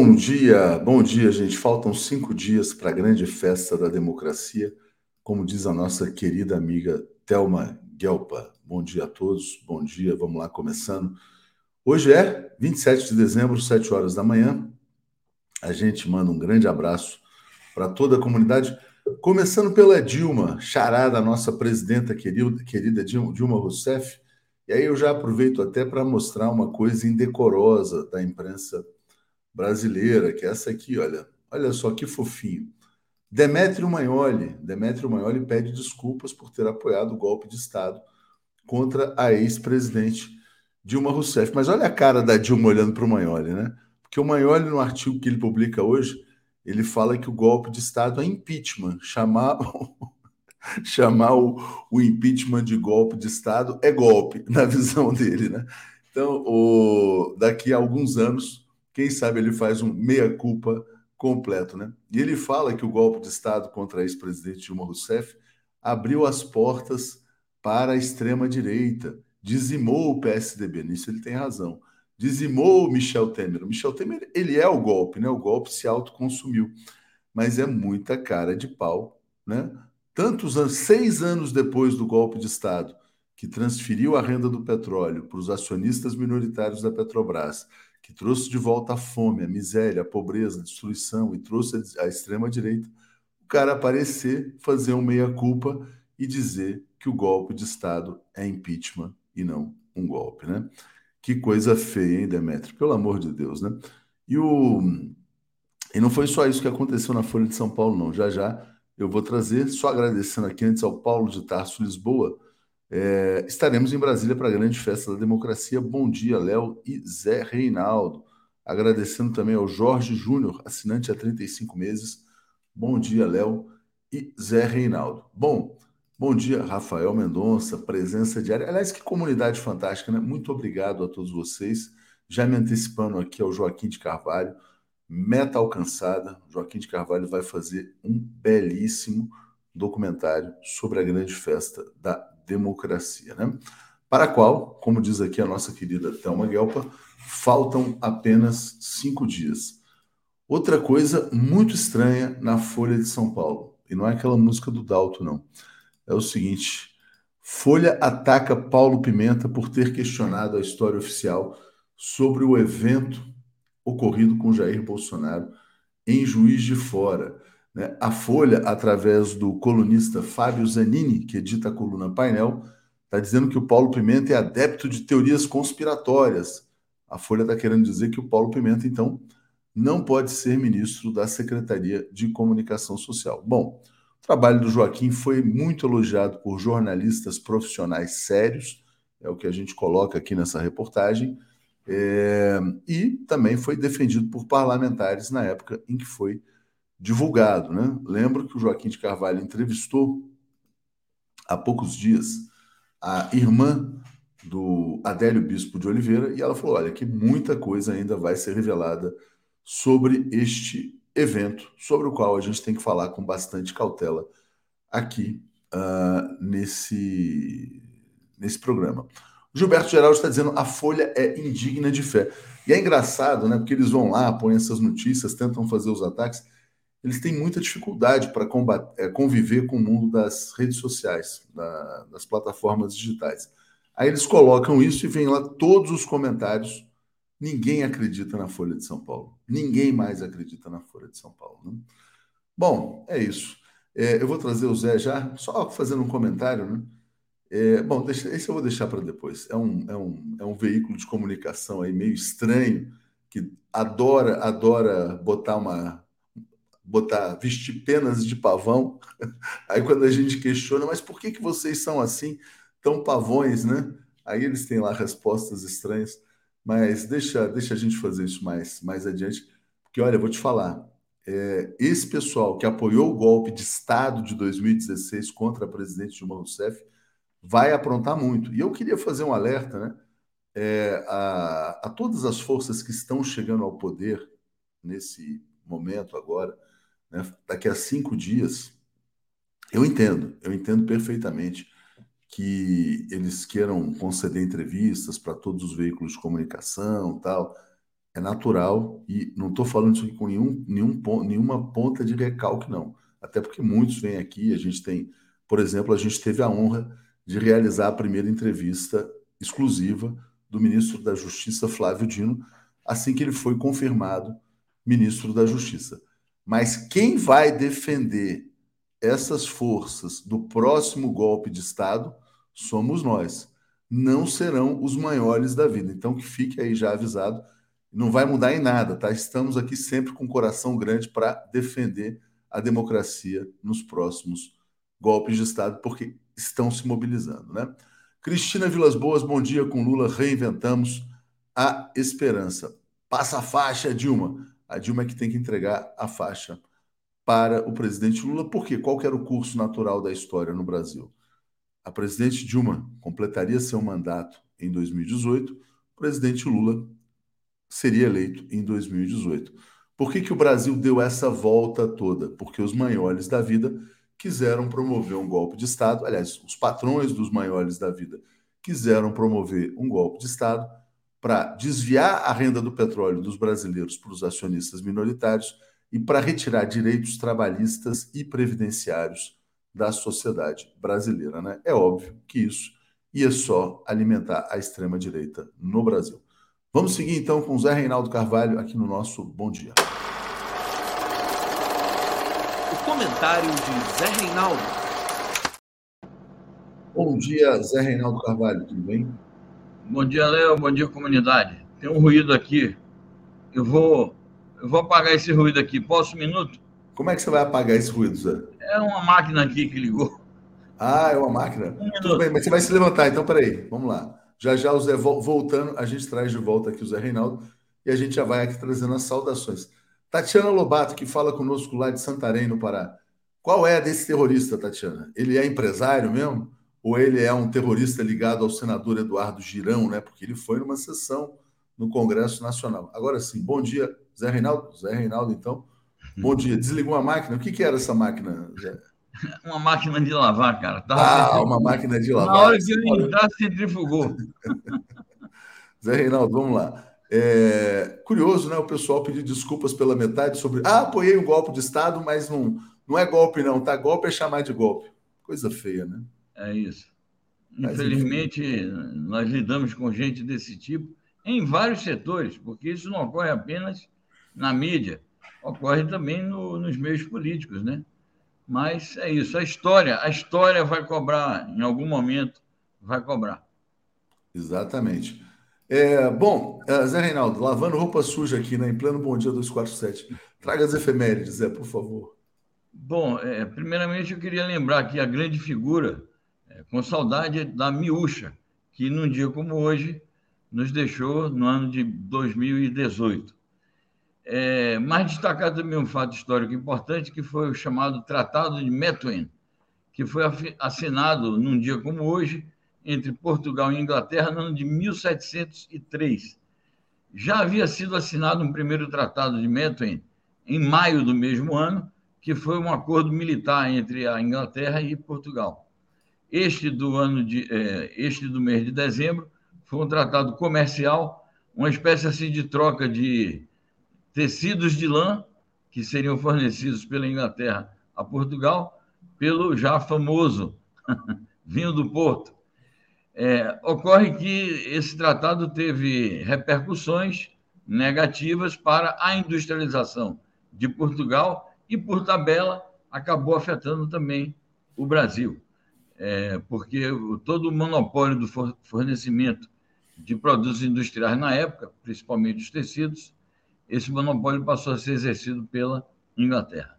Bom dia, bom dia, gente. Faltam cinco dias para a grande festa da democracia, como diz a nossa querida amiga Thelma Guelpa. Bom dia a todos, bom dia, vamos lá, começando. Hoje é 27 de dezembro, 7 horas da manhã. A gente manda um grande abraço para toda a comunidade, começando pela Dilma, charada, nossa presidenta querida, querida Dilma Rousseff. E aí eu já aproveito até para mostrar uma coisa indecorosa da imprensa brasileira, que é essa aqui, olha. Olha só que fofinho. Demétrio Magnoli, Demétrio Magnoli pede desculpas por ter apoiado o golpe de Estado contra a ex-presidente Dilma Rousseff. Mas olha a cara da Dilma olhando para o Magnoli, né? Porque o Magnoli, no artigo que ele publica hoje, ele fala que o golpe de Estado é impeachment. Chamar, chamar o, o impeachment de golpe de Estado é golpe, na visão dele, né? Então, o, daqui a alguns anos, quem sabe ele faz um meia-culpa completo, né? E ele fala que o golpe de Estado contra a ex-presidente Dilma Rousseff abriu as portas para a extrema-direita, dizimou o PSDB, nisso ele tem razão. Dizimou o Michel Temer. O Michel Temer, ele é o golpe, né? O golpe se autoconsumiu. Mas é muita cara de pau, né? Tantos anos, seis anos depois do golpe de Estado, que transferiu a renda do petróleo para os acionistas minoritários da Petrobras, que trouxe de volta a fome, a miséria, a pobreza, a destruição e trouxe a extrema-direita, o cara aparecer, fazer um meia-culpa e dizer que o golpe de Estado é impeachment e não um golpe, né? Que coisa feia, hein, Demetrio? Pelo amor de Deus, né? E, o... e não foi só isso que aconteceu na Folha de São Paulo, não. Já já eu vou trazer, só agradecendo aqui antes ao Paulo de Tarso Lisboa, é, estaremos em Brasília para a grande festa da democracia. Bom dia, Léo e Zé Reinaldo. Agradecendo também ao Jorge Júnior, assinante há 35 meses. Bom dia, Léo e Zé Reinaldo. Bom, bom dia, Rafael Mendonça, presença diária. Aliás, que comunidade fantástica, né? Muito obrigado a todos vocês. Já me antecipando aqui ao Joaquim de Carvalho, meta alcançada. Joaquim de Carvalho vai fazer um belíssimo documentário sobre a grande festa da democracia, né? Para a qual, como diz aqui a nossa querida Thelma Guelpa, faltam apenas cinco dias. Outra coisa muito estranha na Folha de São Paulo, e não é aquela música do Dalto, não. É o seguinte: Folha ataca Paulo Pimenta por ter questionado a história oficial sobre o evento ocorrido com Jair Bolsonaro em Juiz de Fora. Né? A Folha, através do colunista Fábio Zanini, que edita a coluna Painel, está dizendo que o Paulo Pimenta é adepto de teorias conspiratórias. A Folha está querendo dizer que o Paulo Pimenta, então, não pode ser ministro da Secretaria de Comunicação Social. Bom, o trabalho do Joaquim foi muito elogiado por jornalistas profissionais sérios, é o que a gente coloca aqui nessa reportagem, é, e também foi defendido por parlamentares na época em que foi divulgado. Né? Lembro que o Joaquim de Carvalho entrevistou há poucos dias a irmã do Adélio Bispo de Oliveira e ela falou: olha, que muita coisa ainda vai ser revelada sobre este evento, sobre o qual a gente tem que falar com bastante cautela aqui uh, nesse, nesse programa. Gilberto Geraldo está dizendo a Folha é indigna de fé. E é engraçado, né? Porque eles vão lá, põem essas notícias, tentam fazer os ataques eles têm muita dificuldade para é, conviver com o mundo das redes sociais, da, das plataformas digitais. Aí eles colocam isso e vem lá todos os comentários. Ninguém acredita na Folha de São Paulo. Ninguém mais acredita na Folha de São Paulo. Né? Bom, é isso. É, eu vou trazer o Zé já, só fazendo um comentário, né? É, bom, deixa, esse eu vou deixar para depois. É um, é, um, é um veículo de comunicação aí meio estranho, que adora, adora botar uma, botar vestir penas de pavão. Aí quando a gente questiona, mas por que, que vocês são assim, tão pavões, né? Aí eles têm lá respostas estranhas, mas deixa, deixa a gente fazer isso mais, mais adiante, porque olha, vou te falar, é, esse pessoal que apoiou o golpe de Estado de 2016 contra a presidente Dilma Rousseff vai aprontar muito. E eu queria fazer um alerta, né? É, a, a todas as forças que estão chegando ao poder nesse momento agora, né, daqui a cinco dias, eu entendo, eu entendo perfeitamente que eles queiram conceder entrevistas para todos os veículos de comunicação tal. é natural e não estou falando isso aqui com nenhum, nenhum, nenhuma ponta de recalque, não. Até porque muitos vêm aqui, a gente tem, por exemplo, a gente teve a honra de realizar a primeira entrevista exclusiva do ministro da Justiça, Flávio Dino, assim que ele foi confirmado ministro da Justiça. Mas quem vai defender essas forças do próximo golpe de Estado somos nós. Não serão os maiores da vida. Então, que fique aí já avisado. Não vai mudar em nada, tá? Estamos aqui sempre com um coração grande para defender a democracia nos próximos golpes de Estado, porque estão se mobilizando, né? Cristina Vilas Boas, bom dia com Lula. Reinventamos a esperança. Passa a faixa, Dilma. A Dilma é que tem que entregar a faixa para o presidente Lula, porque qual era o curso natural da história no Brasil? A presidente Dilma completaria seu mandato em 2018, o presidente Lula seria eleito em 2018. Por que, que o Brasil deu essa volta toda? Porque os maiores da vida quiseram promover um golpe de Estado, aliás, os patrões dos maiores da vida quiseram promover um golpe de Estado para desviar a renda do petróleo dos brasileiros para os acionistas minoritários e para retirar direitos trabalhistas e previdenciários da sociedade brasileira. Né? É óbvio que isso ia só alimentar a extrema-direita no Brasil. Vamos seguir então com o Zé Reinaldo Carvalho aqui no nosso Bom Dia comentário de Zé Reinaldo. Bom dia, Zé Reinaldo Carvalho, tudo bem? Bom dia, Léo, bom dia, comunidade. Tem um ruído aqui. Eu vou, eu vou apagar esse ruído aqui. Posso um minuto? Como é que você vai apagar esse ruído, Zé? É uma máquina aqui que ligou. Ah, é uma máquina? Um tudo bem, mas você vai se levantar, então peraí, vamos lá. Já já o Zé voltando, a gente traz de volta aqui o Zé Reinaldo e a gente já vai aqui trazendo as saudações. Tatiana Lobato, que fala conosco lá de Santarém, no Pará. Qual é desse terrorista, Tatiana? Ele é empresário mesmo? Ou ele é um terrorista ligado ao senador Eduardo Girão, né? Porque ele foi numa sessão no Congresso Nacional. Agora sim, bom dia, Zé Reinaldo. Zé Reinaldo, então. Bom dia. Desligou a máquina? O que, que era essa máquina, Zé? Uma máquina de lavar, cara. Tava ah, uma máquina de lavar. Na hora que eu entrar, centrifugou. Zé Reinaldo, vamos lá. É, curioso, né? O pessoal pedir desculpas pela metade sobre. Ah, apoiei um golpe de Estado, mas não, não é golpe, não, tá? Golpe é chamar de golpe. Coisa feia, né? É isso. Infelizmente, nós lidamos com gente desse tipo em vários setores, porque isso não ocorre apenas na mídia, ocorre também no, nos meios políticos, né? Mas é isso, a história, a história vai cobrar, em algum momento, vai cobrar. Exatamente. É, bom, é, Zé Reinaldo, lavando roupa suja aqui, né, em pleno Bom Dia 247. Traga as efemérides, Zé, por favor. Bom, é, primeiramente eu queria lembrar aqui a grande figura, com saudade, da Miúcha, que num dia como hoje nos deixou no ano de 2018. É, mas destacar também um fato histórico importante, que foi o chamado Tratado de Methuen, que foi assinado num dia como hoje, entre Portugal e Inglaterra no ano de 1703. Já havia sido assinado um primeiro tratado de Methuen em maio do mesmo ano, que foi um acordo militar entre a Inglaterra e Portugal. Este do ano de é, este do mês de dezembro foi um tratado comercial, uma espécie assim de troca de tecidos de lã que seriam fornecidos pela Inglaterra a Portugal pelo já famoso vinho do Porto. É, ocorre que esse tratado teve repercussões negativas para a industrialização de Portugal e, por tabela, acabou afetando também o Brasil, é, porque todo o monopólio do fornecimento de produtos industriais na época, principalmente os tecidos, esse monopólio passou a ser exercido pela Inglaterra.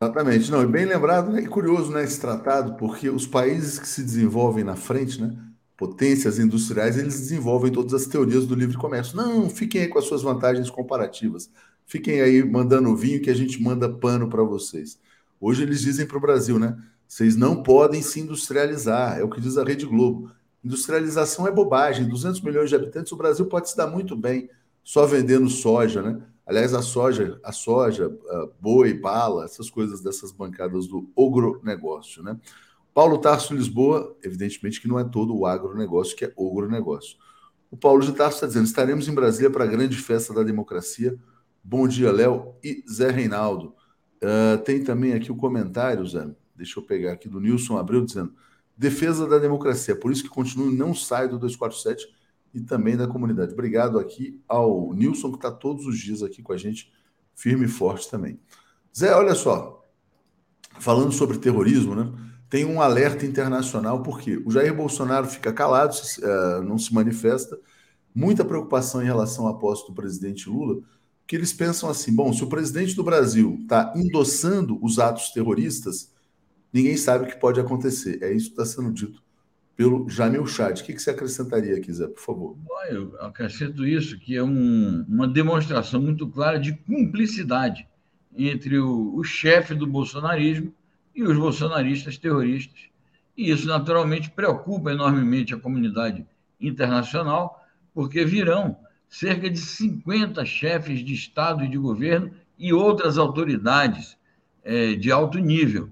Exatamente. Não, e bem lembrado, né? e curioso, né, esse tratado, porque os países que se desenvolvem na frente, né, potências industriais, eles desenvolvem todas as teorias do livre comércio. Não, fiquem aí com as suas vantagens comparativas. Fiquem aí mandando vinho que a gente manda pano para vocês. Hoje eles dizem para o Brasil, né? Vocês não podem se industrializar, é o que diz a Rede Globo. Industrialização é bobagem. 200 milhões de habitantes, o Brasil pode se dar muito bem só vendendo soja, né? Aliás, a soja, a soja, a boi, bala, essas coisas dessas bancadas do ogronegócio, né? Paulo Tarso Lisboa, evidentemente que não é todo o agronegócio que é ogronegócio. O Paulo de Tarso está dizendo: estaremos em Brasília para a grande festa da democracia. Bom dia, Léo e Zé Reinaldo. Uh, tem também aqui o comentário, Zé. Deixa eu pegar aqui do Nilson Abreu dizendo: defesa da democracia, por isso que continua e não sai do 247 e também da comunidade. Obrigado aqui ao Nilson, que está todos os dias aqui com a gente, firme e forte também. Zé, olha só, falando sobre terrorismo, né? Tem um alerta internacional, porque o Jair Bolsonaro fica calado, uh, não se manifesta, muita preocupação em relação à posse do presidente Lula, que eles pensam assim: bom, se o presidente do Brasil está endossando os atos terroristas, ninguém sabe o que pode acontecer. É isso que está sendo dito pelo Jamil Chad. O que, que você acrescentaria aqui, Zé, por favor? Eu acrescento isso, que é um, uma demonstração muito clara de cumplicidade entre o, o chefe do bolsonarismo e os bolsonaristas terroristas. E isso, naturalmente, preocupa enormemente a comunidade internacional, porque virão cerca de 50 chefes de Estado e de governo e outras autoridades é, de alto nível,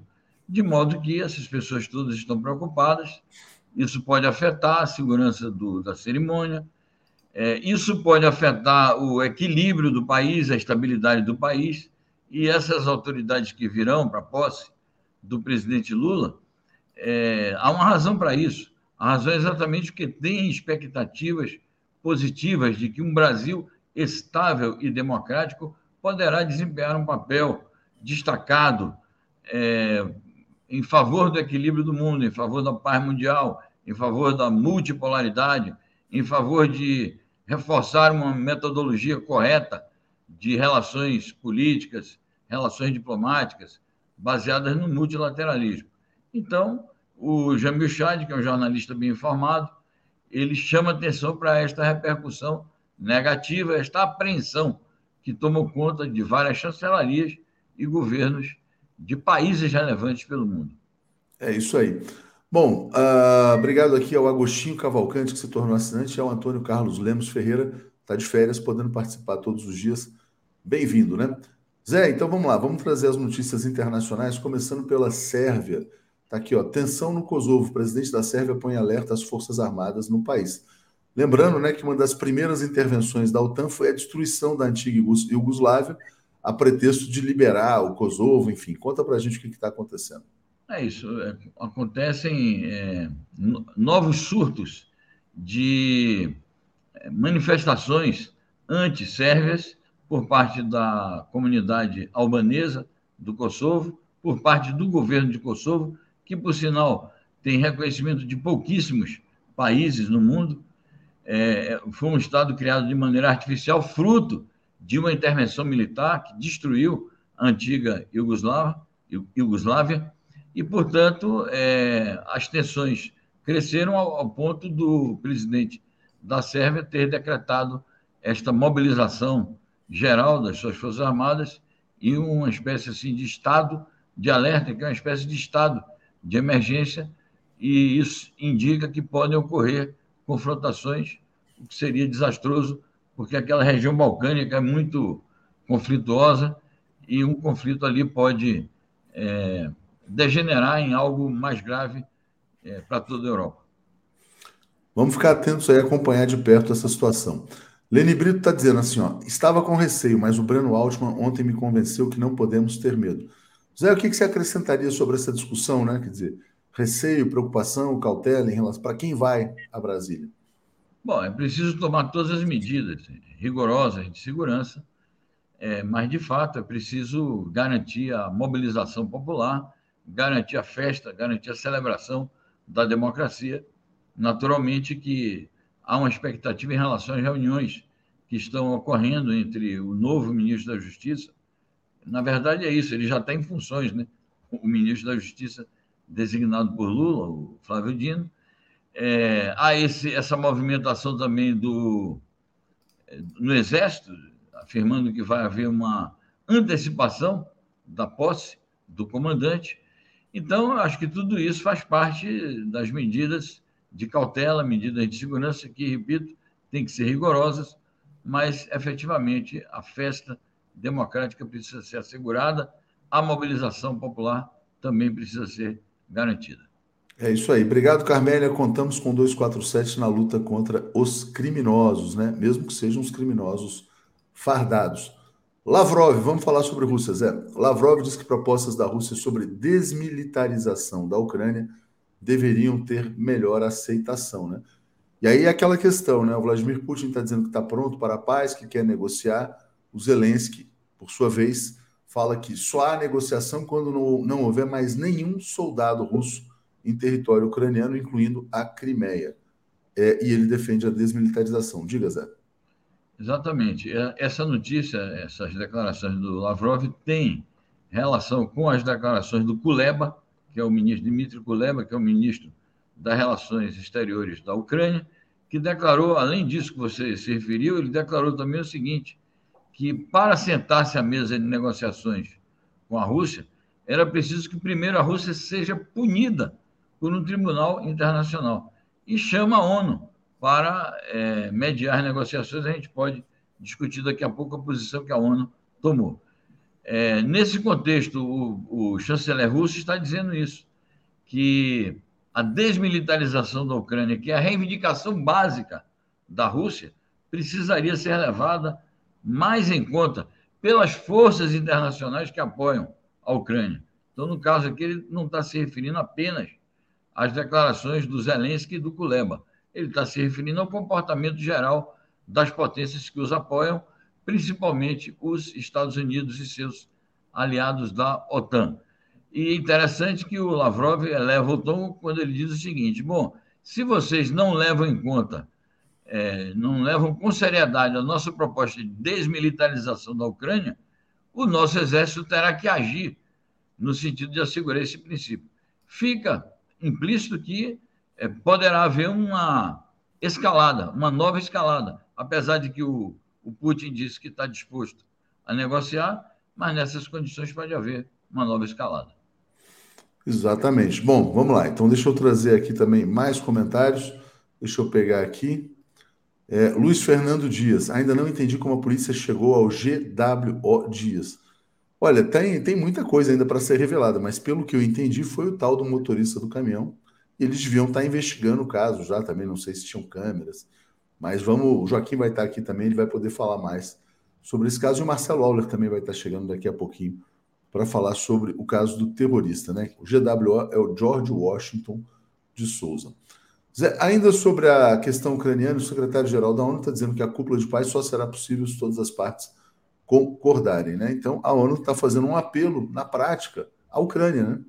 de modo que essas pessoas todas estão preocupadas. Isso pode afetar a segurança do, da cerimônia, é, isso pode afetar o equilíbrio do país, a estabilidade do país, e essas autoridades que virão para a posse do presidente Lula, é, há uma razão para isso. A razão é exatamente porque tem expectativas positivas de que um Brasil estável e democrático poderá desempenhar um papel destacado é, em favor do equilíbrio do mundo, em favor da paz mundial, em favor da multipolaridade, em favor de reforçar uma metodologia correta de relações políticas, relações diplomáticas, baseadas no multilateralismo. Então, o Jamil Chad, que é um jornalista bem informado, ele chama atenção para esta repercussão negativa, esta apreensão que tomou conta de várias chancelarias e governos de países relevantes pelo mundo. É isso aí. Bom, uh, obrigado aqui ao Agostinho Cavalcante, que se tornou assinante, e ao Antônio Carlos Lemos Ferreira, está de férias, podendo participar todos os dias. Bem-vindo, né? Zé, então vamos lá, vamos trazer as notícias internacionais, começando pela Sérvia. Está aqui, ó, tensão no Kosovo. O presidente da Sérvia põe alerta às forças armadas no país. Lembrando né, que uma das primeiras intervenções da OTAN foi a destruição da antiga Iugoslávia, a pretexto de liberar o Kosovo, enfim. Conta para a gente o que está acontecendo. É isso. É, acontecem é, novos surtos de é, manifestações anti-sérvias por parte da comunidade albanesa do Kosovo, por parte do governo de Kosovo, que, por sinal, tem reconhecimento de pouquíssimos países no mundo. É, foi um Estado criado de maneira artificial, fruto de uma intervenção militar que destruiu a antiga Iugoslávia, e, portanto, é, as tensões cresceram ao, ao ponto do presidente da Sérvia ter decretado esta mobilização geral das suas Forças Armadas e uma espécie assim de estado de alerta, que é uma espécie de estado de emergência, e isso indica que podem ocorrer confrontações, o que seria desastroso, porque aquela região balcânica é muito conflituosa e um conflito ali pode é, degenerar em algo mais grave é, para toda a Europa. Vamos ficar atentos aí acompanhar de perto essa situação. Leni Brito está dizendo assim, ó, estava com receio, mas o Breno Altman ontem me convenceu que não podemos ter medo. Zé, o que, que você acrescentaria sobre essa discussão, né? Quer dizer, receio, preocupação, cautela em relação para quem vai a Brasília? Bom, é preciso tomar todas as medidas rigorosas de segurança, é, mas de fato é preciso garantir a mobilização popular, garantir a festa, garantir a celebração da democracia. Naturalmente que há uma expectativa em relação às reuniões que estão ocorrendo entre o novo ministro da Justiça. Na verdade, é isso, ele já está em funções, né? O ministro da Justiça designado por Lula, o Flávio Dino. É, há esse, essa movimentação também do, no Exército, afirmando que vai haver uma antecipação da posse do comandante. Então, acho que tudo isso faz parte das medidas de cautela, medidas de segurança que, repito, têm que ser rigorosas, mas efetivamente a festa democrática precisa ser assegurada, a mobilização popular também precisa ser garantida. É isso aí. Obrigado, Carmélia. Contamos com 247 na luta contra os criminosos, né? Mesmo que sejam os criminosos fardados. Lavrov, vamos falar sobre Rússia, Zé. Lavrov diz que propostas da Rússia sobre desmilitarização da Ucrânia deveriam ter melhor aceitação, né? E aí é aquela questão, né? O Vladimir Putin está dizendo que está pronto para a paz, que quer negociar. O Zelensky, por sua vez, fala que só há negociação quando não, não houver mais nenhum soldado russo em território ucraniano, incluindo a Crimeia. É, e ele defende a desmilitarização. Diga, Zé. Exatamente. É, essa notícia, essas declarações do Lavrov, têm relação com as declarações do Kuleba, que é o ministro Dmitry Kuleba, que é o ministro das Relações Exteriores da Ucrânia, que declarou, além disso que você se referiu, ele declarou também o seguinte, que para sentar-se à mesa de negociações com a Rússia, era preciso que primeiro a Rússia seja punida por um tribunal internacional e chama a ONU para é, mediar negociações. A gente pode discutir daqui a pouco a posição que a ONU tomou. É, nesse contexto, o, o chanceler russo está dizendo isso, que a desmilitarização da Ucrânia, que é a reivindicação básica da Rússia, precisaria ser levada mais em conta pelas forças internacionais que apoiam a Ucrânia. Então, no caso aqui, ele não está se referindo apenas as declarações do Zelensky e do Kuleba. Ele está se referindo ao comportamento geral das potências que os apoiam, principalmente os Estados Unidos e seus aliados da OTAN. E é interessante que o Lavrov eleva o tom quando ele diz o seguinte: bom, se vocês não levam em conta, é, não levam com seriedade a nossa proposta de desmilitarização da Ucrânia, o nosso exército terá que agir no sentido de assegurar esse princípio. Fica implícito que é, poderá haver uma escalada, uma nova escalada, apesar de que o, o Putin disse que está disposto a negociar, mas nessas condições pode haver uma nova escalada. Exatamente. Bom, vamos lá. Então, deixa eu trazer aqui também mais comentários. Deixa eu pegar aqui. É, Luiz Fernando Dias. Ainda não entendi como a polícia chegou ao GWO Dias. Olha, tem, tem muita coisa ainda para ser revelada, mas pelo que eu entendi, foi o tal do motorista do caminhão. Eles deviam estar tá investigando o caso já também, não sei se tinham câmeras. Mas vamos, o Joaquim vai estar tá aqui também, ele vai poder falar mais sobre esse caso. E o Marcelo Auler também vai estar tá chegando daqui a pouquinho para falar sobre o caso do terrorista, né? O GWO é o George Washington de Souza. Zé, ainda sobre a questão ucraniana, o secretário-geral da ONU está dizendo que a cúpula de paz só será possível se todas as partes concordarem, né? Então a ONU está fazendo um apelo na prática à Ucrânia, né?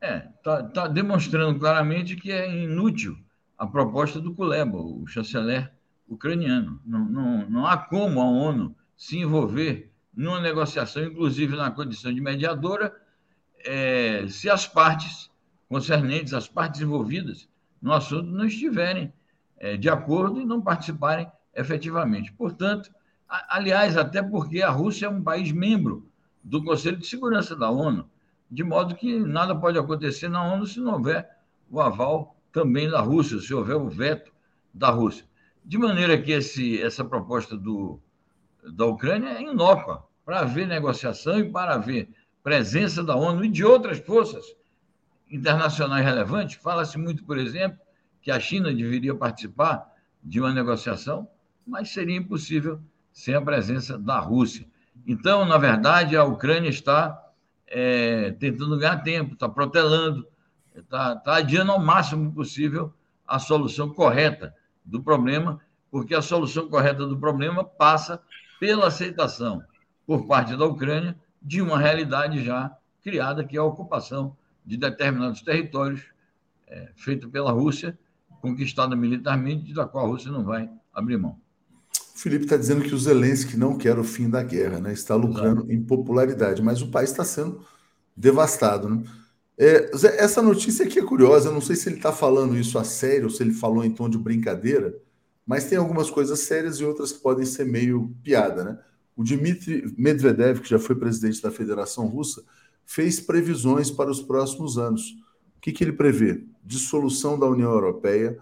É, está tá demonstrando claramente que é inútil a proposta do Kuleba, o chanceler ucraniano. Não, não, não há como a ONU se envolver numa negociação, inclusive na condição de mediadora, é, se as partes concernentes, as partes envolvidas no assunto não estiverem é, de acordo e não participarem efetivamente. Portanto, aliás, até porque a Rússia é um país membro do Conselho de Segurança da ONU, de modo que nada pode acontecer na ONU se não houver o aval também da Rússia, se houver o veto da Rússia. De maneira que esse, essa proposta do, da Ucrânia é inócua para haver negociação e para haver presença da ONU e de outras forças internacionais relevantes. Fala-se muito, por exemplo, que a China deveria participar de uma negociação, mas seria impossível sem a presença da Rússia. Então, na verdade, a Ucrânia está é, tentando ganhar tempo, está protelando, está, está adiando ao máximo possível a solução correta do problema, porque a solução correta do problema passa pela aceitação por parte da Ucrânia de uma realidade já criada, que é a ocupação de determinados territórios é, feito pela Rússia, conquistada militarmente, da qual a Rússia não vai abrir mão. Felipe está dizendo que o Zelensky não quer o fim da guerra, né? está lucrando em popularidade, mas o país está sendo devastado. Né? É, essa notícia aqui é curiosa, eu não sei se ele está falando isso a sério ou se ele falou em tom de brincadeira, mas tem algumas coisas sérias e outras que podem ser meio piada. Né? O Dmitry Medvedev, que já foi presidente da Federação Russa, fez previsões para os próximos anos. O que, que ele prevê? Dissolução da União Europeia,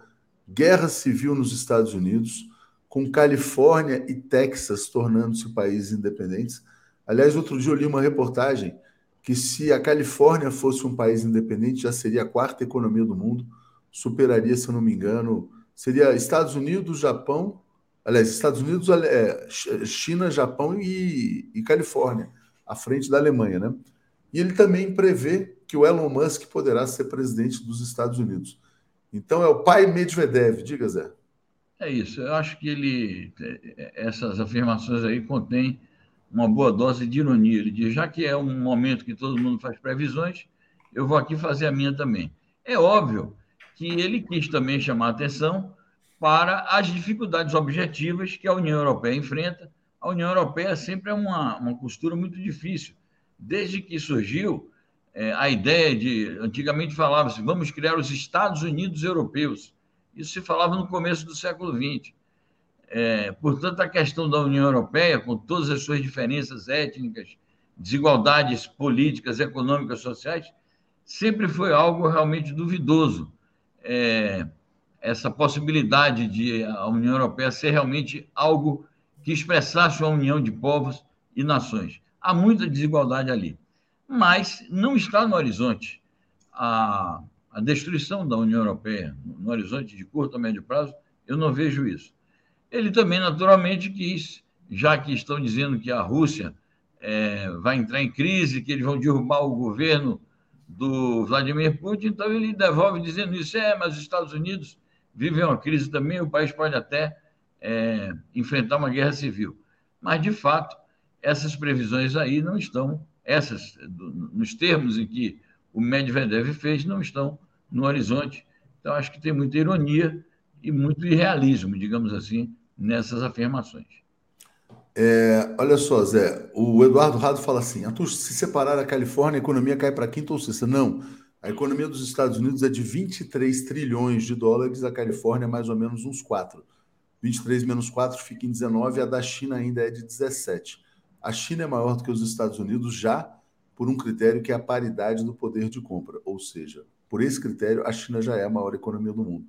guerra civil nos Estados Unidos com Califórnia e Texas tornando-se países independentes. Aliás, outro dia eu li uma reportagem que se a Califórnia fosse um país independente, já seria a quarta economia do mundo, superaria, se eu não me engano, seria Estados Unidos, Japão, aliás, Estados Unidos, é, China, Japão e, e Califórnia, à frente da Alemanha, né? E ele também prevê que o Elon Musk poderá ser presidente dos Estados Unidos. Então é o pai Medvedev, diga Zé. É isso. Eu acho que ele essas afirmações aí contêm uma boa dose de ironia. Ele diz, já que é um momento que todo mundo faz previsões, eu vou aqui fazer a minha também. É óbvio que ele quis também chamar atenção para as dificuldades objetivas que a União Europeia enfrenta. A União Europeia sempre é uma, uma costura muito difícil. Desde que surgiu é, a ideia de. Antigamente falava-se, vamos criar os Estados Unidos europeus. Isso se falava no começo do século XX. É, portanto, a questão da União Europeia, com todas as suas diferenças étnicas, desigualdades políticas, econômicas, sociais, sempre foi algo realmente duvidoso. É, essa possibilidade de a União Europeia ser realmente algo que expressasse uma união de povos e nações. Há muita desigualdade ali. Mas não está no horizonte a, a destruição da União Europeia, no horizonte de curto a médio prazo, eu não vejo isso. Ele também, naturalmente, quis, já que estão dizendo que a Rússia é, vai entrar em crise, que eles vão derrubar o governo do Vladimir Putin, então ele devolve dizendo isso, é, mas os Estados Unidos vivem uma crise também, o país pode até é, enfrentar uma guerra civil. Mas, de fato, essas previsões aí não estão, essas, nos termos em que o Medvedev fez, não estão no horizonte. Então, acho que tem muita ironia e muito irrealismo, digamos assim, nessas afirmações. É, olha só, Zé, o Eduardo Rado fala assim: se separar a Califórnia, a economia cai para quinta ou sexta. Não. A economia dos Estados Unidos é de 23 trilhões de dólares, a Califórnia mais ou menos uns 4. 23 menos 4 fica em 19, a da China ainda é de 17. A China é maior do que os Estados Unidos já por um critério que é a paridade do poder de compra, ou seja, por esse critério, a China já é a maior economia do mundo.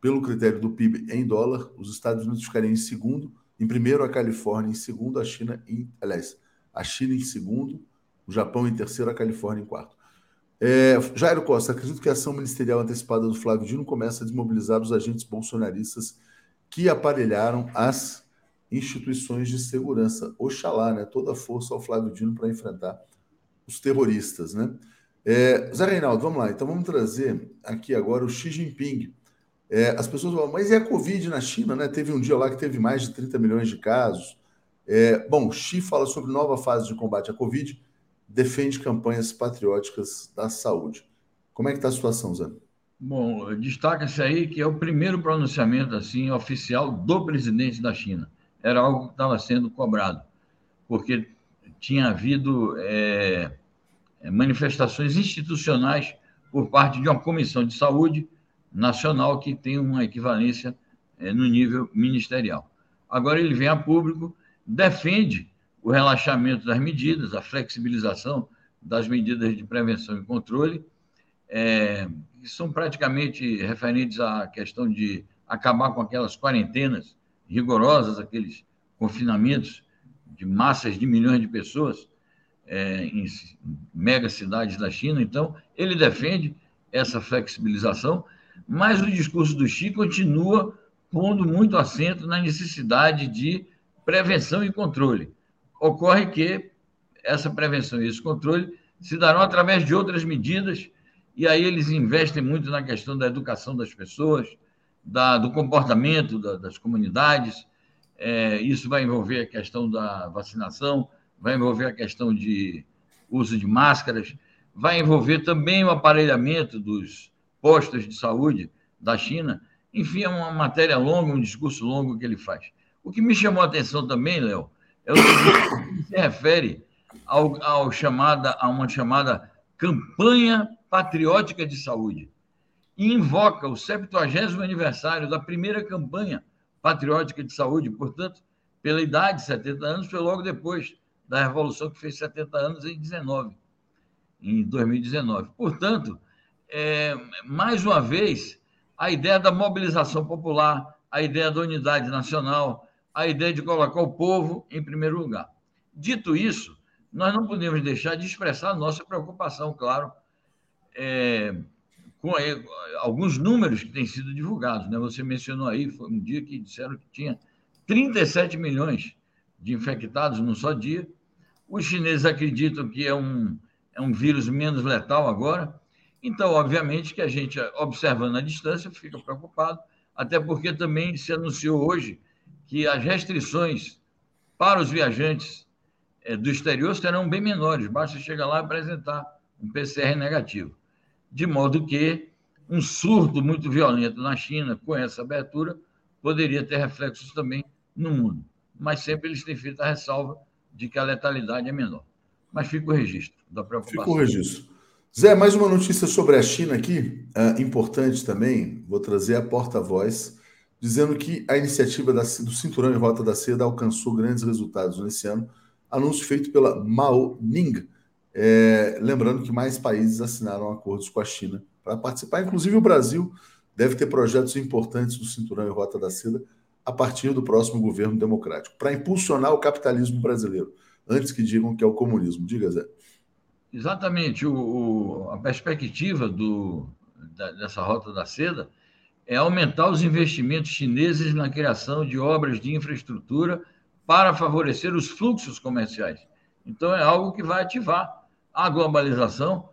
Pelo critério do PIB em dólar, os Estados Unidos ficariam em segundo, em primeiro a Califórnia, em segundo a China, em, aliás, a China em segundo, o Japão em terceiro, a Califórnia em quarto. É, Jairo Costa, acredito que a ação ministerial antecipada do Flávio Dino começa a desmobilizar os agentes bolsonaristas que aparelharam as instituições de segurança. Oxalá, né? Toda a força ao Flávio Dino para enfrentar os terroristas, né? É, Zé Reinaldo, vamos lá. Então vamos trazer aqui agora o Xi Jinping. É, as pessoas falam, mas e a Covid na China, né? Teve um dia lá que teve mais de 30 milhões de casos. É, bom, Xi fala sobre nova fase de combate à Covid, defende campanhas patrióticas da saúde. Como é que está a situação, Zé? Bom, destaca-se aí que é o primeiro pronunciamento assim oficial do presidente da China. Era algo que estava sendo cobrado, porque tinha havido é, é, manifestações institucionais por parte de uma comissão de saúde nacional que tem uma equivalência é, no nível ministerial. Agora ele vem a público, defende o relaxamento das medidas, a flexibilização das medidas de prevenção e controle, é, que são praticamente referentes à questão de acabar com aquelas quarentenas rigorosas, aqueles confinamentos de massas de milhões de pessoas, é, em mega cidades da China. Então, ele defende essa flexibilização, mas o discurso do Xi continua pondo muito acento na necessidade de prevenção e controle. Ocorre que essa prevenção e esse controle se darão através de outras medidas, e aí eles investem muito na questão da educação das pessoas, da, do comportamento da, das comunidades. É, isso vai envolver a questão da vacinação, vai envolver a questão de uso de máscaras, vai envolver também o aparelhamento dos postos de saúde da China. Enfim, é uma matéria longa, um discurso longo que ele faz. O que me chamou a atenção também, Léo, é o que se refere ao, ao chamada, a uma chamada campanha patriótica de saúde e invoca o 70 aniversário da primeira campanha patriótica de saúde, portanto, pela idade, 70 anos, foi logo depois da Revolução, que fez 70 anos em 19, em 2019. Portanto, é, mais uma vez, a ideia da mobilização popular, a ideia da unidade nacional, a ideia de colocar o povo em primeiro lugar. Dito isso, nós não podemos deixar de expressar nossa preocupação, claro, é, com é, alguns números que têm sido divulgados. Né? Você mencionou aí, foi um dia que disseram que tinha 37 milhões de infectados num só dia. Os chineses acreditam que é um, é um vírus menos letal agora. Então, obviamente, que a gente, observando a distância, fica preocupado, até porque também se anunciou hoje que as restrições para os viajantes é, do exterior serão bem menores, basta chegar lá e apresentar um PCR negativo. De modo que um surto muito violento na China, com essa abertura, poderia ter reflexos também no mundo. Mas sempre eles têm feito a ressalva de que a letalidade é menor. Mas fica o registro da preocupação. Fica o registro. Zé, mais uma notícia sobre a China aqui, uh, importante também. Vou trazer a porta-voz, dizendo que a iniciativa da, do Cinturão em Rota da Seda alcançou grandes resultados nesse ano. Anúncio feito pela Mao Ning. É, lembrando que mais países assinaram acordos com a China para participar, inclusive o Brasil deve ter projetos importantes do Cinturão em Rota da Seda a partir do próximo governo democrático, para impulsionar o capitalismo brasileiro, antes que digam que é o comunismo. Diga, Zé. Exatamente. O, o a perspectiva do, da, dessa Rota da Seda é aumentar os investimentos chineses na criação de obras de infraestrutura para favorecer os fluxos comerciais. Então, é algo que vai ativar a globalização,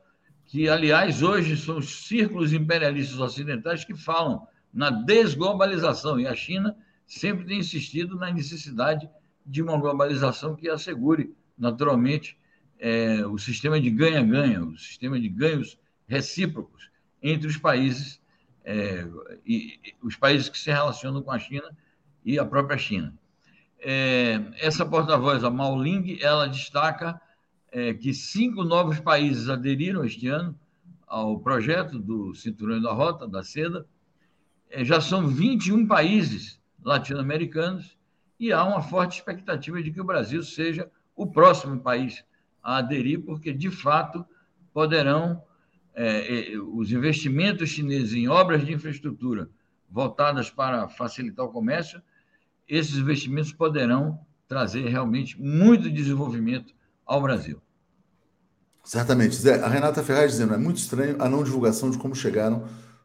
que, aliás, hoje são os círculos imperialistas ocidentais que falam na desglobalização, e a China sempre tem insistido na necessidade de uma globalização que assegure, naturalmente, é, o sistema de ganha-ganha, o sistema de ganhos recíprocos entre os países é, e, e, os países que se relacionam com a China e a própria China. É, essa porta-voz, a Mao Ling, ela destaca é, que cinco novos países aderiram este ano ao projeto do Cinturão da Rota, da Seda. É, já são 21 países latino-americanos e há uma forte expectativa de que o Brasil seja o próximo país a aderir, porque, de fato, poderão é, é, os investimentos chineses em obras de infraestrutura voltadas para facilitar o comércio, esses investimentos poderão trazer realmente muito desenvolvimento ao Brasil. Certamente. Zé, a Renata Ferraz dizendo, é muito estranho a não divulgação de como chegaram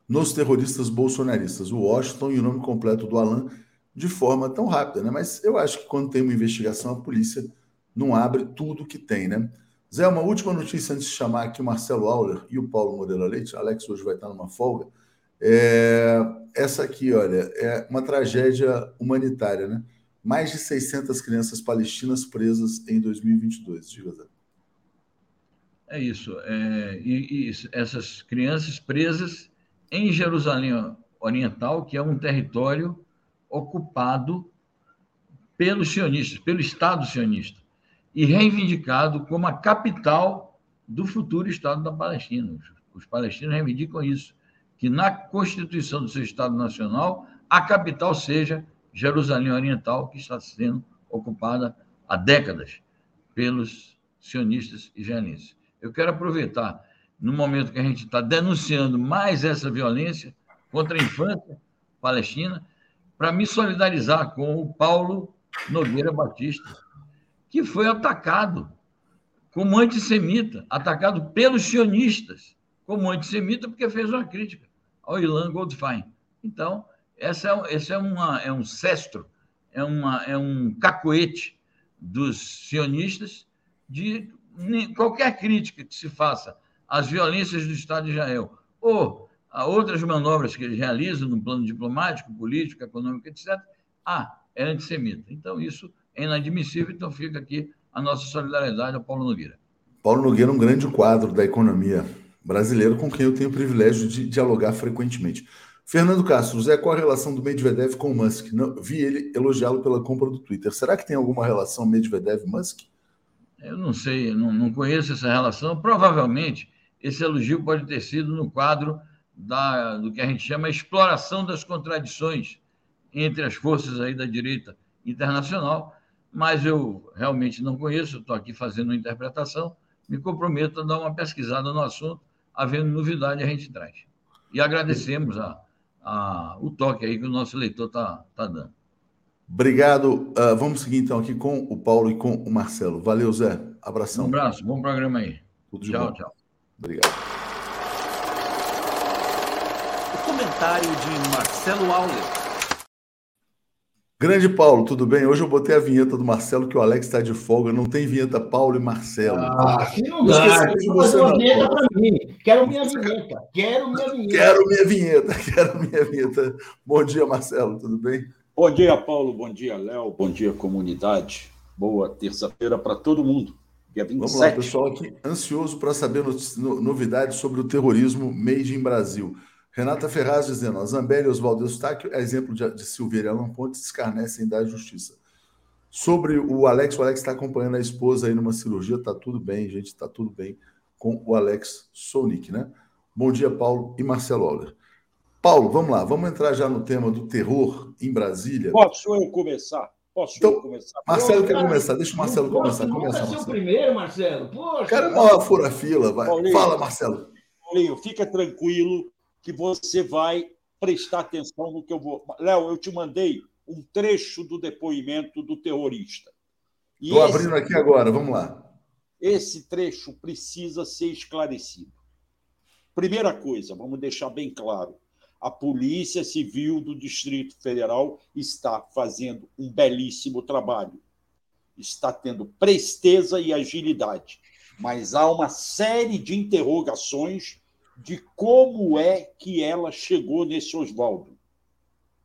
nos terroristas bolsonaristas, o Washington e o nome completo do Alan de forma tão rápida, né? Mas eu acho que quando tem uma investigação, a polícia não abre tudo que tem, né? Zé, uma última notícia antes de chamar aqui o Marcelo Auler e o Paulo Moreira Leite. Alex hoje vai estar numa folga. É... Essa aqui, olha, é uma tragédia humanitária, né? Mais de 600 crianças palestinas presas em 2022. Diga, Zé. É isso. É... E, e essas crianças presas em Jerusalém Oriental, que é um território ocupado pelos sionistas, pelo Estado sionista, e reivindicado como a capital do futuro Estado da Palestina. Os palestinos reivindicam isso, que na constituição do seu Estado Nacional, a capital seja Jerusalém Oriental, que está sendo ocupada há décadas pelos sionistas israelenses. Eu quero aproveitar, no momento que a gente está denunciando mais essa violência contra a infância palestina, para me solidarizar com o Paulo Nogueira Batista, que foi atacado como antissemita, atacado pelos sionistas como antissemita, porque fez uma crítica ao Ilan Goldfein. Então, essa é, esse é, uma, é um cestro, é, uma, é um cacoete dos sionistas de qualquer crítica que se faça às violências do Estado de Israel ou a outras manobras que eles realizam no plano diplomático, político, econômico, etc., ah, é antissemita. Então, isso é inadmissível, então fica aqui a nossa solidariedade ao Paulo Nogueira. Paulo Nogueira é um grande quadro da economia brasileira com quem eu tenho o privilégio de dialogar frequentemente. Fernando Castro, Zé, qual a relação do Medvedev com o Musk? Não, vi ele elogiá-lo pela compra do Twitter. Será que tem alguma relação Medvedev-Musk? Eu não sei, não, não conheço essa relação. Provavelmente esse elogio pode ter sido no quadro da, do que a gente chama exploração das contradições entre as forças aí da direita internacional, mas eu realmente não conheço, estou aqui fazendo uma interpretação, me comprometo a dar uma pesquisada no assunto, havendo novidade a gente traz. E agradecemos a, a, o toque aí que o nosso leitor está tá dando. Obrigado. Uh, vamos seguir então aqui com o Paulo e com o Marcelo. Valeu, Zé. Abração. Um abraço, bom programa aí. Tudo tchau, bom. tchau. Obrigado. O comentário de Marcelo Auler. Grande Paulo, tudo bem? Hoje eu botei a vinheta do Marcelo, que o Alex está de folga. Não tem vinheta Paulo e Marcelo. Ah, aqui não dá. Que fazer uma vinheta para mim. Quero minha vinheta. Quero minha vinheta. Quero minha vinheta. Quero minha vinheta. Bom dia, Marcelo. Tudo bem? Bom dia, Paulo. Bom dia, Léo. Bom dia, comunidade. Boa terça-feira para todo mundo. Dia 27. Vamos lá, pessoal, aqui ansioso para saber novidades sobre o terrorismo made in Brasil. Renata Ferraz dizendo: a Zambelli e Oswaldo Eustáquio é exemplo de, de Silveira e Alan Pontes escarnecem da justiça. Sobre o Alex, o Alex está acompanhando a esposa aí numa cirurgia, tá tudo bem, gente, tá tudo bem com o Alex Sonic, né? Bom dia, Paulo e Marcelo Auler. Paulo, vamos lá, vamos entrar já no tema do terror em Brasília. Posso eu começar? Posso então, eu começar? Marcelo Pô, quer cara, começar, deixa o Marcelo começar. Começa, Marcelo. primeiro, Marcelo. Poxa, cara, uma fura-fila, vai. Paulinho, Fala, Marcelo. Paulinho, fica tranquilo que você vai prestar atenção no que eu vou. Léo, eu te mandei um trecho do depoimento do terrorista. Estou abrindo aqui agora, vamos lá. Esse trecho precisa ser esclarecido. Primeira coisa, vamos deixar bem claro: a Polícia Civil do Distrito Federal está fazendo um belíssimo trabalho. Está tendo presteza e agilidade. Mas há uma série de interrogações de como é que ela chegou nesse Oswaldo.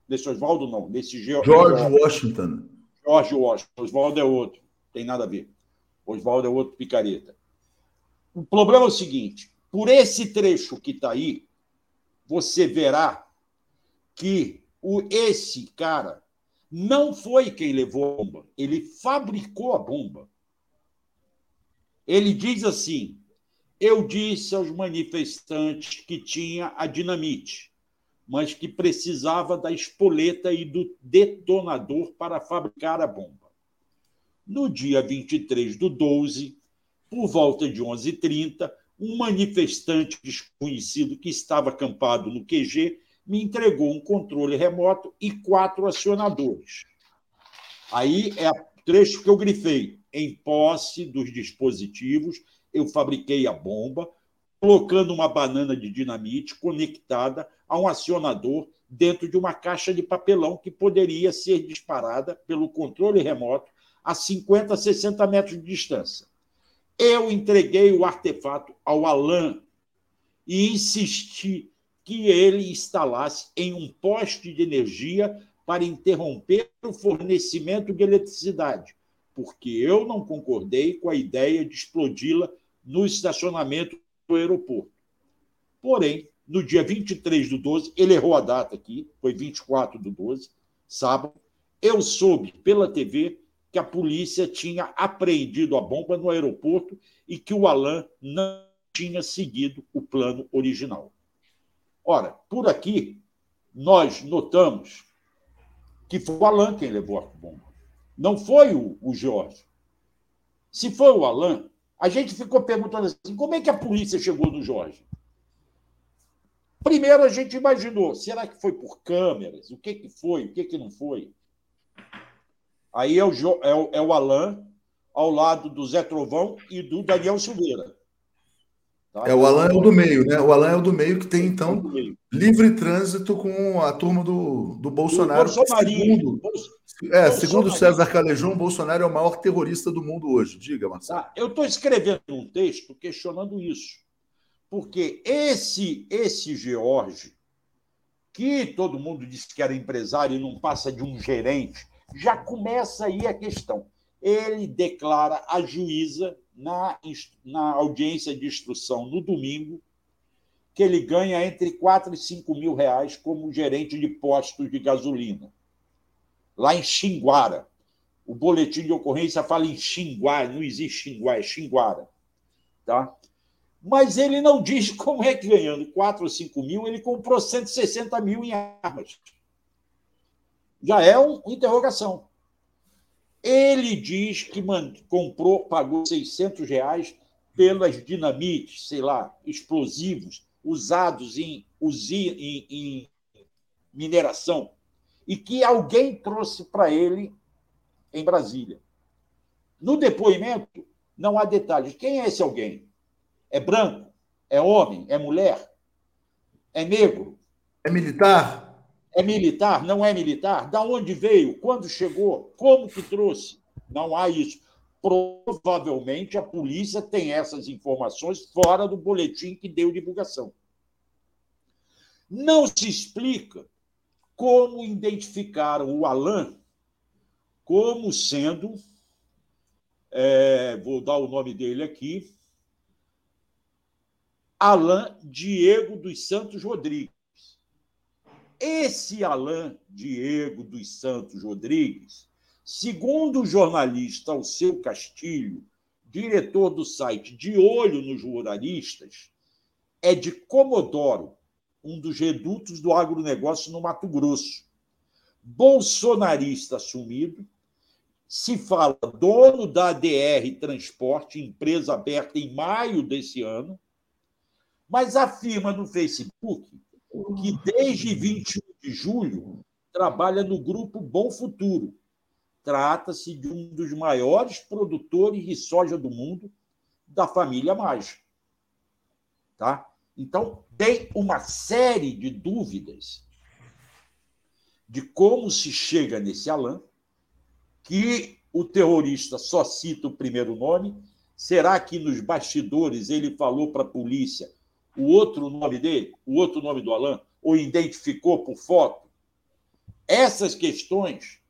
Nesse Oswaldo, não, nesse George, George Washington. George Washington. Oswaldo é outro, tem nada a ver. Oswaldo é outro picareta. O problema é o seguinte: por esse trecho que está aí, você verá que o, esse cara não foi quem levou a bomba, ele fabricou a bomba. Ele diz assim: eu disse aos manifestantes que tinha a dinamite, mas que precisava da espoleta e do detonador para fabricar a bomba. No dia 23 do 12, por volta de 11h30, um manifestante desconhecido que estava acampado no QG me entregou um controle remoto e quatro acionadores. Aí é o trecho que eu grifei. Em posse dos dispositivos, eu fabriquei a bomba, colocando uma banana de dinamite conectada a um acionador dentro de uma caixa de papelão que poderia ser disparada pelo controle remoto a 50, 60 metros de distância. Eu entreguei o artefato ao Alan e insisti que ele instalasse em um poste de energia para interromper o fornecimento de eletricidade, porque eu não concordei com a ideia de explodi-la no estacionamento do aeroporto. Porém, no dia 23 do 12, ele errou a data aqui, foi 24 do 12, sábado, eu soube pela TV que a polícia tinha apreendido a bomba no aeroporto e que o Alain não tinha seguido o plano original. Ora, por aqui, nós notamos que foi o Alain quem levou a bomba. Não foi o, o Jorge. Se foi o Alain, a gente ficou perguntando assim: como é que a polícia chegou no Jorge? Primeiro a gente imaginou, será que foi por câmeras? O que, que foi? O que, que não foi? Aí é o, é, o, é o Alain, ao lado do Zé Trovão e do Daniel Silveira. Tá? É, o Alain é o do meio, né? O Alain é o do meio que tem, então, livre trânsito com a turma do, do Bolsonaro. Do segundo, é, segundo César Calejão, Bolsonaro é o maior terrorista do mundo hoje. Diga, Marcelo. Tá, eu estou escrevendo um texto questionando isso. Porque esse, esse George, que todo mundo disse que era empresário e não passa de um gerente, já começa aí a questão. Ele declara a juíza na, na audiência de instrução no domingo que ele ganha entre 4 e 5 mil reais como gerente de postos de gasolina lá em Xinguara. O boletim de ocorrência fala em Xinguara, não existe Xinguara, é Xinguara. Tá? Mas ele não diz como é que ganhando 4 ou 5 mil, ele comprou 160 mil em armas. Já é uma interrogação. Ele diz que comprou, pagou 600 reais pelas dinamites, sei lá, explosivos usados em, em, em mineração e que alguém trouxe para ele em Brasília. No depoimento, Não há detalhes. Quem é esse alguém? É branco? É homem? É mulher? É negro? É militar? É militar? Não é militar? Da onde veio? Quando chegou? Como que trouxe? Não há isso. Provavelmente a polícia tem essas informações fora do boletim que deu divulgação. Não se explica como identificaram o Alain como sendo, é, vou dar o nome dele aqui, Alain Diego dos Santos Rodrigues. Esse Alain Diego dos Santos Rodrigues, segundo o jornalista Alceu Castilho, diretor do site De Olho nos Ruralistas, é de Comodoro, um dos redutos do agronegócio no Mato Grosso. Bolsonarista assumido, se fala dono da ADR Transporte, empresa aberta em maio desse ano, mas afirma no Facebook que desde 21 de julho trabalha no grupo Bom Futuro. Trata-se de um dos maiores produtores de soja do mundo, da família Maja. Tá? Então, tem uma série de dúvidas de como se chega nesse Alain, que o terrorista só cita o primeiro nome. Será que nos bastidores ele falou para a polícia o outro nome dele, o outro nome do Alain, ou identificou por foto? Essas questões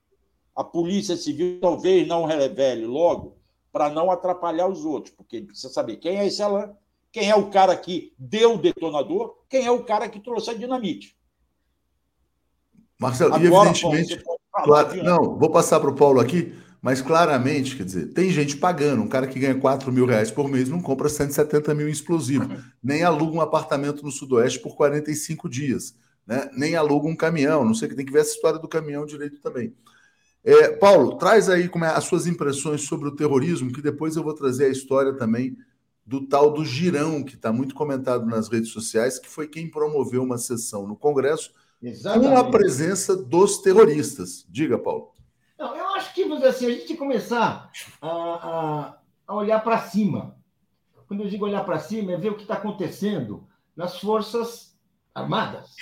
a Polícia Civil talvez não revele logo para não atrapalhar os outros, porque precisa saber quem é esse Alain, quem é o cara que deu o detonador, quem é o cara que trouxe a dinamite. Marcelo, Agora, evidentemente. Paulo, claro, não, vou passar para o Paulo aqui. Mas claramente, quer dizer, tem gente pagando. Um cara que ganha 4 mil reais por mês não compra 170 mil em explosivo, nem aluga um apartamento no Sudoeste por 45 dias, né? nem aluga um caminhão. Não sei que tem que ver essa história do caminhão direito também. É, Paulo, traz aí como é, as suas impressões sobre o terrorismo, que depois eu vou trazer a história também do tal do Girão, que está muito comentado nas redes sociais, que foi quem promoveu uma sessão no Congresso Exatamente. com a presença dos terroristas. Diga, Paulo. Acho que assim, a gente começar a, a, a olhar para cima. Quando eu digo olhar para cima, é ver o que está acontecendo nas Forças Armadas.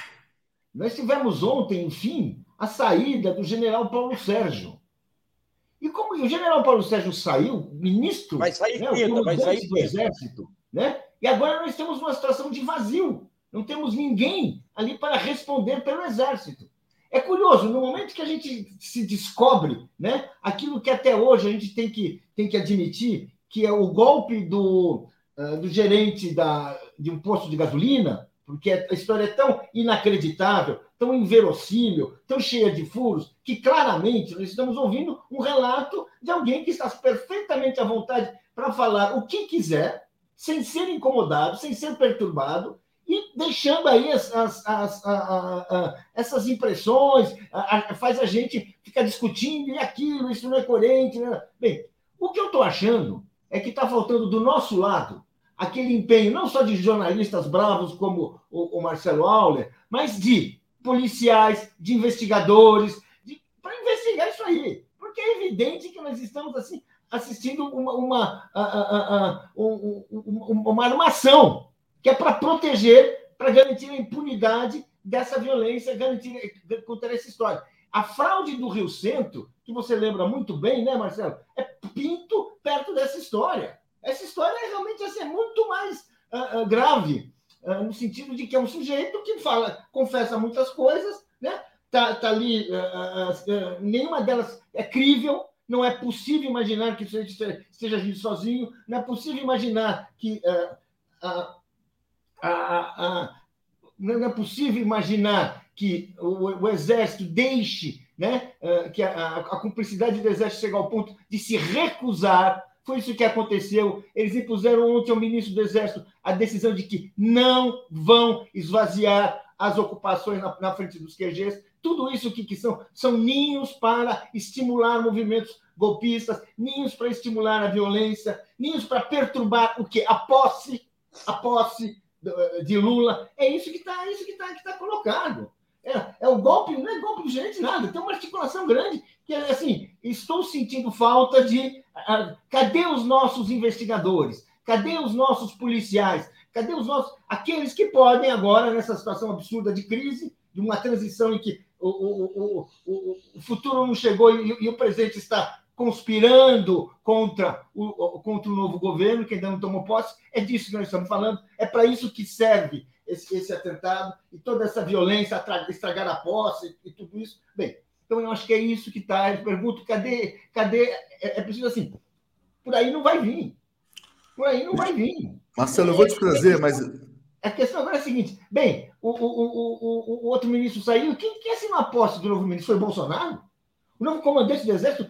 Nós tivemos ontem, enfim, a saída do general Paulo Sérgio. E como o general Paulo Sérgio saiu, ministro vai sair né, vai sair do Exército, né? e agora nós temos uma situação de vazio. Não temos ninguém ali para responder pelo Exército. É curioso, no momento que a gente se descobre né, aquilo que até hoje a gente tem que, tem que admitir, que é o golpe do, uh, do gerente da, de um posto de gasolina, porque a história é tão inacreditável, tão inverossímil, tão cheia de furos, que claramente nós estamos ouvindo um relato de alguém que está perfeitamente à vontade para falar o que quiser, sem ser incomodado, sem ser perturbado, e deixando aí as, as, as, essas impressões, faz a gente ficar discutindo e aquilo, isso não é coerente. Né? Bem, o que eu estou achando é que está faltando do nosso lado aquele empenho, não só de jornalistas bravos como o, o Marcelo Auler, mas de policiais, de investigadores, para investigar isso aí. Porque é evidente que nós estamos assim assistindo uma, uma, uma, uma armação que é para proteger, para garantir a impunidade dessa violência, garantir contra essa história. A fraude do Rio Centro, que você lembra muito bem, né, Marcelo? É pinto perto dessa história. Essa história é realmente assim, é muito mais uh, uh, grave, uh, no sentido de que é um sujeito que fala, confessa muitas coisas, né? Tá, tá ali, nenhuma delas é crível, não é possível imaginar que esteja, esteja agindo sozinho, não é possível imaginar que a, não é possível imaginar que o, o exército deixe né, eh, que a, a, cumplicidade do exército chegue ao ponto de se recusar. Foi isso que aconteceu. Eles impuseram ontem ao ministro do Exército a decisão de que não vão esvaziar as ocupações na, na frente dos QGs. Tudo isso que, que são, são ninhos para estimular movimentos golpistas, ninhos para estimular a violência, ninhos para perturbar o que? A posse, a posse de Lula. É isso que está isso que tá, que tá colocado. É, é o golpe, não é golpe do gerente, nada. Tem uma articulação grande que assim, estou sentindo falta de. Uh, cadê os nossos investigadores? Cadê os nossos policiais? Cadê os nossos. aqueles que podem agora, nessa situação absurda de crise, de uma transição em que o, o, o, o futuro não chegou e, e o presente está conspirando contra o, contra o novo governo, que ainda não tomou posse. É disso que nós estamos falando. É para isso que serve esse, esse, atentado e toda essa violência, estragar a posse e tudo isso. Bem, então eu acho que é isso que está. Eu pergunto, cadê? cadê? É, é preciso assim. Por aí não vai vir. Por aí não vai vir. Marcelo, eu vou te trazer, mas. A questão agora é a seguinte: bem, o, o, o, o, outro ministro saiu. Quem, quem assinou a posse do novo ministro? Foi Bolsonaro? O novo comandante do Exército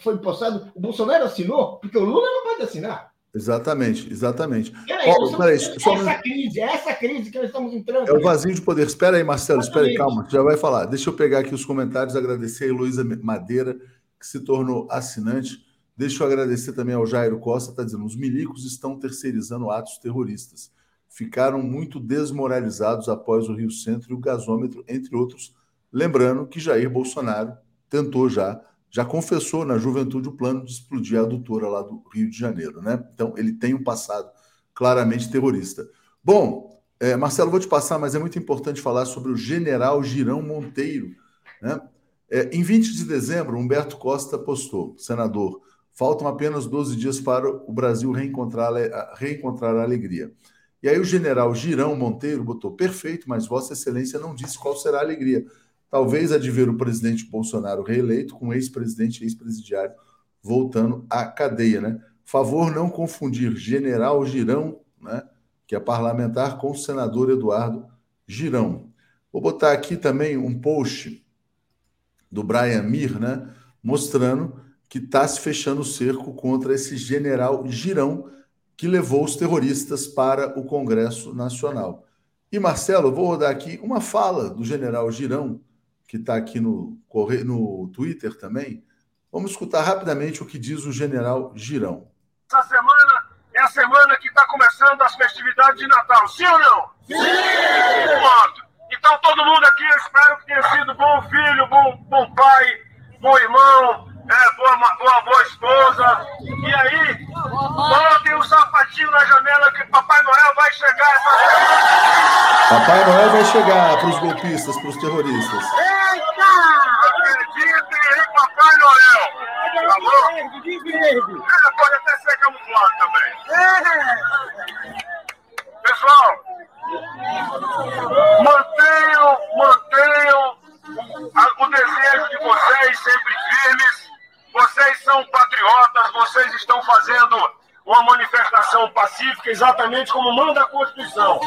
foi postado. O Bolsonaro assinou, porque o Lula não pode assinar. Exatamente, exatamente. Peraí, oh, peraí, essa só... crise, é essa crise que nós estamos entrando. É o vazio de poder. Espera aí, Marcelo, espera aí, calma, já vai falar. Deixa eu pegar aqui os comentários, agradecer a Heloísa Madeira, que se tornou assinante. Deixa eu agradecer também ao Jairo Costa, está dizendo: os milicos estão terceirizando atos terroristas. Ficaram muito desmoralizados após o Rio Centro e o gasômetro, entre outros. Lembrando que Jair Bolsonaro tentou já, já confessou na juventude o plano de explodir a adutora lá do Rio de Janeiro, né? Então ele tem um passado claramente terrorista. Bom, é, Marcelo, vou te passar, mas é muito importante falar sobre o general Girão Monteiro. Né? É, em 20 de dezembro, Humberto Costa postou, senador, Faltam apenas 12 dias para o Brasil reencontrar, reencontrar a alegria. E aí o general Girão Monteiro botou perfeito, mas Vossa Excelência não disse qual será a alegria. Talvez a de ver o presidente Bolsonaro reeleito com ex-presidente e ex-presidiário voltando à cadeia, né? Favor não confundir general Girão, né, que é parlamentar, com o senador Eduardo Girão. Vou botar aqui também um post do Brian Mir, né, mostrando que está se fechando o cerco contra esse general Girão, que levou os terroristas para o Congresso Nacional. E, Marcelo, vou rodar aqui uma fala do general Girão, que está aqui no, no Twitter também. Vamos escutar rapidamente o que diz o general Girão. Essa semana é a semana que está começando as festividades de Natal, sim ou não? Sim! Pronto. Então, todo mundo aqui, eu espero que tenha sido bom filho, bom, bom pai, bom irmão, é, boa, boa, boa esposa. E aí, botem um sapatinho na janela que Papai Noel vai chegar. Papai Noel vai chegar para os golpistas, para os terroristas. Eita! Acreditem em Papai Noel. Tá bom? É, pode até ser camuflado também. Pessoal, mantenham, mantenham o desejo de vocês sempre firmes vocês são patriotas, vocês estão fazendo uma manifestação pacífica, exatamente como manda a Constituição.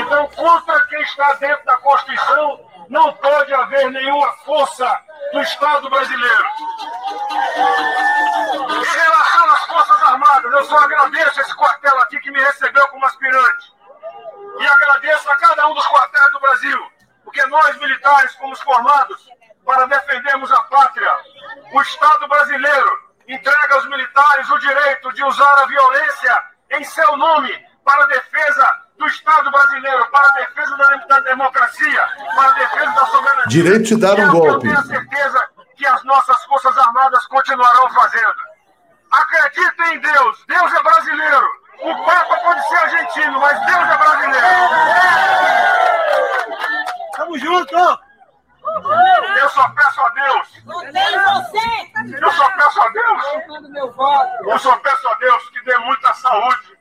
Então, contra quem está dentro da Constituição, não pode haver nenhuma força do Estado brasileiro. Em relação às Forças Armadas, eu só agradeço esse quartel aqui que me recebeu como aspirante. E agradeço a cada um dos quartéis do Brasil, porque nós, militares, fomos formados para defendermos a pátria. O Estado brasileiro entrega aos militares o direito de usar a violência em seu nome para a defesa do Estado brasileiro, para a defesa da, democracia, para a defesa da soberania. Direito de dar um é golpe. Eu tenho certeza que as nossas Forças Armadas continuarão fazendo. Acreditem em Deus. Deus é brasileiro. O Papa pode ser argentino, mas Deus é brasileiro. Tamo junto! Eu só peço a Deus. Eu só peço a Deus. Eu só peço a Deus que dê muita saúde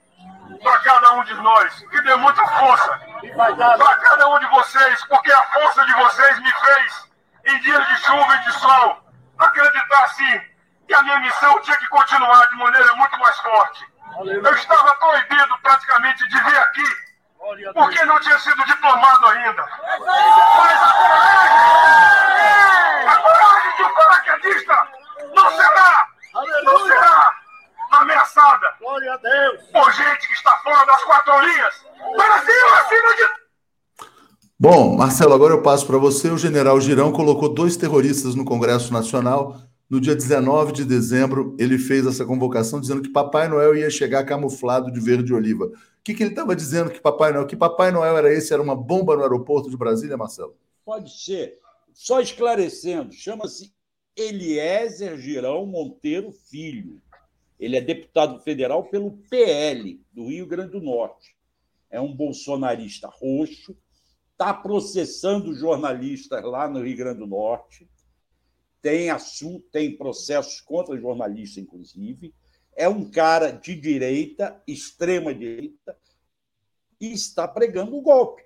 para cada um de nós, que dê muita força para cada um de vocês, porque a força de vocês me fez, em dias de chuva e de sol, acreditar sim que a minha missão tinha que continuar de maneira muito mais forte. Eu estava proibido praticamente de vir aqui porque não tinha sido diplomado ainda. Mas a coragem, a coragem de um paraquedista não será, não será ameaçada Glória a Deus. por gente que está fora das quatro linhas. Brasil acima de Bom, Marcelo, agora eu passo para você. O general Girão colocou dois terroristas no Congresso Nacional no dia 19 de dezembro, ele fez essa convocação dizendo que Papai Noel ia chegar camuflado de verde oliva. O que, que ele estava dizendo que Papai Noel? Que Papai Noel era esse? Era uma bomba no aeroporto de Brasília, Marcelo? Pode ser. Só esclarecendo, chama-se Eliezer Girão Monteiro Filho. Ele é deputado federal pelo PL do Rio Grande do Norte. É um bolsonarista roxo, está processando jornalistas lá no Rio Grande do Norte, tem assunto, tem processos contra jornalistas, inclusive. É um cara de direita, extrema direita, e está pregando o golpe.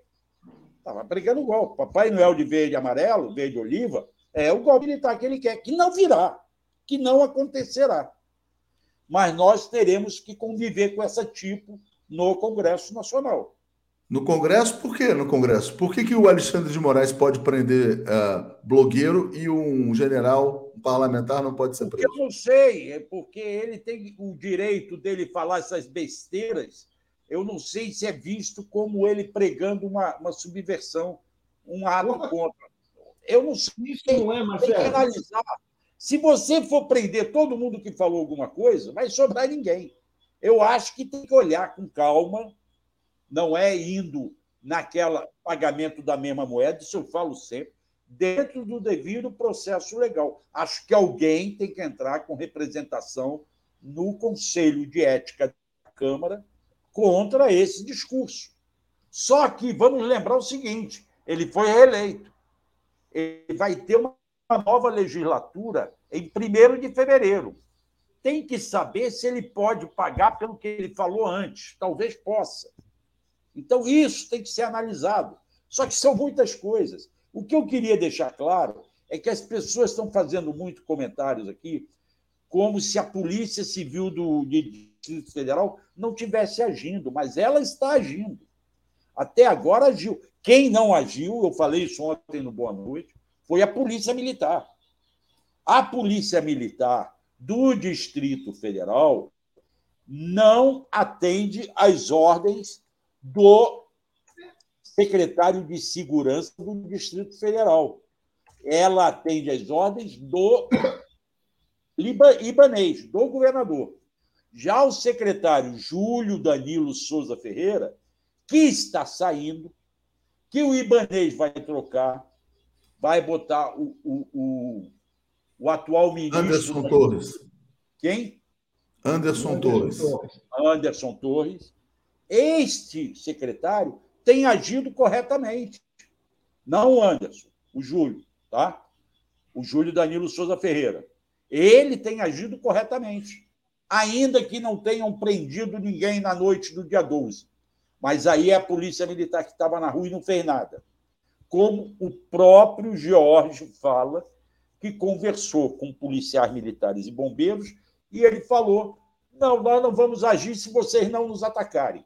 Estava pregando o golpe. Papai Noel de verde e amarelo, verde e oliva, é o golpe militar que ele quer, que não virá, que não acontecerá. Mas nós teremos que conviver com essa tipo no Congresso Nacional. No Congresso, por quê no Congresso? Por que, que o Alexandre de Moraes pode prender uh, blogueiro e um general, um parlamentar, não pode ser preso? Eu não sei, é porque ele tem o direito dele falar essas besteiras. Eu não sei se é visto como ele pregando uma, uma subversão, um ato contra. Eu não sei. Isso não é, Marcelo. Tem que analisar. Se você for prender todo mundo que falou alguma coisa, vai sobrar ninguém. Eu acho que tem que olhar com calma não é indo naquela pagamento da mesma moeda, isso eu falo sempre, dentro do devido processo legal. Acho que alguém tem que entrar com representação no Conselho de Ética da Câmara contra esse discurso. Só que vamos lembrar o seguinte: ele foi reeleito. Ele vai ter uma nova legislatura em 1 de fevereiro. Tem que saber se ele pode pagar pelo que ele falou antes. Talvez possa. Então, isso tem que ser analisado. Só que são muitas coisas. O que eu queria deixar claro é que as pessoas estão fazendo muito comentários aqui, como se a Polícia Civil do Distrito Federal não tivesse agindo, mas ela está agindo. Até agora agiu. Quem não agiu, eu falei isso ontem no Boa Noite, foi a Polícia Militar. A Polícia Militar do Distrito Federal não atende às ordens do secretário de Segurança do Distrito Federal. Ela atende às ordens do Ibanês, do governador. Já o secretário Júlio Danilo Souza Ferreira, que está saindo, que o Ibanês vai trocar, vai botar o, o, o, o atual ministro. Anderson Torres. Quem? Anderson, Anderson Torres. Torres. Anderson Torres este secretário tem agido corretamente. Não o Anderson, o Júlio, tá? O Júlio Danilo Souza Ferreira. Ele tem agido corretamente. Ainda que não tenham prendido ninguém na noite do dia 12. Mas aí é a polícia militar que estava na rua e não fez nada. Como o próprio George fala, que conversou com policiais militares e bombeiros, e ele falou: não, nós não vamos agir se vocês não nos atacarem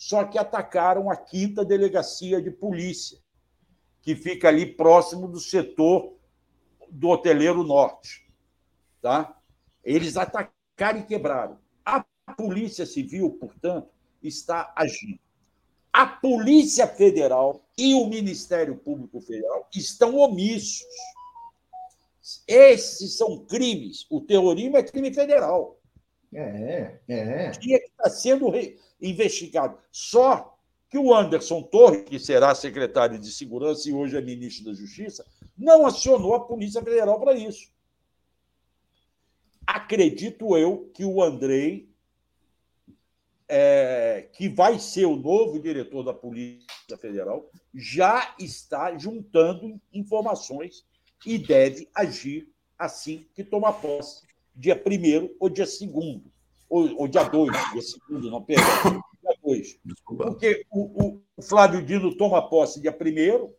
só que atacaram a quinta delegacia de polícia, que fica ali próximo do setor do Hoteleiro Norte. Tá? Eles atacaram e quebraram. A Polícia Civil, portanto, está agindo. A Polícia Federal e o Ministério Público Federal estão omissos. Esses são crimes. O terrorismo é crime federal. É, é. Tinha que estar sendo investigado. Só que o Anderson Torres, que será secretário de Segurança e hoje é ministro da Justiça, não acionou a Polícia Federal para isso. Acredito eu que o Andrei, é, que vai ser o novo diretor da Polícia Federal, já está juntando informações e deve agir assim que tomar posse, dia 1 ou dia 2 ou, ou dia 2, dia segundo, não, perdão, dia 2. Porque o, o, Flávio Dino toma posse dia 1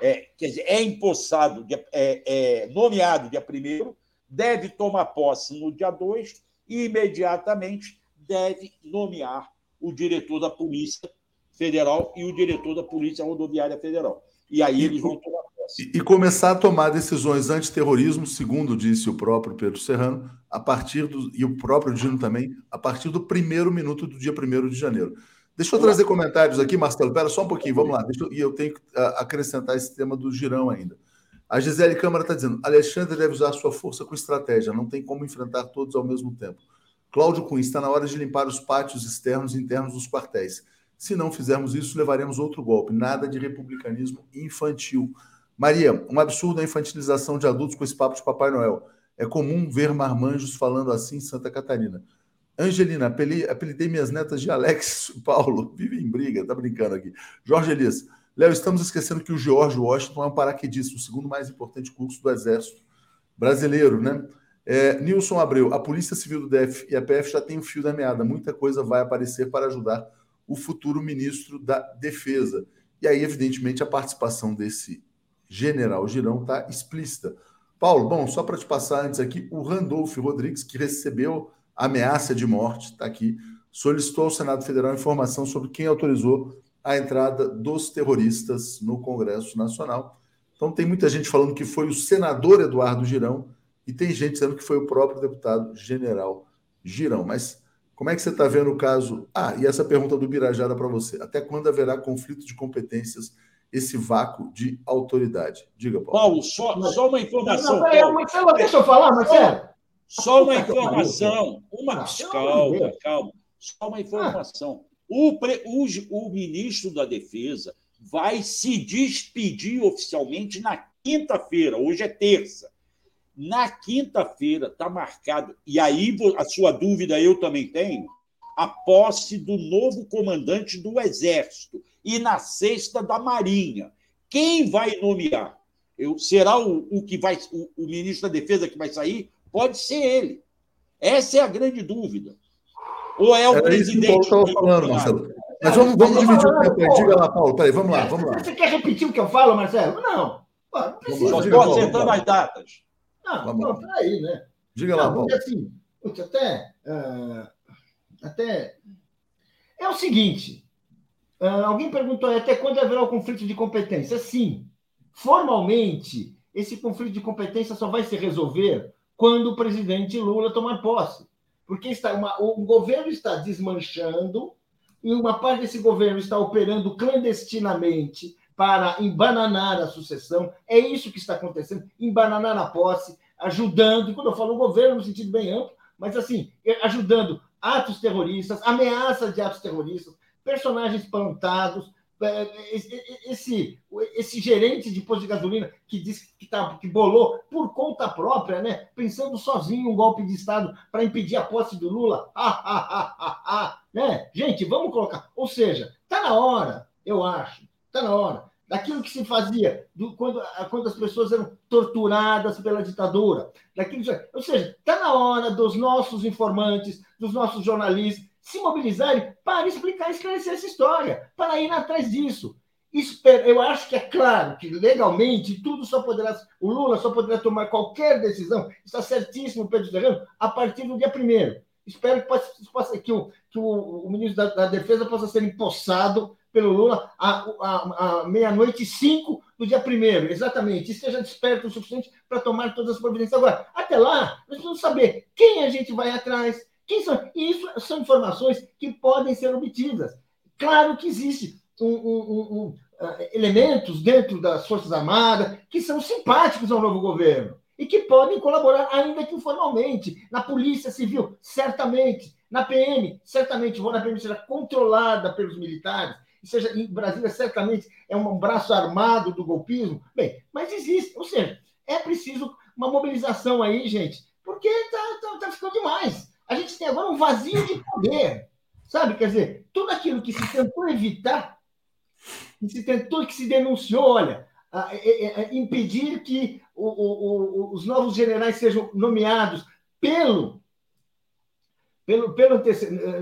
é, quer dizer, é empossado, é, é nomeado dia 1 deve tomar posse no dia 2 e imediatamente deve nomear o diretor da Polícia Federal e o diretor da Polícia Rodoviária Federal. E aí eles vão tomar e começar a tomar decisões antiterrorismo, segundo disse o próprio Pedro Serrano, a partir do, e o próprio Dino também, a partir do primeiro minuto do dia 1 de janeiro. Deixa eu trazer comentários aqui, Marcelo. Pera só um pouquinho, vamos lá. Eu, e eu tenho que acrescentar esse tema do girão ainda. A Gisele Câmara está dizendo: Alexandre deve usar sua força com estratégia, não tem como enfrentar todos ao mesmo tempo. Cláudio Cunha, está na hora de limpar os pátios externos e internos dos quartéis. Se não fizermos isso, levaremos outro golpe. Nada de republicanismo infantil. Maria, um absurdo a infantilização de adultos com esse papo de Papai Noel. É comum ver marmanjos falando assim em Santa Catarina. Angelina, apelidei minhas netas de Alex Paulo. Vive em briga, tá brincando aqui. Jorge Elias. Léo, estamos esquecendo que o George Washington é um paraquedista, o segundo mais importante curso do Exército brasileiro, né? É, Nilson Abreu, a Polícia Civil do DF e a PF já tem o fio da meada. Muita coisa vai aparecer para ajudar o futuro ministro da Defesa. E aí, evidentemente, a participação desse general Girão está explícita. Paulo, bom, só para te passar antes aqui, o Randolph Rodrigues, que recebeu ameaça de morte, está aqui, solicitou ao Senado Federal informação sobre quem autorizou a entrada dos terroristas no Congresso Nacional. Então, tem muita gente falando que foi o senador Eduardo Girão e tem gente dizendo que foi o próprio deputado general Girão. Mas como é que você está vendo o caso? Ah, e essa pergunta do Birajara para você: até quando haverá conflito de competências? Esse vácuo de autoridade. Diga, Paulo. Paulo, só, só uma informação. Não, não, Marcelo, deixa eu falar, Marcelo. Só uma informação. Uma, calma, calma. Só uma informação. O, pre, o, o ministro da Defesa vai se despedir oficialmente na quinta-feira. Hoje é terça. Na quinta-feira está marcado, e aí a sua dúvida eu também tenho, a posse do novo comandante do Exército e na sexta da Marinha. Quem vai nomear? Eu, será o, o que vai o, o, ministro da Defesa que vai sair? Pode ser ele. Essa é a grande dúvida. Ou é o Era presidente? Isso que o falando, Marcelo. Mas vamos, vamos dividir o tempo aí. Diga lá, Paulo. Peraí, vamos lá, vamos lá. Você quer repetir o que eu falo, Marcelo? Não. não precisa. Só estou acertando as datas. Não, Vamos não, peraí, né? Diga lá, Paulo. Assim, até, uh, até. É o seguinte: uh, alguém perguntou até quando haverá o conflito de competência? Sim. Formalmente, esse conflito de competência só vai se resolver quando o presidente Lula tomar posse. Porque está uma, o governo está desmanchando e uma parte desse governo está operando clandestinamente para embananar a sucessão. É isso que está acontecendo, embananar a posse, ajudando, quando eu falo governo no sentido bem amplo, mas assim, ajudando atos terroristas, ameaças de atos terroristas, personagens plantados, é, esse, esse gerente de posto de gasolina que disse que, tá, que bolou por conta própria, né, pensando sozinho um golpe de Estado para impedir a posse do Lula. Ah, ah, ah, ah, né? Gente, vamos colocar. Ou seja, está na hora, eu acho, está na hora daquilo que se fazia do, quando, quando as pessoas eram torturadas pela ditadura. Daquilo, ou seja, está na hora dos nossos informantes, dos nossos jornalistas, se mobilizarem para explicar e esclarecer essa história, para ir atrás disso. Eu acho que é claro que legalmente tudo só poderá. O Lula só poderá tomar qualquer decisão, está certíssimo, Pedro Serrano, a partir do dia primeiro. Espero que, possa, que, o, que o, o ministro da, da Defesa possa ser empossado pelo Lula à, meia-noite e cinco do dia primeiro, exatamente. Esteja desperto o suficiente para tomar todas as providências. Agora, até lá, nós precisamos saber quem a gente vai atrás, quem são. E isso são informações que podem ser obtidas. Claro que existe um, um, um, uh, elementos dentro das Forças Armadas que são simpáticos ao novo governo e que podem colaborar, ainda que informalmente, na Polícia Civil, certamente, na PM, certamente, na PM será controlada pelos militares, seja em Brasília certamente é um braço armado do golpismo. Bem, mas existe, ou seja, é preciso uma mobilização aí, gente, porque tá, tá, tá ficando demais. A gente tem agora um vazio de poder, sabe? Quer dizer, tudo aquilo que se tentou evitar, que se tentou, que se denunciou, olha, a, a, a, impedir que o, o, o, os novos generais sejam nomeados pelo pelo, pelo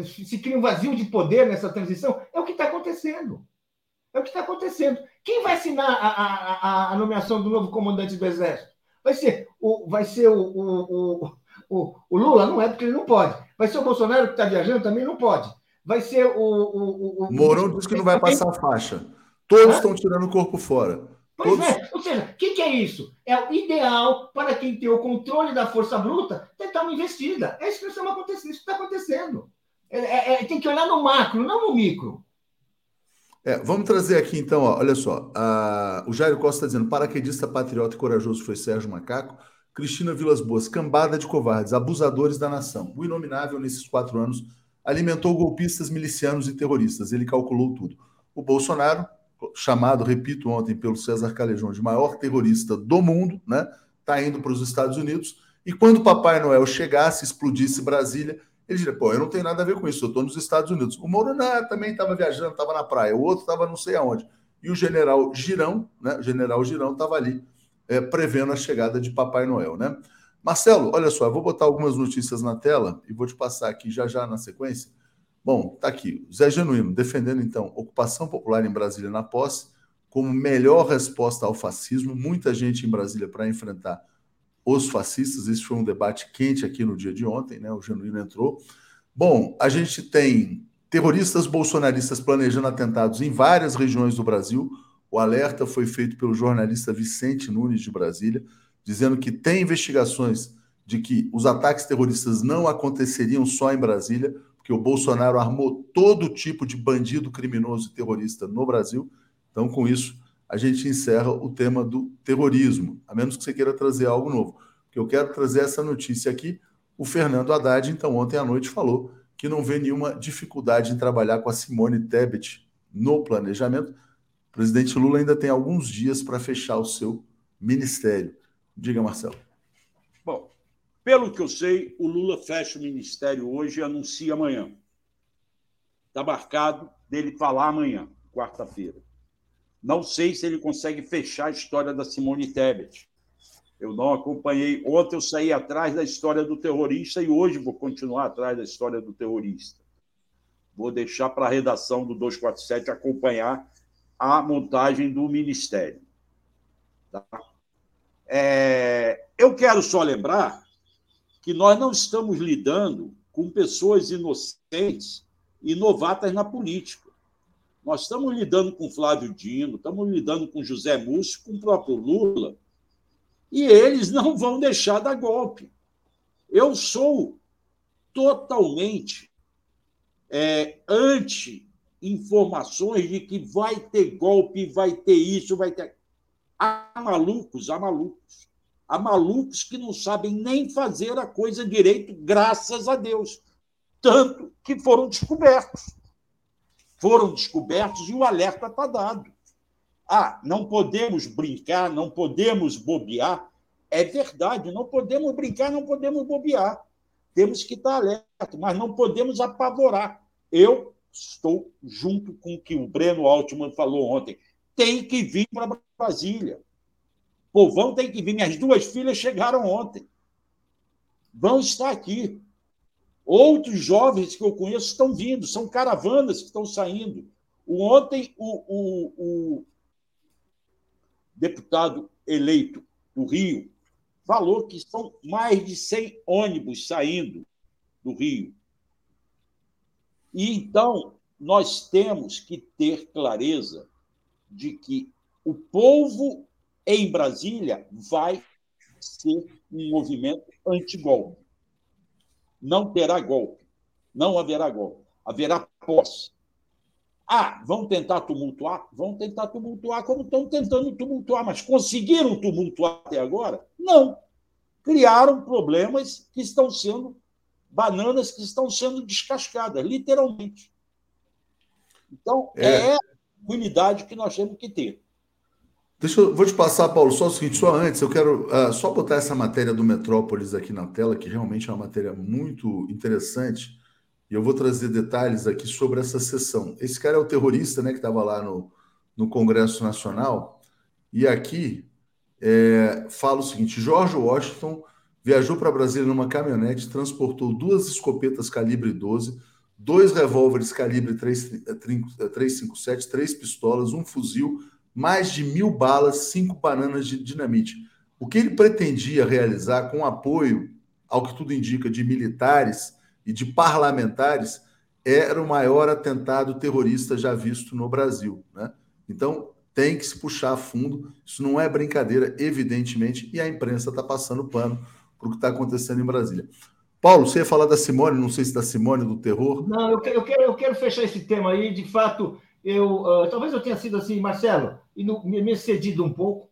se cria um vazio de poder nessa transição, é o que está acontecendo. É o que está acontecendo. Quem vai assinar a, a, a, nomeação do novo comandante do Exército? Vai ser o, vai ser o, o, o, o Lula? Não é, porque ele não pode. Vai ser o Bolsonaro que está viajando? Também não pode. Vai ser o. o, o Mourão diz que não vai passar a faixa. Todos estão tirando o corpo fora. Pois Todos... é, ou seja, o que, que, é isso? É o ideal para quem tem o controle da força bruta tentar uma investida. É isso que está acontecendo. É, é, é, tem que olhar no macro, não no micro. É, vamos trazer aqui então, ó, olha só. A, o Jairo Costa está dizendo: paraquedista patriota e corajoso foi Sérgio Macaco. Cristina Vilas Boas, cambada de covardes, abusadores da nação. O inominável, nesses quatro anos, alimentou golpistas, milicianos e terroristas. Ele calculou tudo. O Bolsonaro chamado, repito ontem, pelo César Calejão, de maior terrorista do mundo, né? Está indo para os Estados Unidos. E quando Papai Noel chegasse, explodisse Brasília, ele diria: pô, eu não tenho nada a ver com isso, eu estou nos Estados Unidos. O Moro não, também estava viajando, estava na praia, o outro estava não sei aonde. E o general Girão, né? O general Girão estava ali é, prevendo a chegada de Papai Noel, né? Marcelo, olha só, eu vou botar algumas notícias na tela e vou te passar aqui já já na sequência. Bom, tá aqui. Zé Genuíno defendendo então ocupação popular em Brasília na posse como melhor resposta ao fascismo. Muita gente em Brasília para enfrentar os fascistas. Esse foi um debate quente aqui no dia de ontem, né? O Genuíno entrou. Bom, a gente tem terroristas bolsonaristas planejando atentados em várias regiões do Brasil. O alerta foi feito pelo jornalista Vicente Nunes de Brasília, dizendo que tem investigações de que os ataques terroristas não aconteceriam só em Brasília que o Bolsonaro armou todo tipo de bandido criminoso e terrorista no Brasil. Então, com isso, a gente encerra o tema do terrorismo, a menos que você queira trazer algo novo. Porque eu quero trazer essa notícia aqui. O Fernando Haddad, então, ontem à noite falou que não vê nenhuma dificuldade em trabalhar com a Simone Tebet no planejamento. O presidente Lula ainda tem alguns dias para fechar o seu ministério. Diga, Marcelo. Pelo que eu sei, o Lula fecha o ministério hoje e anuncia amanhã. Está marcado dele falar amanhã, quarta-feira. Não sei se ele consegue fechar a história da Simone Tebet. Eu não acompanhei. Ontem eu saí atrás da história do terrorista e hoje vou continuar atrás da história do terrorista. Vou deixar para a redação do 247 acompanhar a montagem do ministério. Tá? É... eu quero só lembrar que nós não estamos lidando com pessoas inocentes e novatas na política. Nós estamos lidando com Flávio Dino, estamos lidando com José Múcio, com o próprio Lula, e eles não vão deixar dar golpe. Eu sou totalmente é, anti informações de que vai ter golpe, vai ter isso, vai ter. Há malucos, há malucos. Há malucos que não sabem nem fazer a coisa direito, graças a Deus. Tanto que foram descobertos. Foram descobertos e o alerta está dado. Ah, não podemos brincar, não podemos bobear. É verdade, não podemos brincar, não podemos bobear. Temos que estar alerta, mas não podemos apavorar. Eu estou junto com o que o Breno Altman falou ontem. Tem que vir para Brasília. Povão tem que vir. Minhas duas filhas chegaram ontem. Vão estar aqui. Outros jovens que eu conheço estão vindo, são caravanas que estão saindo. Ontem, o, o, o deputado eleito do Rio falou que são mais de 100 ônibus saindo do Rio. E então nós temos que ter clareza de que o povo em Brasília vai ser um movimento anti-golpe. Não terá golpe. Não haverá golpe. Haverá posse. Ah, vão tentar tumultuar? Vão tentar tumultuar como estão tentando tumultuar, mas conseguiram tumultuar até agora? Não. Criaram problemas que estão sendo bananas que estão sendo descascadas, literalmente. Então, é, é a unidade que nós temos que ter. Deixa eu vou te passar, Paulo, só o seguinte, só antes, eu quero uh, só botar essa matéria do Metrópolis aqui na tela, que realmente é uma matéria muito interessante, e eu vou trazer detalhes aqui sobre essa sessão. Esse cara é o terrorista, né, que estava lá no, no Congresso Nacional, e aqui é, fala o seguinte: George Washington viajou para Brasília numa caminhonete, transportou duas escopetas calibre 12, dois revólveres calibre 3, 357, três pistolas, um fuzil mais de mil balas, cinco bananas de dinamite. O que ele pretendia realizar com apoio, ao que tudo indica, de militares e de parlamentares, era o maior atentado terrorista já visto no Brasil. Né? Então, tem que se puxar a fundo. Isso não é brincadeira, evidentemente, e a imprensa está passando pano para o que está acontecendo em Brasília. Paulo, você ia falar da Simone, não sei se da Simone do terror. Não, eu quero, eu quero, eu quero fechar esse tema aí. De fato, eu uh, talvez eu tenha sido assim, Marcelo, e no, me, excedido um pouco.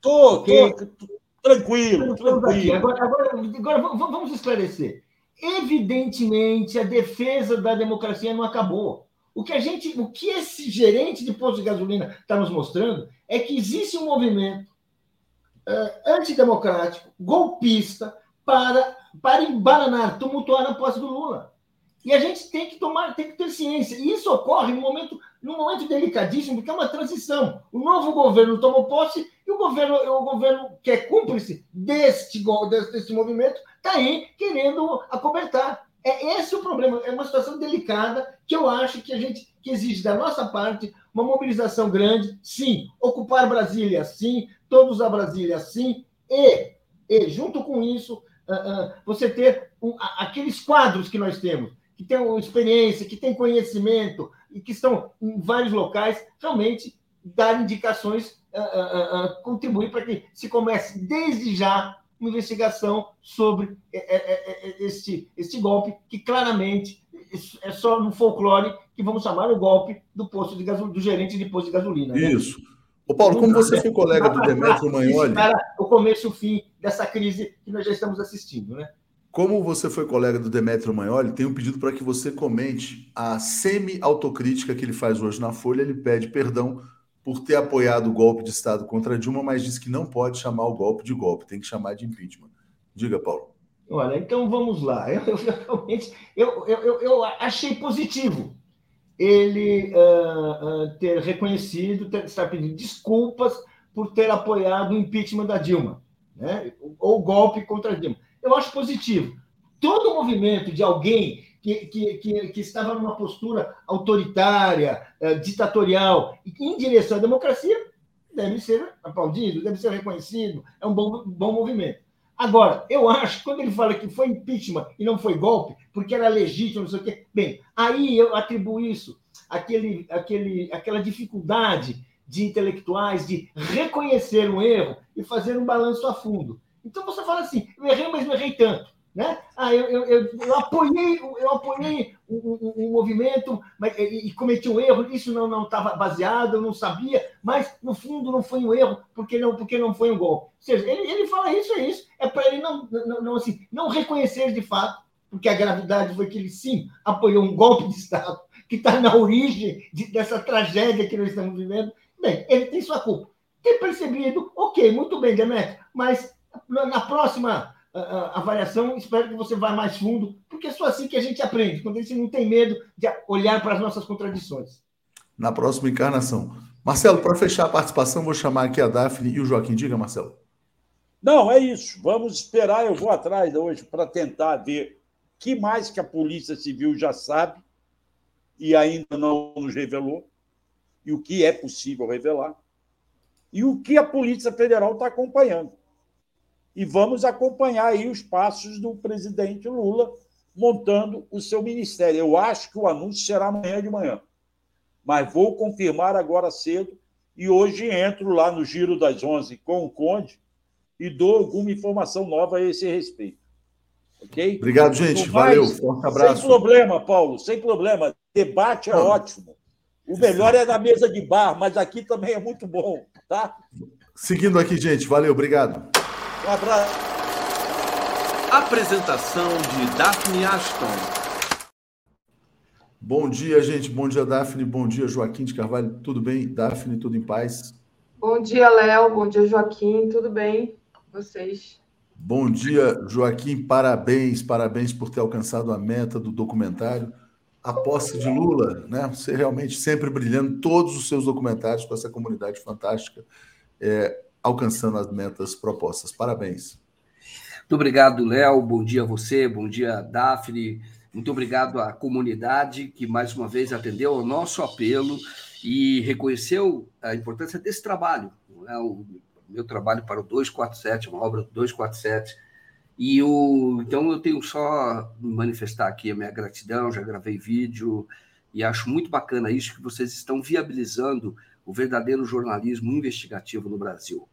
Tô, porque... tô, tranquilo, tranquilo. Agora, agora, agora vamos esclarecer. Evidentemente, a defesa da democracia não acabou. O que a gente, o que esse gerente de posto de gasolina está nos mostrando é que existe um movimento uh, antidemocrático, golpista, para, para embananar, tumultuar a posse do Lula. E a gente tem que tomar, tem que ter ciência. E isso ocorre num momento, num momento delicadíssimo, porque é uma transição. O novo governo tomou posse e o governo, o governo que é cúmplice deste, deste movimento está aí querendo acobertar. É esse o problema. É uma situação delicada que eu acho que a gente que exige da nossa parte uma mobilização grande, sim, ocupar Brasília, sim, todos a Brasília, sim, e, e junto com isso, uh, uh, você ter aqueles quadros que nós temos, que têm experiência, que têm conhecimento e que estão em vários locais, realmente dar indicações, uh, contribuir para que se comece desde já uma investigação sobre é, é, é, este, este golpe, que claramente é só no folclore que vamos chamar o golpe do posto de gasolina, do gerente de posto de gasolina. Né? Isso. Ô Paulo, como você foi colega do Demetrio Magnoli... Para o começo e o fim dessa crise que nós já estamos assistindo, né? Como você foi colega do Demetrio Magnoli, tenho um pedido para que você comente a semi-autocrítica que ele faz hoje na Folha. Ele pede perdão por ter apoiado o golpe de Estado contra Dilma, mas diz que não pode chamar o golpe de golpe, tem que chamar de impeachment. Diga, Paulo. Olha, então vamos lá. Eu, eu realmente eu, eu, eu achei positivo ele uh, uh, ter reconhecido, ter, estar pedindo desculpas por ter apoiado o impeachment da Dilma, né? ou golpe contra a Dilma. Eu acho positivo. Todo movimento de alguém que, que, que, que estava numa postura autoritária, uh, ditatorial, em direção à democracia, deve ser aplaudido, deve ser reconhecido, é um bom, bom movimento. Agora, eu acho que quando ele fala que foi impeachment e não foi golpe, porque era legítimo, não sei o quê, bem, aí eu atribuo isso, aquele, aquele, aquela dificuldade de intelectuais de reconhecer um erro e fazer um balanço a fundo. Então você fala assim, eu errei, mas não errei tanto. Né? Ah, eu, eu, eu, eu apoiei, eu apoiei um, um, um movimento mas, e, e, cometi um erro, isso não estava baseado, eu não sabia, mas no fundo não foi um erro, porque não, porque não foi um golpe. Ou seja, ele, ele fala isso, é isso, é para ele não, não, não, assim, não reconhecer de fato, porque a gravidade foi que ele sim apoiou um golpe de Estado que está na origem de, dessa tragédia que nós estamos vivendo. Bem, ele tem sua culpa. Ter percebido, ok, muito bem, Demetrio, mas na próxima avaliação, espero que você vá mais fundo, porque é só assim que a gente aprende, quando a gente não tem medo de olhar para as nossas contradições. Na próxima encarnação. Marcelo, para fechar a participação, vou chamar aqui a Daphne e o Joaquim. Diga, Marcelo. Não, é isso. Vamos esperar. Eu vou atrás hoje para tentar ver o que mais que a Polícia Civil já sabe e ainda não nos revelou, e o que é possível revelar, e o que a Polícia Federal está acompanhando e vamos acompanhar aí os passos do presidente Lula montando o seu ministério. Eu acho que o anúncio será amanhã de manhã, mas vou confirmar agora cedo e hoje entro lá no Giro das Onze com o Conde e dou alguma informação nova a esse respeito. Ok? Obrigado, gente. Valeu. Forte abraço. Sem problema, Paulo, sem problema. Debate é Não. ótimo. O melhor é na mesa de bar, mas aqui também é muito bom, tá? Seguindo aqui, gente. Valeu, obrigado. Um abraço. Apresentação de Daphne Ashton. Bom dia, gente. Bom dia, Daphne. Bom dia, Joaquim de Carvalho. Tudo bem? Daphne, tudo em paz? Bom dia, Léo. Bom dia, Joaquim. Tudo bem? Vocês? Bom dia, Joaquim. Parabéns, parabéns por ter alcançado a meta do documentário. A posse de Lula, né? Você realmente sempre brilhando todos os seus documentários com essa comunidade fantástica. É, alcançando as metas propostas. Parabéns. Muito obrigado, Léo. Bom dia a você, bom dia, Daphne. Muito obrigado à comunidade que mais uma vez atendeu ao nosso apelo e reconheceu a importância desse trabalho. É o meu trabalho para o 247, uma obra do 247. E o, então eu tenho só manifestar aqui a minha gratidão, já gravei vídeo e acho muito bacana isso que vocês estão viabilizando o verdadeiro jornalismo investigativo no Brasil.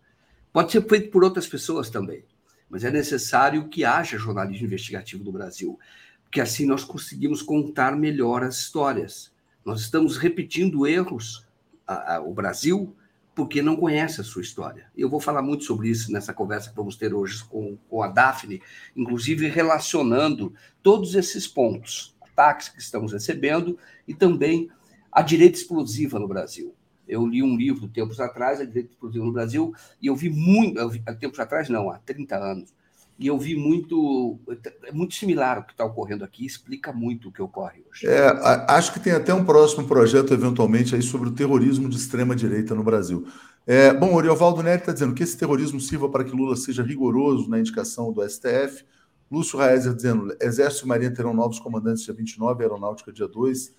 Pode ser feito por outras pessoas também, mas é necessário que haja jornalismo investigativo no Brasil, porque assim nós conseguimos contar melhor as histórias. Nós estamos repetindo erros, a, a, o Brasil, porque não conhece a sua história. Eu vou falar muito sobre isso nessa conversa que vamos ter hoje com, com a Daphne, inclusive relacionando todos esses pontos, ataques que estamos recebendo e também a direita explosiva no Brasil. Eu li um livro tempos atrás, A Direita Explosiva no Brasil, e eu vi muito, eu vi, tempos atrás não, há 30 anos, e eu vi muito, é muito similar ao que está ocorrendo aqui, explica muito o que ocorre hoje. É, acho que tem até um próximo projeto, eventualmente, aí sobre o terrorismo de extrema-direita no Brasil. É, bom, o Oriovaldo Nery está dizendo que esse terrorismo sirva para que Lula seja rigoroso na indicação do STF. Lúcio Raezer dizendo Exército e Marinha terão novos comandantes dia 29, Aeronáutica dia 2.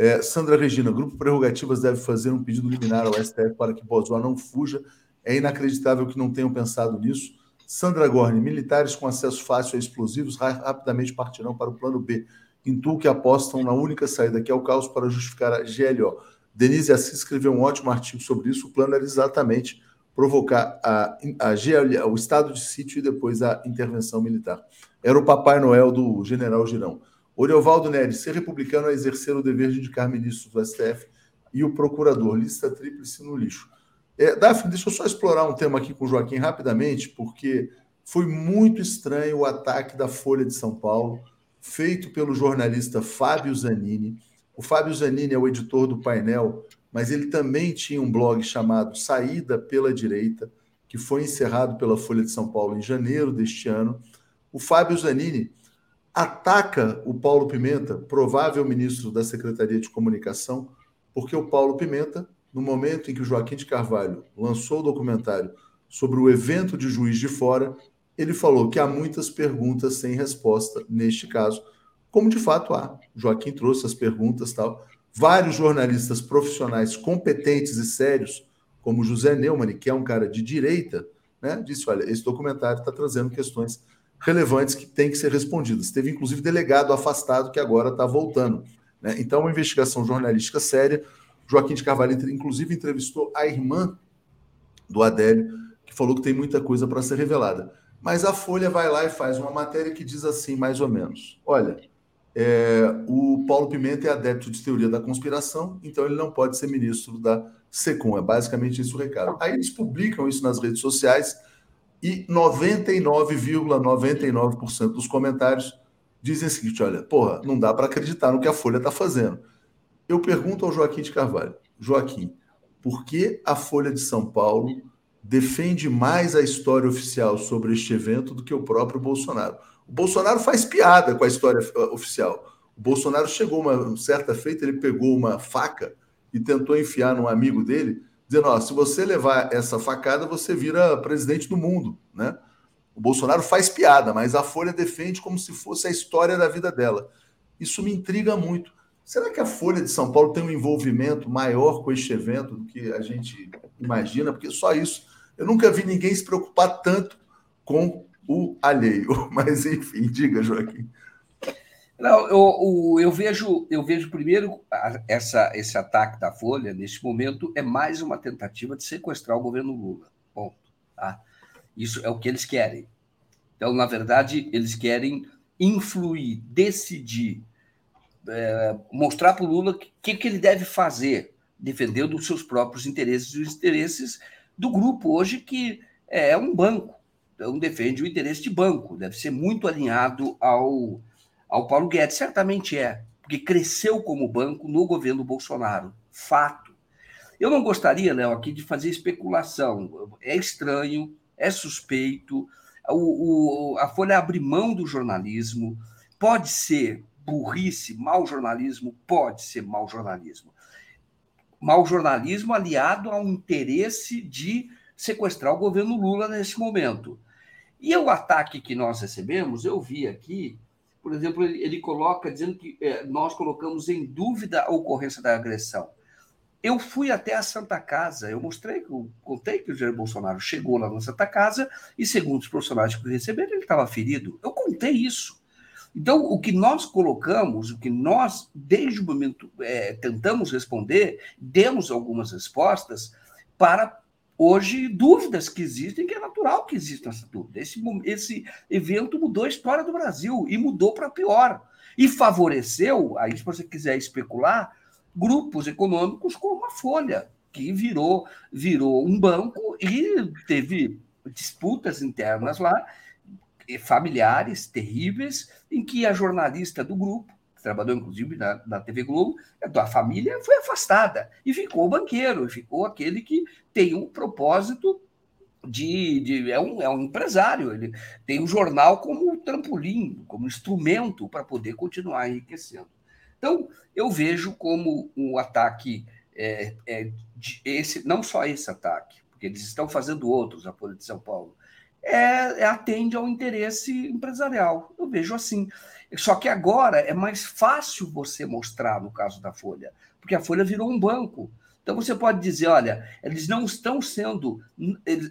É, Sandra Regina, Grupo Prerrogativas deve fazer um pedido liminar ao STF para que Bozoá não fuja. É inacreditável que não tenham pensado nisso. Sandra Gorni, militares com acesso fácil a explosivos rapidamente partirão para o plano B. Intuo que apostam na única saída que é o caos para justificar a GLO. Denise Assis escreveu um ótimo artigo sobre isso. O plano era exatamente provocar a, a o estado de sítio e depois a intervenção militar. Era o Papai Noel do general Girão. Oriovaldo Neres, ser republicano é exercer o dever de indicar ministros do STF e o procurador. Lista tríplice no lixo. É, Daphne, deixa eu só explorar um tema aqui com o Joaquim rapidamente, porque foi muito estranho o ataque da Folha de São Paulo, feito pelo jornalista Fábio Zanini. O Fábio Zanini é o editor do painel, mas ele também tinha um blog chamado Saída pela Direita, que foi encerrado pela Folha de São Paulo em janeiro deste ano. O Fábio Zanini ataca o Paulo Pimenta, provável ministro da Secretaria de Comunicação, porque o Paulo Pimenta, no momento em que o Joaquim de Carvalho lançou o documentário sobre o evento de Juiz de Fora, ele falou que há muitas perguntas sem resposta neste caso, como de fato há. Joaquim trouxe as perguntas tal. Vários jornalistas profissionais competentes e sérios, como José Neumann, que é um cara de direita, né, disse: olha, esse documentário está trazendo questões relevantes que têm que ser respondidas. Teve, inclusive, delegado afastado que agora está voltando. Né? Então, uma investigação jornalística séria. Joaquim de Carvalho, inclusive, entrevistou a irmã do Adélio, que falou que tem muita coisa para ser revelada. Mas a Folha vai lá e faz uma matéria que diz assim, mais ou menos: olha, é, o Paulo Pimenta é adepto de teoria da conspiração, então ele não pode ser ministro da SECOM. É basicamente isso o recado. Aí eles publicam isso nas redes sociais e 99,99% ,99 dos comentários dizem o seguinte: olha, porra, não dá para acreditar no que a Folha está fazendo. Eu pergunto ao Joaquim de Carvalho: Joaquim, por que a Folha de São Paulo defende mais a história oficial sobre este evento do que o próprio Bolsonaro? O Bolsonaro faz piada com a história eh, oficial. O Bolsonaro chegou uma certa feita, ele pegou uma faca e tentou enfiar num amigo dele dizendo: ó, se você levar essa facada, você vira presidente do mundo, né? O Bolsonaro faz piada, mas a Folha defende como se fosse a história da vida dela. Isso me intriga muito. Será que a Folha de São Paulo tem um envolvimento maior com este evento do que a gente imagina? Porque só isso. Eu nunca vi ninguém se preocupar tanto com o alheio. Mas, enfim, diga, Joaquim. Não, eu, eu, vejo, eu vejo primeiro essa, esse ataque da Folha, neste momento, é mais uma tentativa de sequestrar o governo Lula. Ponto. Tá? Isso é o que eles querem. Então, na verdade, eles querem influir, decidir, é, mostrar para o Lula o que, que ele deve fazer, defendendo os seus próprios interesses e os interesses do grupo hoje, que é um banco. Então, defende o interesse de banco, deve ser muito alinhado ao ao Paulo Guedes. Certamente é, porque cresceu como banco no governo Bolsonaro. Fato. Eu não gostaria, Léo, aqui de fazer especulação. É estranho, é suspeito. O, o, a Folha abre mão do jornalismo. Pode ser burrice, mau jornalismo? Pode ser mau jornalismo. Mau jornalismo aliado ao interesse de sequestrar o governo Lula nesse momento. E o ataque que nós recebemos, eu vi aqui, por exemplo, ele, ele coloca dizendo que é, nós colocamos em dúvida a ocorrência da agressão. Eu fui até a Santa Casa, eu mostrei, eu contei que o Jair Bolsonaro chegou lá na Santa Casa e, segundo os profissionais que receberam, ele estava ferido. Eu contei isso. Então, o que nós colocamos, o que nós, desde o momento, é, tentamos responder, demos algumas respostas para hoje dúvidas que existem, que é natural que existam essa dúvida. Esse, esse evento mudou a história do Brasil e mudou para pior. E favoreceu, aí se você quiser especular, grupos econômicos como a Folha, que virou, virou um banco e teve disputas internas lá, familiares terríveis, em que a jornalista do grupo trabalhou inclusive na, na TV Globo, a família foi afastada e ficou o banqueiro, ficou aquele que tem um propósito de, de, é, um, é um empresário, ele tem um jornal como trampolim, como instrumento para poder continuar enriquecendo. Então, eu vejo como um ataque, é, é, esse, não só esse ataque, porque eles estão fazendo outros, a Folha de São Paulo, é, é, atende ao interesse empresarial. Eu vejo assim. Só que agora é mais fácil você mostrar no caso da Folha, porque a Folha virou um banco. Então você pode dizer, olha, eles não estão sendo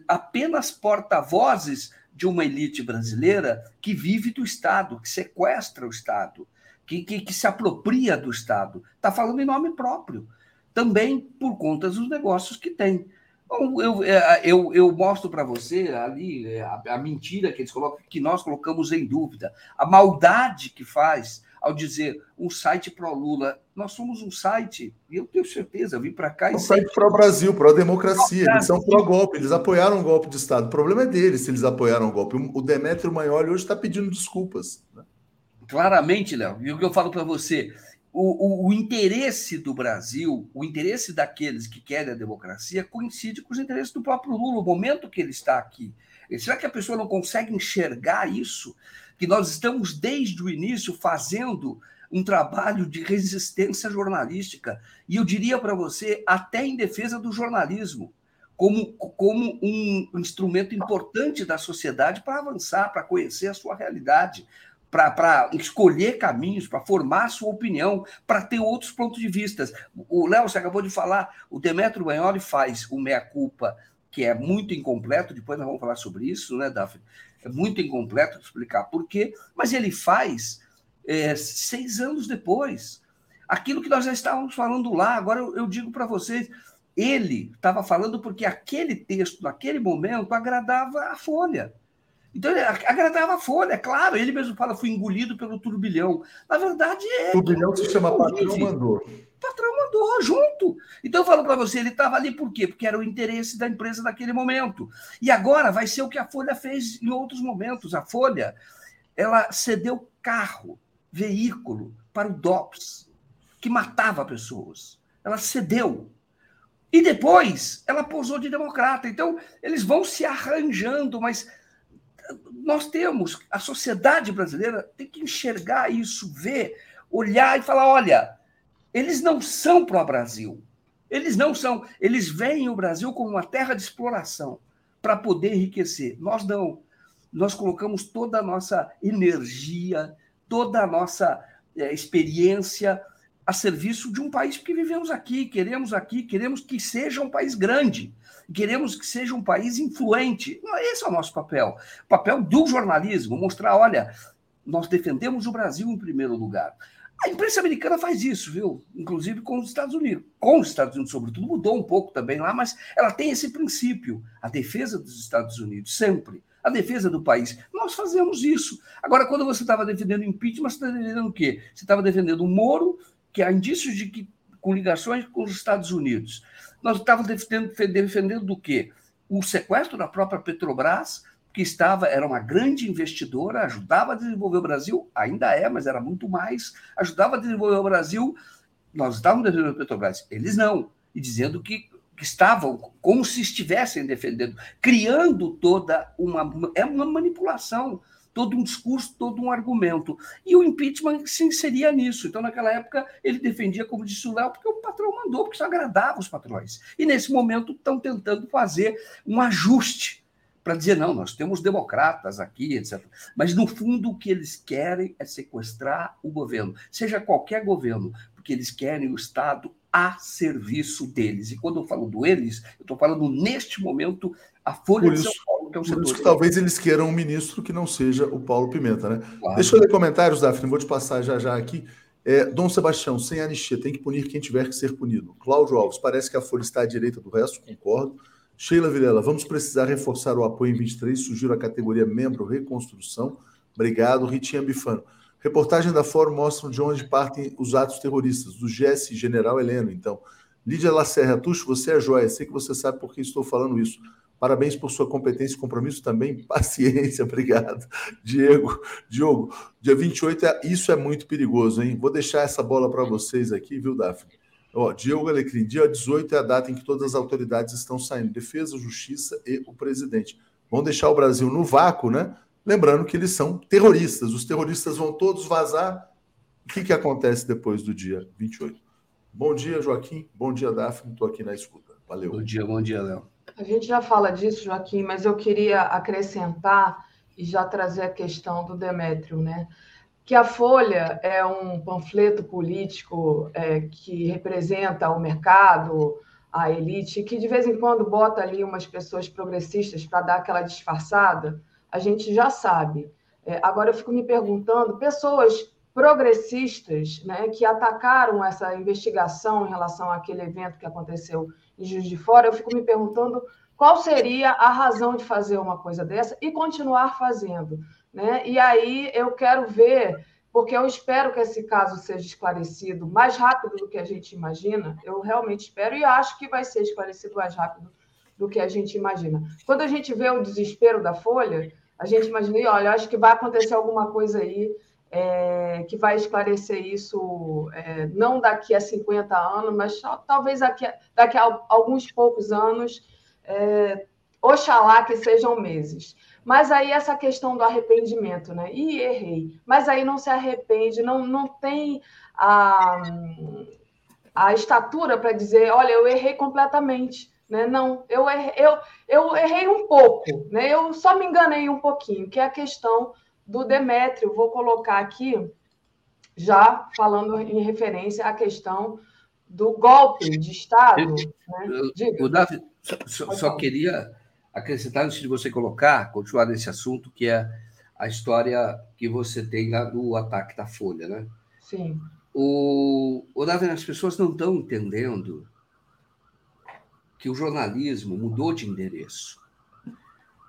apenas porta-vozes de uma elite brasileira que vive do Estado, que sequestra o Estado, que, que, que se apropria do Estado. Está falando em nome próprio, também por conta dos negócios que tem. Bom, eu, é, eu, eu mostro para você ali é, a, a, mentira que eles colocam, que nós colocamos em dúvida, a maldade que faz ao dizer um site pró-Lula. Nós somos um site, e eu tenho certeza, eu vim para cá... É um site pró-Brasil, pró-democracia, eles são pró-golpe, eles apoiaram o golpe de Estado. O problema é deles se eles apoiaram o golpe. O Demetrio Maioli hoje está pedindo desculpas. Né? Claramente, Léo, e o que eu falo para você, o, o, o, interesse do Brasil, o interesse daqueles que querem a democracia, coincide com os interesses do próprio Lula, o momento que ele está aqui. Será que a pessoa não consegue enxergar isso? que nós estamos desde o início fazendo um trabalho de resistência jornalística, e eu diria para você, até em defesa do jornalismo, como, como um instrumento importante da sociedade para avançar, para conhecer a sua realidade, para escolher caminhos, para formar sua opinião, para ter outros pontos de vista. O Léo, você acabou de falar, o Demetrio Banholi faz o meia-culpa, que é muito incompleto, depois nós vamos falar sobre isso, né, Daphne? é muito incompleto explicar por quê, mas ele faz é, seis anos depois. Aquilo que nós já estávamos falando lá, agora eu, eu digo para vocês, ele estava falando porque aquele texto, naquele momento, agradava a Folha. Então, ele agradava a Folha, é claro, ele mesmo fala, fui engolido pelo turbilhão. Na verdade, é. O turbilhão se chama Patrão Mandou. O patrão mandou junto. Então eu falo para você, ele estava ali por quê? Porque era o interesse da empresa naquele momento. E agora vai ser o que a Folha fez em outros momentos. A Folha, ela cedeu carro, veículo para o DOPS, que matava pessoas. Ela cedeu. E depois ela posou de democrata. Então, eles vão se arranjando, mas nós temos, a sociedade brasileira tem que enxergar isso, ver, olhar e falar: olha, eles não são pró-Brasil. Eles não são. Eles veem o Brasil como uma terra de exploração para poder enriquecer. Nós não. Nós colocamos toda a nossa energia, toda a nossa é, experiência a serviço de um país que vivemos aqui, queremos aqui, queremos que seja um país grande, queremos que seja um país influente. Esse é o nosso papel. O papel do jornalismo, mostrar, olha, nós defendemos o Brasil em primeiro lugar. A imprensa americana faz isso, viu? Inclusive com os Estados Unidos. Com os Estados Unidos, sobretudo, mudou um pouco também lá, mas ela tem esse princípio: a defesa dos Estados Unidos, sempre. A defesa do país. Nós fazemos isso. Agora, quando você estava defendendo impeachment, você defendendo o quê? Você estava defendendo o Moro, que há indícios de que com ligações com os Estados Unidos. Nós estávamos defendendo, defendendo do quê? O sequestro da própria Petrobras, que estava, era uma grande investidora, ajudava a desenvolver o Brasil, ainda é, mas era muito mais, ajudava a desenvolver o Brasil. Nós estávamos defendendo a Petrobras, eles não, e dizendo que, que estavam como se estivessem defendendo, criando toda uma. É uma manipulação todo um discurso, todo um argumento. E o impeachment se inseria nisso. Então, naquela época, ele defendia, como disse o Léo, porque o patrão mandou, porque isso agradava os patrões. E nesse momento estão tentando fazer um ajuste para dizer, não, nós temos democratas aqui, etc. Mas, no fundo, o que eles querem é sequestrar o governo, seja qualquer governo, porque eles querem o Estado a serviço deles. E quando eu falo do eles, eu estou falando neste momento a Folha isso, de São Paulo, que é um setor. Por isso que talvez eles queiram um ministro que não seja o Paulo Pimenta, né? Claro. Deixa eu ler comentários, Daphne, vou te passar já já aqui. É, Dom Sebastião, sem anistia, tem que punir quem tiver que ser punido. Cláudio Alves, parece que a Folha está à direita do resto, concordo. Sheila Vilela, vamos precisar reforçar o apoio em 23, sugiro a categoria membro reconstrução. Obrigado. Ritinha Bifano. Reportagem da Fórum mostra de onde partem os atos terroristas, do GS General Heleno, então. Lídia Lacerra, Tuxo, você é joia, sei que você sabe por que estou falando isso. Parabéns por sua competência e compromisso também. Paciência, obrigado. Diego, Diogo, dia 28, é, isso é muito perigoso, hein? Vou deixar essa bola para vocês aqui, viu, Daphne? Ó, Diego Alecrim, dia 18 é a data em que todas as autoridades estão saindo, Defesa, Justiça e o presidente. Vão deixar o Brasil no vácuo, né? Lembrando que eles são terroristas. Os terroristas vão todos vazar. O que, que acontece depois do dia 28? Bom dia, Joaquim. Bom dia, Daphne. Estou aqui na escuta. Valeu. Bom dia, bom dia, Léo. A gente já fala disso, Joaquim, mas eu queria acrescentar e já trazer a questão do Demétrio, né? Que a Folha é um panfleto político é, que representa o mercado, a elite, que de vez em quando bota ali umas pessoas progressistas para dar aquela disfarçada, a gente já sabe. É, agora eu fico me perguntando, pessoas progressistas né, que atacaram essa investigação em relação àquele evento que aconteceu em Juiz de Fora, eu fico me perguntando qual seria a razão de fazer uma coisa dessa e continuar fazendo. Né? E aí eu quero ver, porque eu espero que esse caso seja esclarecido mais rápido do que a gente imagina, eu realmente espero e acho que vai ser esclarecido mais rápido do que a gente imagina. Quando a gente vê o desespero da Folha, a gente imagina, olha, acho que vai acontecer alguma coisa aí é, que vai esclarecer isso, é, não daqui a 50 anos, mas talvez daqui a, daqui a alguns poucos anos, é, oxalá que sejam meses. Mas aí essa questão do arrependimento, né? E errei. Mas aí não se arrepende, não, não tem a, a estatura para dizer, olha, eu errei completamente. Né? Não, eu errei, eu, eu errei um pouco, né? eu só me enganei um pouquinho, que é a questão do Demétrio. Vou colocar aqui, já falando em referência à questão do golpe de Estado. né? O Davi, só, só queria acrescentar, antes de você colocar, continuar nesse assunto, que é a história que você tem lá do ataque da Folha, né? Sim. O, o Davi, as pessoas não estão entendendo que o jornalismo mudou de endereço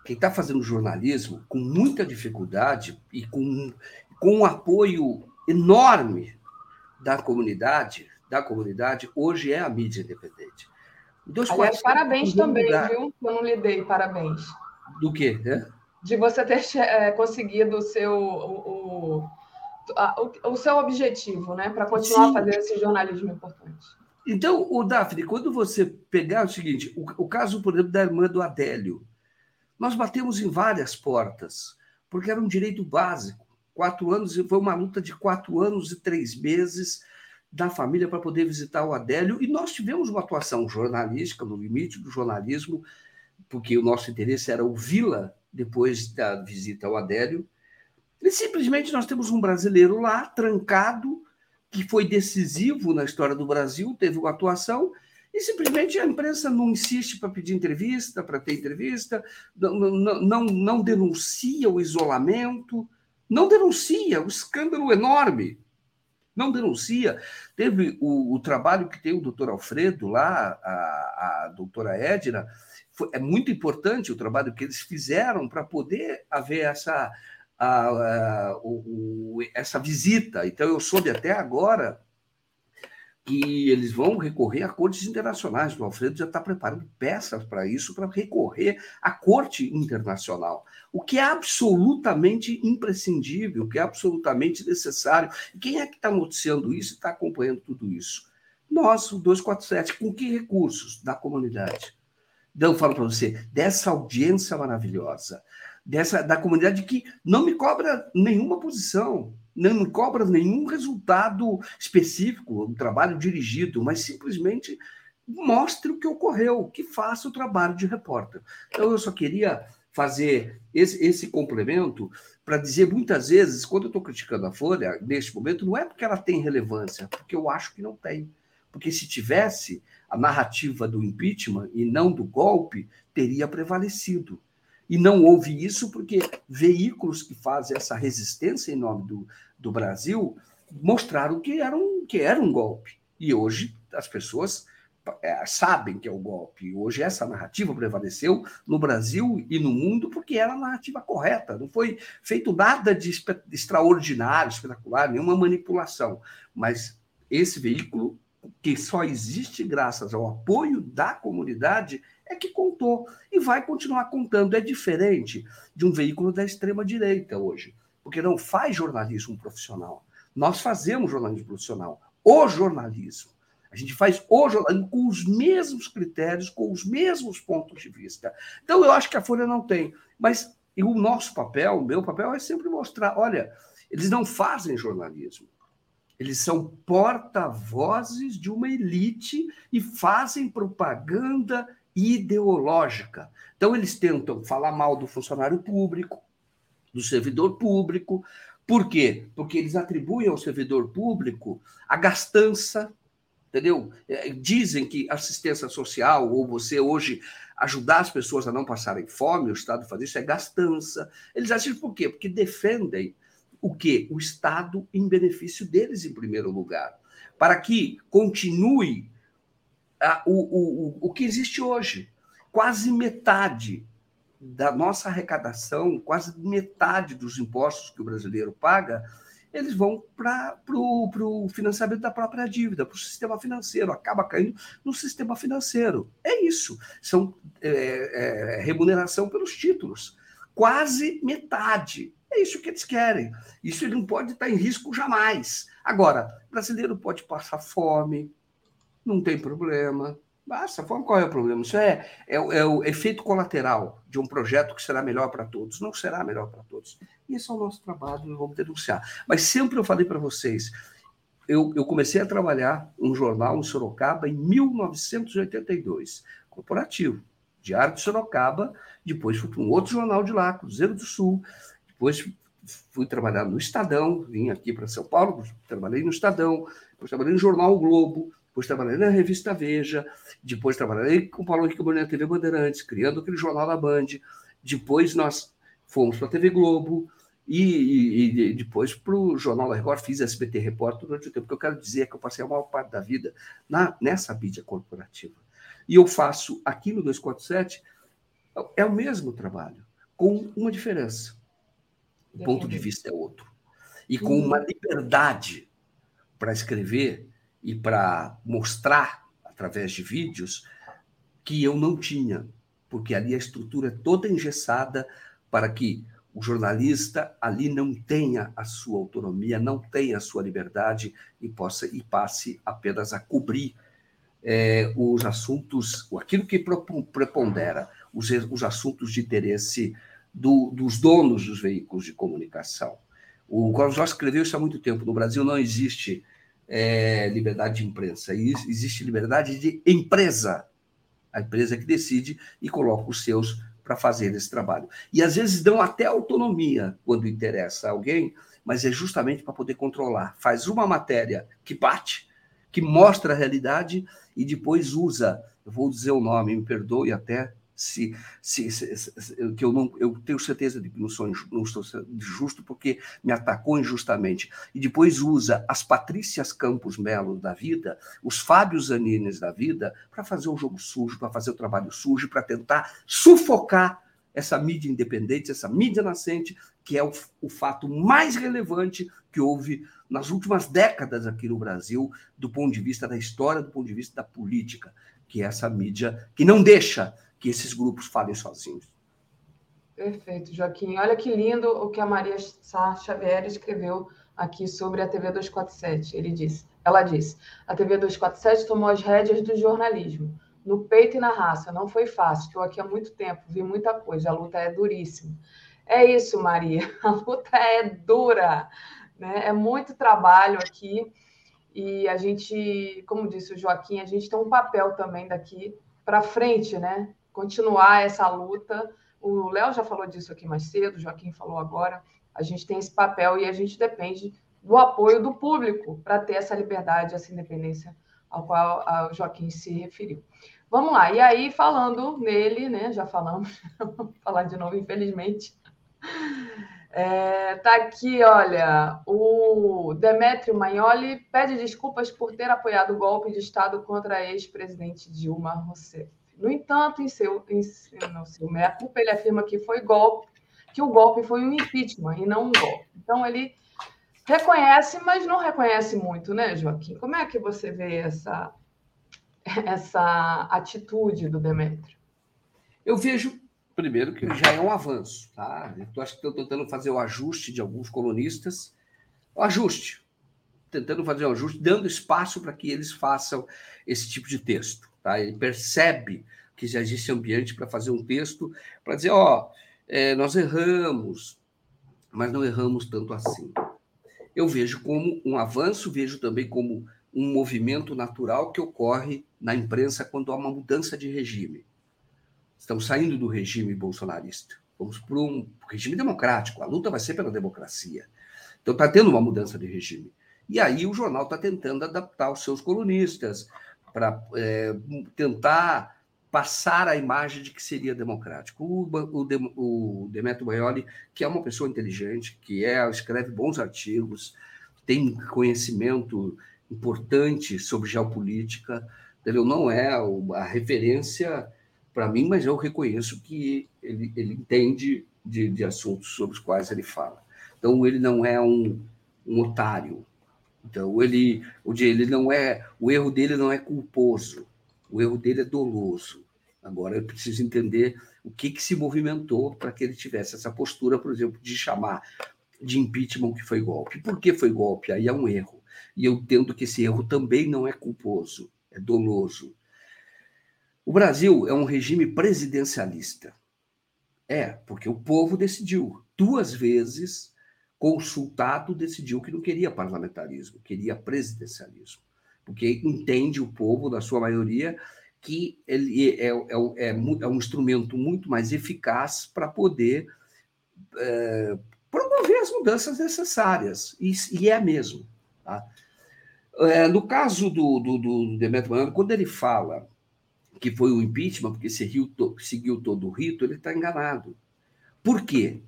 quem está fazendo jornalismo com muita dificuldade e com, com um apoio enorme da comunidade, da comunidade, hoje é a mídia independente. Dois Aliás, parabéns também, lugar. viu? Eu não lhe dei parabéns. Do quê? É? De você ter é, conseguido o seu, o, o, a, o, o, seu objetivo, né? Para continuar Sim. a fazer esse jornalismo importante. Então, o Daphne, quando você pegar o seguinte, o, o caso, por exemplo, da irmã do Adélio, nós batemos em várias portas, porque era um direito básico. Quatro anos, foi uma luta de quatro anos e três meses da família para poder visitar o Adélio, e nós tivemos uma atuação jornalística, no limite do jornalismo, porque o nosso interesse era ouvi-la depois da visita ao Adélio. E simplesmente nós temos um brasileiro lá, trancado, que foi decisivo na história do Brasil, teve uma atuação, e simplesmente a imprensa não insiste para pedir entrevista, para ter entrevista, não, não, não, não denuncia o isolamento, não denuncia o escândalo enorme. Não denuncia. Teve o, o trabalho que tem o doutor Alfredo lá, a, a doutora Edna, foi, é muito importante o trabalho que eles fizeram para poder haver essa, a, a, o, o, essa visita. Então, eu soube até agora que eles vão recorrer a cortes internacionais. O Alfredo já está preparando peças para isso, para recorrer à corte internacional, o que é absolutamente imprescindível, o que é absolutamente necessário. Quem é que está noticiando isso e está acompanhando tudo isso? Nós, o 247, com que recursos da comunidade? Então, eu falo para você, dessa audiência maravilhosa, dessa da comunidade que não me cobra nenhuma posição, não cobra nenhum resultado específico, um trabalho dirigido, mas simplesmente mostre o que ocorreu, que faça o trabalho de repórter. Então, eu só queria fazer esse, esse complemento para dizer muitas vezes, quando eu estou criticando a Folha, neste momento, não é porque ela tem relevância, porque eu acho que não tem. Porque se tivesse, a narrativa do impeachment e não do golpe teria prevalecido. E não houve isso porque veículos que fazem essa resistência em nome do, do Brasil mostraram que era, um, que era um golpe. E hoje as pessoas é, sabem que é o golpe. Hoje essa narrativa prevaleceu no Brasil e no mundo porque era a narrativa correta. Não foi feito nada de extraordinário, espetacular, nenhuma manipulação. Mas esse veículo, que só existe graças ao apoio da comunidade, é que contou e vai continuar contando. É diferente de um veículo da extrema-direita hoje, porque não faz jornalismo profissional. Nós fazemos jornalismo profissional, o jornalismo. A gente faz o jornalismo com os mesmos critérios, com os mesmos pontos de vista. Então, eu acho que a Folha não tem. Mas o nosso papel, o meu papel, é sempre mostrar: olha, eles não fazem jornalismo. Eles são porta-vozes de uma elite e fazem propaganda ideológica. Então, eles tentam falar mal do funcionário público, do servidor público. Por quê? Porque eles atribuem ao servidor público a gastança, entendeu? É, dizem que assistência social, ou você hoje ajudar as pessoas a não passarem fome, o Estado fazer isso é gastança. Eles agem por quê? Porque defendem o quê? O Estado em benefício deles, em primeiro lugar. Para que continue a, o, o, o que existe hoje. Quase metade da nossa arrecadação, quase metade dos impostos que o brasileiro paga, eles vão para o financiamento da própria dívida, para o sistema financeiro, acaba caindo no sistema financeiro. É isso. São é, é, remuneração pelos títulos. Quase metade. É isso que eles querem. Isso ele não pode estar em risco jamais. Agora, brasileiro pode passar fome, não tem problema. Basta, qual é o problema? Isso é, é, é, o efeito colateral de um projeto que será melhor para todos. Não será melhor para todos. E esse é o nosso trabalho, nós vamos denunciar. Mas sempre eu falei para vocês, eu, eu, comecei a trabalhar um jornal em Sorocaba em 1982, corporativo, Diário de Sorocaba, depois fui para um outro jornal de lá, Cruzeiro do Sul, depois fui trabalhar no Estadão, vim aqui para São Paulo, trabalhei no Estadão, depois trabalhei no Jornal o Globo, depois trabalhei na revista Veja, depois trabalhei com o Paulo Henrique Bonner na TV Bandeirantes, criando aquele jornal da Band. Depois nós fomos para a TV Globo e, e, e depois para o Jornal da Record, fiz SBT Repórter durante o tempo. Que eu quero dizer é que eu passei a maior parte da vida na, nessa mídia corporativa. E eu faço aqui no 247 é o mesmo trabalho, com uma diferença. O ponto de vista é outro. E com uma liberdade para escrever e para mostrar através de vídeos que eu não tinha, porque ali a estrutura é toda engessada para que o jornalista ali não tenha a sua autonomia, não tenha a sua liberdade e possa e passe apenas a cobrir é, os assuntos, aquilo que prepondera, os, os assuntos de interesse do, dos donos dos veículos de comunicação. O Jorge escreveu isso há muito tempo. No Brasil não existe é, liberdade de imprensa, existe liberdade de empresa. A empresa que decide e coloca os seus para fazer esse trabalho. E às vezes dão até autonomia quando interessa a alguém, mas é justamente para poder controlar. Faz uma matéria que bate, que mostra a realidade e depois usa, eu vou dizer o nome, me perdoe até se, se, se, se, que eu não eu tenho certeza de que não sou não estou justo porque me atacou injustamente. E depois usa as Patrícias Campos Melo da vida, os Fábios Zanines da vida para fazer o jogo sujo, para fazer o trabalho sujo, para tentar sufocar essa mídia independente, essa mídia nascente, que é o, o fato mais relevante que houve nas últimas décadas aqui no Brasil, do ponto de vista da história, do ponto de vista da política, que é essa mídia que não deixa que esses grupos falem sozinhos. Perfeito, Joaquim. Olha que lindo o que a Maria Sá Xavier escreveu aqui sobre a TV 247. Ele disse, ela disse: "A TV 247 tomou as rédeas do jornalismo, no peito e na raça. Não foi fácil. Estou aqui há muito tempo, vi muita coisa. A luta é duríssima." É isso, Maria. A luta é dura, né? É muito trabalho aqui e a gente, como disse o Joaquim, a gente tem um papel também daqui para frente, né? Continuar essa luta. O Léo já falou disso aqui mais cedo, o Joaquim falou agora. A gente tem esse papel e a gente depende do apoio do público para ter essa liberdade, essa independência ao qual o Joaquim se referiu. Vamos lá, e aí falando nele, né? Já falamos, vou falar de novo, infelizmente. É, tá aqui, olha, o Demetrio Magnoli pede desculpas por ter apoiado o golpe de Estado contra a ex-presidente Dilma Rousseff. No entanto, em seu, em, no seu meia-culpa, ele afirma que foi golpe, que o golpe foi um impeachment e não um golpe. Então, ele reconhece, mas não reconhece muito, né, Joaquim? Como é que você vê essa, essa atitude do Demetrio? Eu vejo, primeiro, que já é um avanço. Tá? Eu acho que estou tentando fazer o ajuste de alguns colunistas. O ajuste. Tentando fazer o ajuste, dando espaço para que eles façam esse tipo de texto. Tá? Ele percebe que já existe ambiente para fazer um texto, para dizer, ó, é, nós erramos, mas não erramos tanto assim. Eu vejo como um avanço, vejo também como um movimento natural que ocorre na imprensa quando há uma mudança de regime. Estamos saindo do regime bolsonarista, vamos para um regime democrático, a luta vai ser pela democracia. Então está tendo uma mudança de regime. E aí o jornal está tentando adaptar os seus colunistas para é, tentar passar a imagem de que seria democrático. O, o, o Demetrio Maioli, que é uma pessoa inteligente, que é escreve bons artigos, tem conhecimento importante sobre geopolítica, entendeu? não é a referência para mim, mas eu reconheço que ele, ele entende de, de, assuntos sobre os quais ele fala. Então, ele não é um, um otário. Então, ele, ele não é, o erro dele não é culposo. O erro dele é doloso. Agora eu preciso entender o que, que se movimentou para que ele tivesse essa postura, por exemplo, de chamar de impeachment que foi golpe. Por que foi golpe? Aí é um erro. E eu entendo que esse erro também não é culposo, é doloso. O Brasil é um regime presidencialista. É, porque o povo decidiu. Duas vezes, consultado, decidiu que não queria parlamentarismo, queria presidencialismo. Porque entende o povo, na sua maioria, que ele é, é, é, é, um instrumento muito mais eficaz para poder é, promover as mudanças necessárias, e, e é mesmo. Tá? É, no caso do, do, do Demetrio Maiano, quando ele fala que foi o impeachment, porque seguiu, seguiu todo o rito, ele está enganado. Por quê?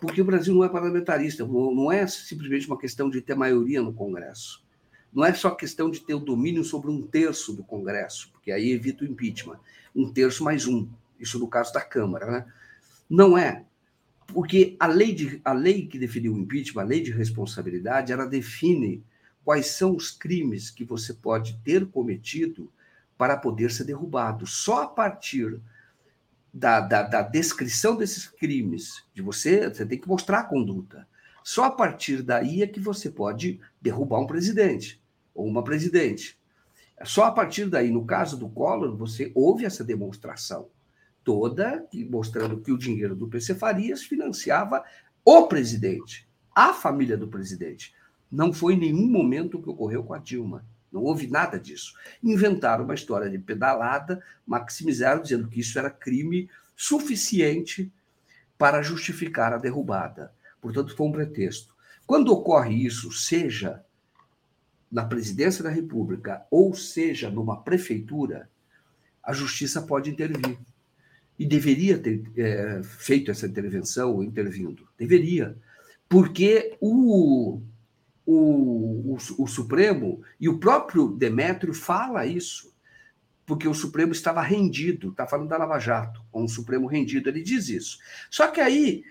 Porque o Brasil não é parlamentarista, não é simplesmente uma questão de ter maioria no Congresso. Não é só questão de ter o domínio sobre um terço do Congresso, porque aí evita o impeachment. Um terço mais um. Isso no caso da Câmara, né? Não é. Porque a lei, de, a lei que definiu o impeachment, a lei de responsabilidade, ela define quais são os crimes que você pode ter cometido para poder ser derrubado. Só a partir da, da, da, descrição desses crimes, de você, você tem que mostrar a conduta. Só a partir daí é que você pode derrubar um presidente ou uma presidente. Só a partir daí, no caso do Collor, você houve essa demonstração toda, mostrando que o dinheiro do PC Farias financiava o presidente, a família do presidente. Não foi em nenhum momento que ocorreu com a Dilma. Não houve nada disso. Inventaram uma história de pedalada, maximizaram, dizendo que isso era crime suficiente para justificar a derrubada. Portanto, foi um pretexto. Quando ocorre isso, seja na presidência da República, ou seja, numa prefeitura, a justiça pode intervir. E deveria ter é, feito essa intervenção ou intervindo. Deveria. Porque o, o, o, o Supremo e o próprio Demétrio fala isso. Porque o Supremo estava rendido, está falando da Lava Jato, com o Supremo rendido, ele diz isso. Só que aí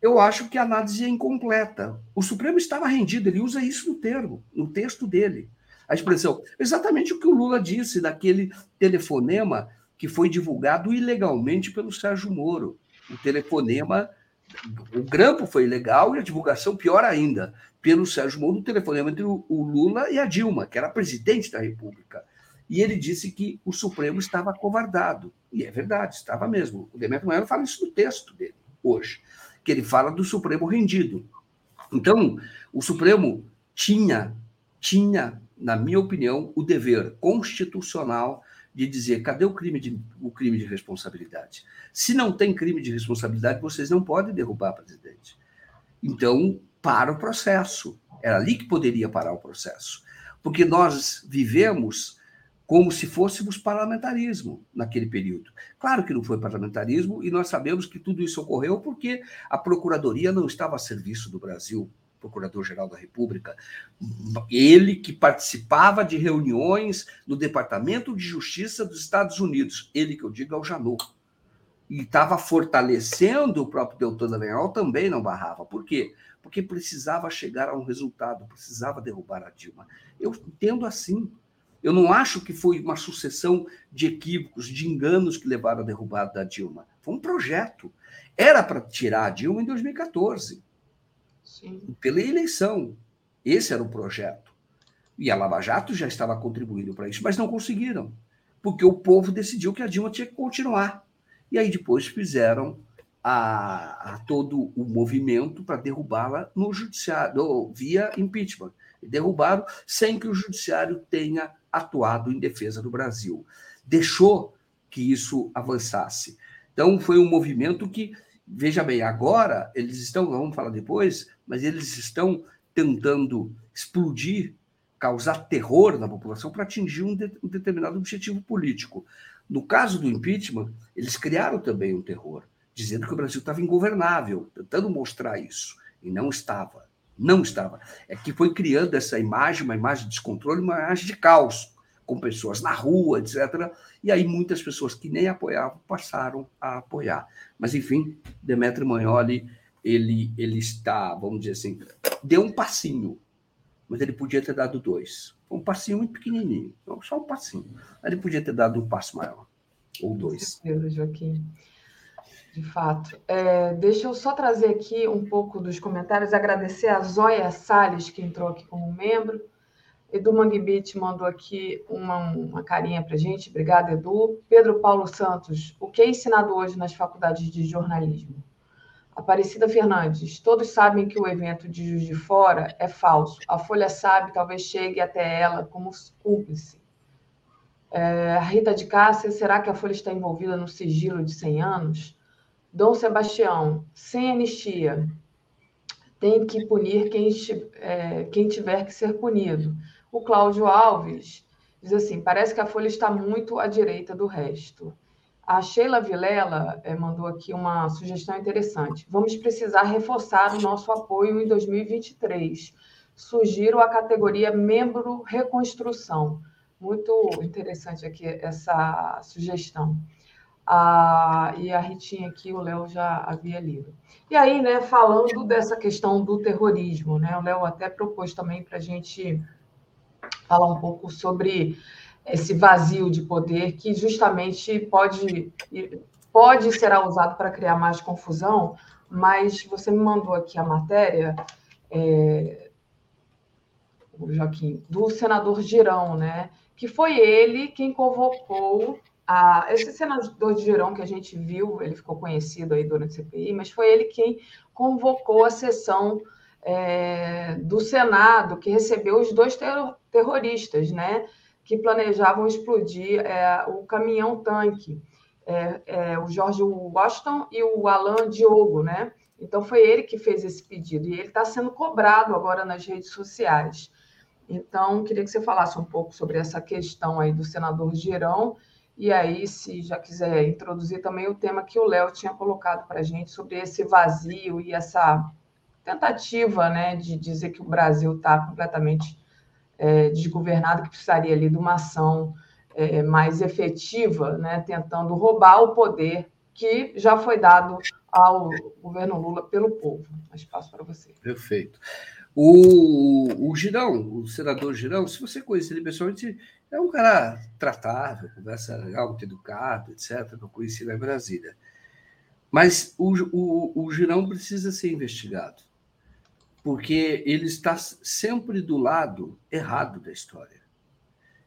eu acho que a análise é incompleta. O Supremo estava rendido, ele usa isso no termo, no texto dele. A expressão, exatamente o que o Lula disse daquele telefonema que foi divulgado ilegalmente pelo Sérgio Moro. O telefonema, o grampo foi ilegal e a divulgação pior ainda, pelo Sérgio Moro, o telefonema entre o Lula e a Dilma, que era presidente da República. E ele disse que o Supremo estava acovardado. E é verdade, estava mesmo. O Demetrio Maior fala isso no texto dele, hoje que ele fala do Supremo rendido. Então, o Supremo tinha, tinha, na minha opinião, o dever constitucional de dizer cadê o crime de, o crime de responsabilidade. Se não tem crime de responsabilidade, vocês não podem derrubar presidente. Então, para o processo. Era ali que poderia parar o processo. Porque nós vivemos como se fôssemos parlamentarismo naquele período. Claro que não foi parlamentarismo, e nós sabemos que tudo isso ocorreu porque a Procuradoria não estava a serviço do Brasil, Procurador-Geral da República. Ele que participava de reuniões no Departamento de Justiça dos Estados Unidos, ele que eu digo é o Janot. E estava fortalecendo o próprio Deltan Dallagnol, também não barrava. Por quê? Porque precisava chegar a um resultado, precisava derrubar a Dilma. Eu entendo assim Eu não acho que foi uma sucessão de equívocos, de enganos que levaram à derrubada da Dilma. Foi um projeto. Era para tirar a Dilma em 2014, Sim. pela eleição. Esse era o projeto. E a Lava Jato já estava contribuindo para isso, mas não conseguiram, porque o povo decidiu que a Dilma tinha que continuar. E aí depois fizeram a, a todo o movimento para derrubá-la no judiciário, via impeachment. Derrubaram sem que o judiciário tenha atuado em defesa do Brasil. Deixou que isso avançasse. Então, foi um movimento que, veja bem, agora eles estão, vamos falar depois, mas eles estão tentando explodir, causar terror na população para atingir um, de, um determinado objetivo político. No caso do impeachment, eles criaram também um terror, dizendo que o Brasil estava ingovernável, tentando mostrar isso, e não estava. Não estava. É que foi criando essa imagem, uma imagem de descontrole, uma imagem de caos, com pessoas na rua, etc. E aí muitas pessoas que nem apoiavam passaram a apoiar. Mas, enfim, Demetrio Magnoli, ele, ele está, vamos dizer assim, deu um passinho, mas ele podia ter dado dois. Um passinho muito pequenininho, só um passinho. Ele podia ter dado um passo maior, ou dois. Deus, Joaquim. De fato. É, deixa eu só trazer aqui um pouco dos comentários, agradecer a Zóia Salles, que entrou aqui como membro. Edu Mangbit mandou aqui uma, uma carinha para gente. Obrigada, Edu. Pedro Paulo Santos, o que é ensinado hoje nas faculdades de jornalismo? Aparecida Fernandes, todos sabem que o evento de Juiz de Fora é falso. A Folha sabe, talvez chegue até ela como cúmplice. É, Rita de Cássia, será que a Folha está envolvida no sigilo de 100 anos? Dom Sebastião, sem anistia, tem que punir quem, é, quem tiver que ser punido. O Cláudio Alves diz assim: parece que a Folha está muito à direita do resto. A Sheila Vilela é, mandou aqui uma sugestão interessante. Vamos precisar reforçar o nosso apoio em 2023. Sugiro a categoria membro reconstrução. Muito interessante aqui essa sugestão. Ah, e a Ritinha aqui, o Léo já havia lido. E aí, né, falando dessa questão do terrorismo, né, o Léo até propôs também para a gente falar um pouco sobre esse vazio de poder que justamente pode, pode ser usado para criar mais confusão, mas você me mandou aqui a matéria, é, o Joaquim, do senador Girão, né? Que foi ele quem convocou a, esse senador Girão que a gente viu, ele ficou conhecido aí durante a CPI, mas foi ele quem convocou a sessão é, do Senado, que recebeu os dois ter terroristas, né? Que planejavam explodir é, o caminhão-tanque, é, é, o George Washington e o Alan Diogo, né? Então, foi ele que fez esse pedido, e ele está sendo cobrado agora nas redes sociais. Então, queria que você falasse um pouco sobre essa questão aí do senador Girão e aí, se já quiser introduzir também o tema que o Léo tinha colocado para a gente sobre esse vazio e essa tentativa né, de dizer que o Brasil está completamente é, desgovernado, que precisaria ali de uma ação é, mais efetiva, né, tentando roubar o poder que já foi dado ao governo Lula pelo povo. Espaço para você. Perfeito. O, o Girão, o senador Girão, se você conhecer ele pessoalmente, é um cara tratável, conversa legal, muito educado, etc. Eu conheci lá em Brasília. Mas o, o, o Girão precisa ser investigado, porque ele está sempre do lado errado da história.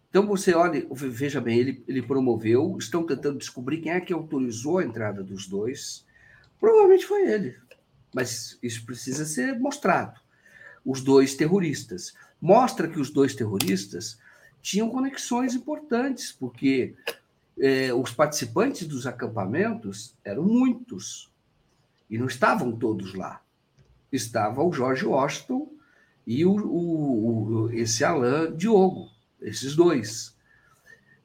Então você olha, veja bem, ele, ele promoveu, estão tentando descobrir quem é que autorizou a entrada dos dois. Provavelmente foi ele, mas isso precisa ser mostrado. Os dois terroristas. Mostra que os dois terroristas tinham conexões importantes, porque é, os participantes dos acampamentos eram muitos e não estavam todos lá. Estava o George Washington e o, o, o, esse Alain Diogo, esses dois.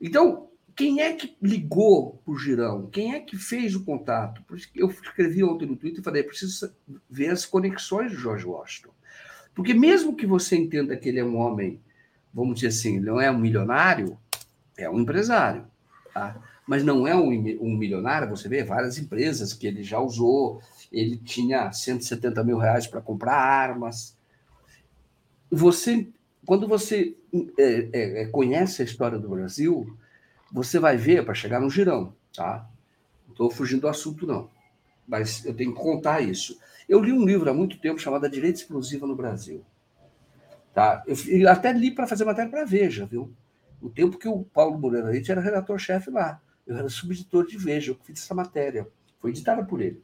Então, quem é que ligou para o Girão? Quem é que fez o contato? Eu escrevi ontem no Twitter e falei: preciso ver as conexões do George Washington. Porque mesmo que você entenda que ele é um homem vamos dizer assim, não é um milionário, é um empresário. Tá? Mas não é um, um milionário, você vê várias empresas que ele já usou, ele tinha 170 mil reais para comprar armas. Você quando você é, é, é, conhece a história do Brasil, você vai ver, para chegar no girão, tá? Não estou fugindo do assunto, não. Mas eu tenho que contar isso. Eu li um livro há muito tempo chamado Direito Explosiva no Brasil. Tá? Eu, até li para fazer matéria para Veja, viu? O tempo que o Paulo Moreira Leite era redator-chefe lá. Eu era subeditor de Veja, eu fiz essa matéria. Foi editada por ele.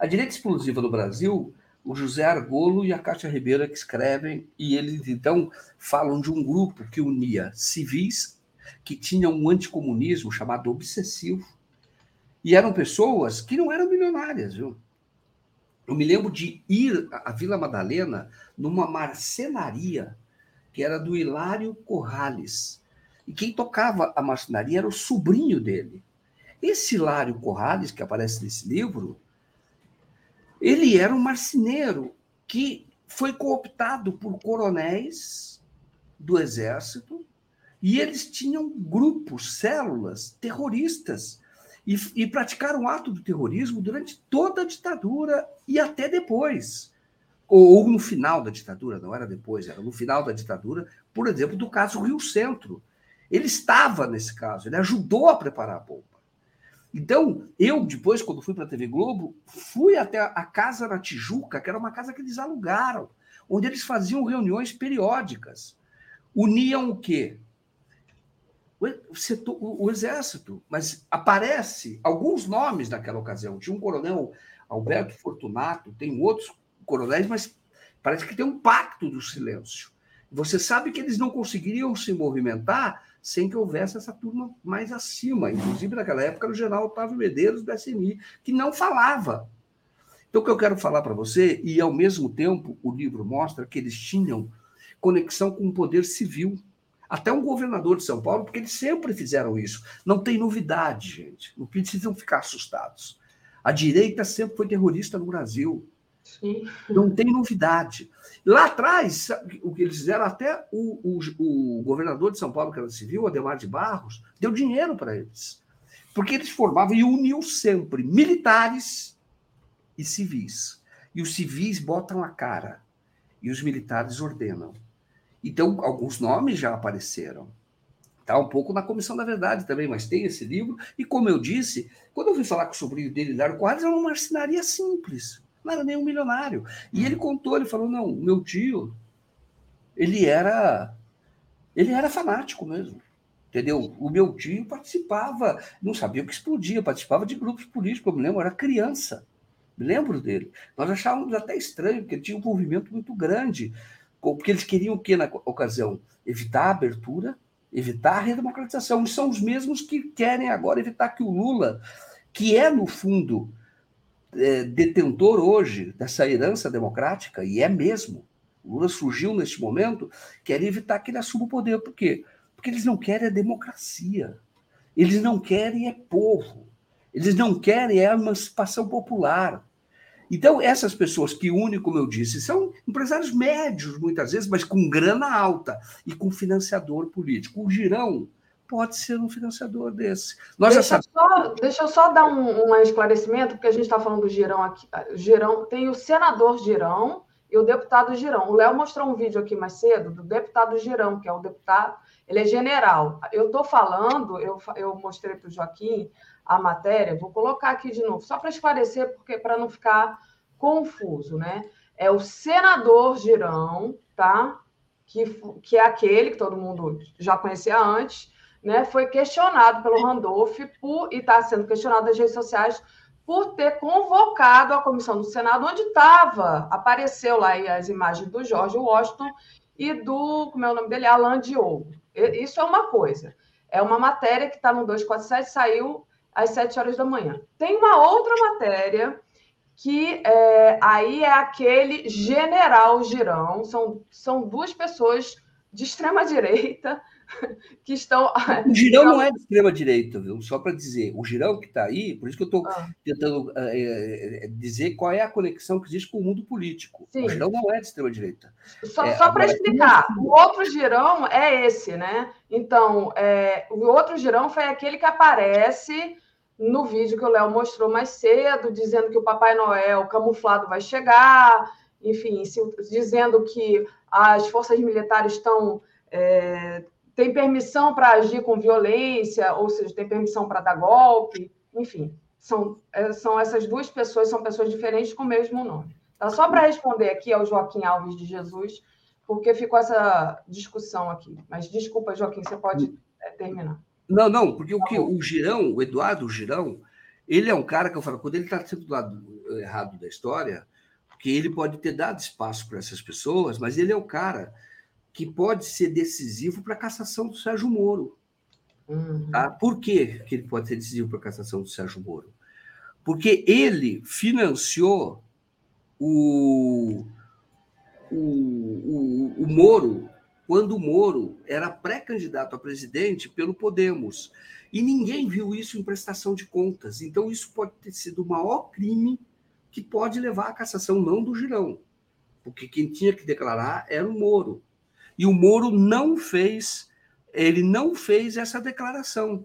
A Direita Explosiva no Brasil, o José Argolo e a Cátia Ribeira que escrevem, e eles então falam de um grupo que unia civis que tinham um anticomunismo chamado obsessivo, e eram pessoas que não eram milionárias, viu? Eu me lembro de ir à Vila Madalena numa marcenaria que era do Hilário Corrales. E quem tocava a marcenaria era o sobrinho dele. Esse Hilário Corrales, que aparece nesse livro, ele era um marceneiro que foi cooptado por coronéis do exército e eles tinham grupos, células terroristas e, e praticaram ato do terrorismo durante toda a ditadura e até depois. Ou, ou, no final da ditadura, não era depois, era no final da ditadura, por exemplo, do caso Rio Centro. Ele estava nesse caso, ele ajudou a preparar a bomba. Então, eu, depois, quando fui para a TV Globo, fui até a casa na Tijuca, que era uma casa que eles alugaram, onde eles faziam reuniões periódicas. Uniam o quê? o, setor, o, exército, mas aparece alguns nomes naquela ocasião. Tinha um coronel Alberto Fortunato, tem outros coronéis, mas parece que tem um pacto do silêncio. Você sabe que eles não conseguiriam se movimentar sem que houvesse essa turma mais acima. Inclusive, naquela época, o general Otávio Medeiros, do SMI, que não falava. Então, o que eu quero falar para você, e ao mesmo tempo o livro mostra que eles tinham conexão com o poder civil até um governador de São Paulo, porque eles sempre fizeram isso. Não tem novidade, gente. Não precisam ficar assustados. A direita sempre foi terrorista no Brasil. Sim. Não tem novidade. Lá atrás, o que eles fizeram, até o, o, o governador de São Paulo, que era civil, Ademar de Barros, deu dinheiro para eles. Porque eles formavam e uniam sempre militares e civis. E os civis botam a cara e os militares ordenam. Então, alguns nomes já apareceram. Está um pouco na Comissão da Verdade também, mas tem esse livro. E como eu disse, quando eu fui falar com o sobrinho dele, Lário Quadros, era uma marcenaria simples. Não era nem um milionário. E ele contou, ele falou, não, meu tio, ele era ele era fanático mesmo. Entendeu? O meu tio participava, não sabia o que explodia, participava de grupos políticos, eu me lembro, era criança. Me lembro dele. Nós achávamos até estranho, porque ele tinha um envolvimento muito grande porque eles queriam o que na ocasião? Evitar a abertura, evitar a redemocratização. E são os mesmos que querem agora evitar que o Lula, que é, no fundo, é, detentor hoje dessa herança democrática, e é mesmo, o Lula surgiu neste momento, quer evitar que ele assuma o poder. Por quê? Porque eles não querem a democracia. Eles não querem é povo. Eles não querem a emancipação popular. Então, essas pessoas que unem, como eu disse, são empresários médios, muitas vezes, mas com grana alta e com financiador político. O Girão pode ser um financiador desse. Nós deixa, já só, deixa eu só dar um, um esclarecimento, porque a gente está falando do Girão aqui. Girão tem o senador Girão e o deputado Girão. O Léo mostrou um vídeo aqui mais cedo do deputado Girão, que é o deputado, ele é general. Eu estou falando, eu, eu mostrei para o Joaquim a matéria, vou colocar aqui de novo, só para esclarecer, porque para não ficar confuso, né? É o senador Girão, tá? Que, que é aquele que todo mundo já conhecia antes, né? Foi questionado pelo Randolph por, e está sendo questionado nas redes sociais por ter convocado a comissão do Senado, onde estava, apareceu lá as imagens do Jorge Washington e do, como é o nome dele, Alain Diogo. Isso é uma coisa. É uma matéria que está no 247, saiu às 7 horas da manhã. Tem uma outra matéria que é, aí é aquele general Girão, são, são duas pessoas de extrema direita que estão. O Girão não é de extrema direita, viu? Só para dizer, o Girão que está aí, por isso que eu estou ah. tentando é, dizer qual é a conexão que existe com o mundo político. Sim. O Girão não é de extrema direita. Só, é, só para explicar, o outro Girão é esse, né? Então, é, o outro Girão foi aquele que aparece no vídeo que o Léo mostrou mais cedo, dizendo que o Papai Noel camuflado vai chegar enfim, se, dizendo que as forças militares estão é, têm permissão para agir com violência, ou seja, tem permissão para dar golpe, enfim, são, é, são essas duas pessoas, são pessoas diferentes com o mesmo nome. Tá? Só para responder aqui ao Joaquim Alves de Jesus, porque ficou essa discussão aqui. Mas desculpa, Joaquim, você pode é, terminar. Não, não, porque o que o Girão, o Eduardo Girão, ele é um cara que eu falo, quando ele está sempre do lado errado da história, porque ele pode ter dado espaço para essas pessoas, mas ele é o cara que pode ser decisivo para a cassação do Sérgio Moro. Uhum. Tá? Por quê que ele pode ser decisivo para a cassação do Sérgio Moro? Porque ele financiou o, o, o, o Moro quando o Moro era pré-candidato a presidente pelo Podemos. E ninguém viu isso em prestação de contas. Então, isso pode ter sido o maior crime que pode levar à cassação, não do Girão. Porque quem tinha que declarar era o Moro. E o Moro não fez, ele não fez essa declaração.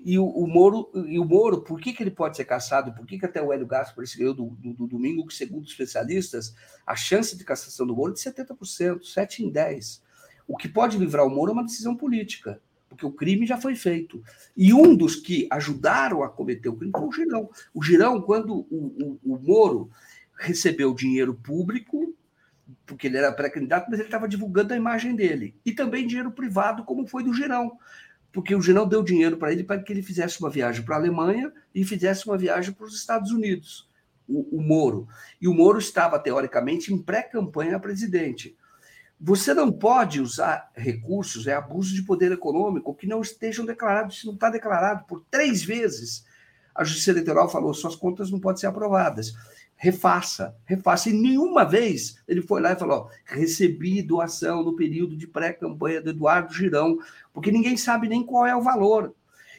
E o, o Moro, e o Moro, por que, que ele pode ser caçado? Por que, que até o Hélio Gaspar escreveu do, do, do, domingo que, segundo especialistas, a chance de cassação do Moro é de 70%, 7 em 10. O que pode livrar o Moro é uma decisão política, porque o crime já foi feito. E um dos que ajudaram a cometer o crime foi o Girão. O Girão, quando o, o, o Moro recebeu dinheiro público, porque ele era pré-candidato, mas ele estava divulgando a imagem dele. E também dinheiro privado, como foi do Girão porque o Girão deu dinheiro para ele para que ele fizesse uma viagem para a Alemanha e fizesse uma viagem para os Estados Unidos, o, o Moro. E o Moro estava, teoricamente, em pré-campanha a presidente. Você não pode usar recursos, é abuso de poder econômico, que não estejam declarados, se não está declarado por três vezes. A Justiça Eleitoral falou: suas contas não podem ser aprovadas refaça, refaça. E nenhuma vez ele foi lá e falou: recebi doação no período de pré-campanha do Eduardo Girão, porque ninguém sabe nem qual é o valor.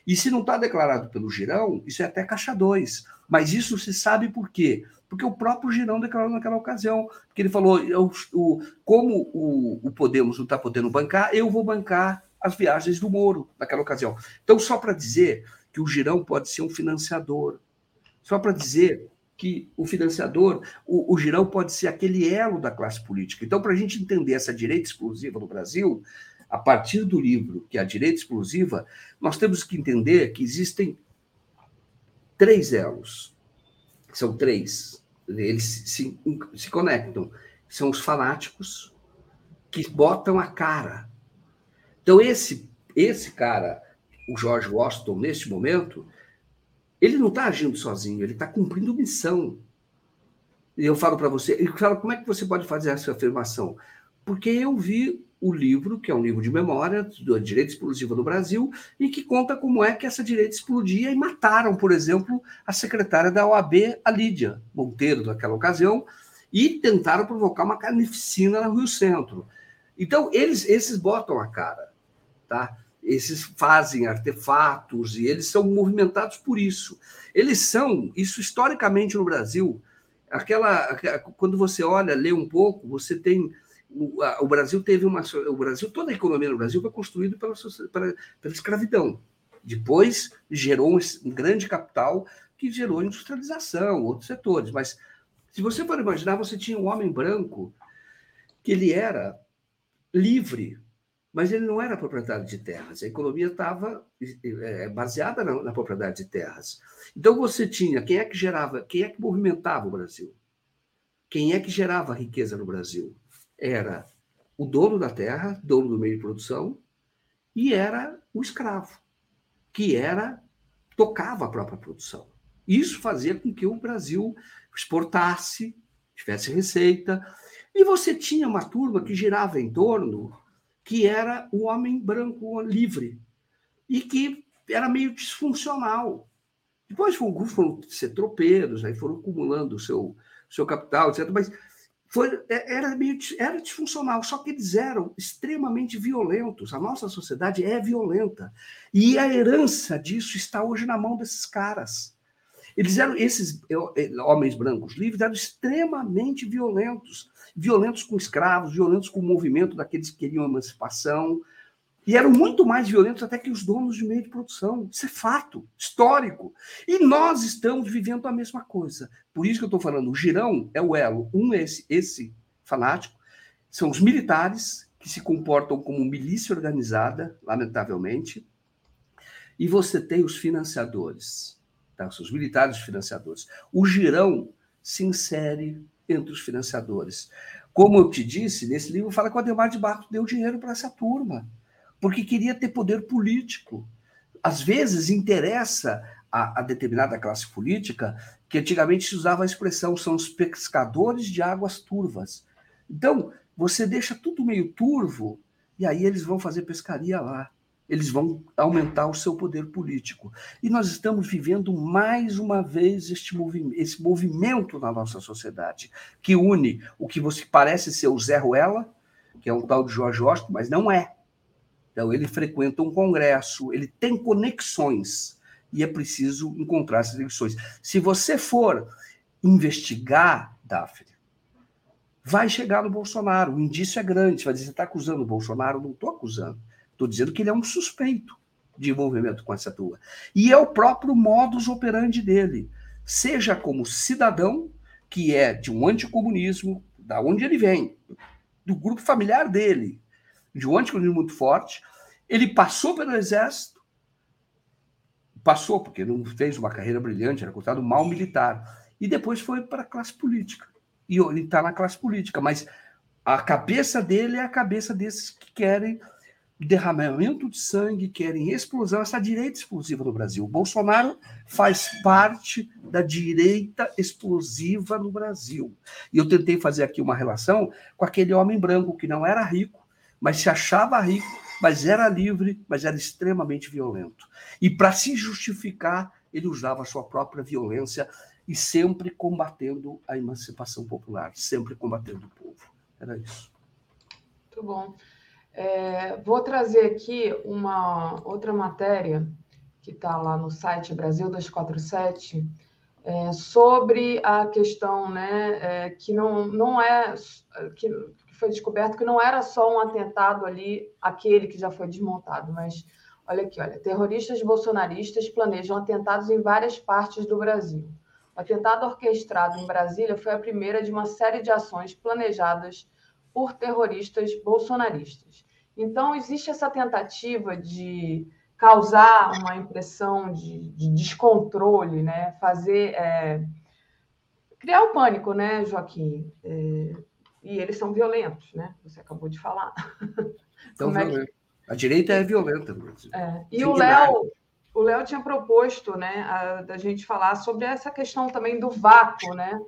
E se não está declarado pelo Girão, isso é até caixa 2. Mas isso se sabe por quê? Porque o próprio Girão declarou naquela ocasião. Porque ele falou: eu, o, como o, o Podemos não está podendo bancar, eu vou bancar as viagens do Moro naquela ocasião. Então, só para dizer que o Girão pode ser um financiador, só para dizer que o financiador, o, o girão pode ser aquele elo da classe política. Então, para a gente entender essa direita exclusiva no Brasil, a partir do livro que é a direita exclusiva, nós temos que entender que existem três elos. São três. Eles se, se conectam. São os fanáticos que botam a cara. Então, esse, esse cara, o George Washington, neste momento, ele não está agindo sozinho, ele está cumprindo missão. E eu falo para você, eu falo, como é que você pode fazer essa afirmação? Porque eu vi o livro, que é um livro de memória da direita explosiva no Brasil, e que conta como é que essa direita explodia e mataram, por exemplo, a secretária da OAB, a Lídia Monteiro, naquela ocasião, e tentaram provocar uma carnificina no Rio Centro. Então, eles, esses botam a cara, tá? Esses fazem artefatos e eles são movimentados por isso. Eles são, isso historicamente no Brasil, aquela quando você olha, lê um pouco, você tem o, Brasil teve uma o Brasil toda a economia no Brasil foi construída pela, pela, pela escravidão. Depois gerou um grande capital que gerou industrialização, outros setores, mas se você for imaginar, você tinha um homem branco que ele era livre mas ele não era proprietário de terras. A economia estava é, baseada na, na, propriedade de terras. Então você tinha quem é que gerava, quem é que movimentava o Brasil? Quem é que gerava riqueza no Brasil? Era o dono da terra, dono do meio de produção, e era o escravo, que era tocava a própria produção. Isso fazia com que o Brasil exportasse, tivesse receita, e você tinha uma turma que girava em torno que era o homem branco livre e que era meio disfuncional. Depois foram, foram ser tropeiros, aí foram acumulando o seu, seu capital, etc. Mas foi, é, era meio era disfuncional, só que eles eram extremamente violentos. A nossa sociedade é violenta. E a herança disso está hoje na mão desses caras. Eles eram, esses homens brancos livres eram extremamente violentos violentos com escravos, violentos com o movimento daqueles que queriam emancipação. E eram muito mais violentos até que os donos de meio de produção. Isso é fato, histórico. E nós estamos vivendo a mesma coisa. Por isso que eu estou falando, o girão é o elo. Um é esse, esse fanático, são os militares, que se comportam como milícia organizada, lamentavelmente, e você tem os financiadores, tá? os militares financiadores. O girão se insere entre os financiadores. Como eu te disse, nesse livro fala que o Ademar de Barros deu dinheiro para essa turma porque queria ter poder político. Às vezes interessa a, a, determinada classe política que antigamente se usava a expressão são os pescadores de águas turvas. Então, você deixa tudo meio turvo e aí eles vão fazer pescaria lá. Eles vão aumentar o seu poder político. E nós estamos vivendo mais uma vez este movimento, esse movimento na nossa sociedade, que une o que você parece ser o Zé Ruela, que é um tal de Jorge Washington, mas não é. Então, ele frequenta um congresso, ele tem conexões e é preciso encontrar essas conexões. Se você for investigar, Daphne, vai chegar no Bolsonaro. O indício é grande. Você vai dizer, você está acusando o Bolsonaro? Não estou acusando. Estou dizendo que ele é um suspeito de envolvimento com essa tua. E é o próprio modus operandi dele. Seja como cidadão, que é de um anticomunismo, da onde ele vem, do grupo familiar dele, de um anticomunismo muito forte. Ele passou pelo exército, passou, porque não fez uma carreira brilhante, era considerado mal militar, e depois foi para a classe política. E ele está na classe política, mas a cabeça dele é a cabeça desses que querem derramamento de sangue, querem explosão, essa direita explosiva no Brasil. O Bolsonaro faz parte da direita explosiva no Brasil. E eu tentei fazer aqui uma relação com aquele homem branco que não era rico, mas se achava rico, mas era livre, mas era extremamente violento. E para se justificar, ele usava a sua própria violência e sempre combatendo a emancipação popular, sempre combatendo o povo. Era isso. Muito bom. É, vou trazer aqui uma outra matéria que está lá no site Brasil 247 é, sobre a questão né, é, que não, não é que, foi descoberto que não era só um atentado ali, aquele que já foi desmontado, mas olha aqui, olha, terroristas bolsonaristas planejam atentados em várias partes do Brasil. O atentado orquestrado em Brasília foi a primeira de uma série de ações planejadas por terroristas bolsonaristas. Então, existe essa tentativa de causar uma impressão de, de descontrole, né? fazer. É, criar o pânico, né, Joaquim? É, e eles são violentos, né? Você acabou de falar. Então, é que... A direita é violenta. É. E o Léo, o Léo tinha proposto, né, a, da gente falar sobre essa questão também do vácuo, né?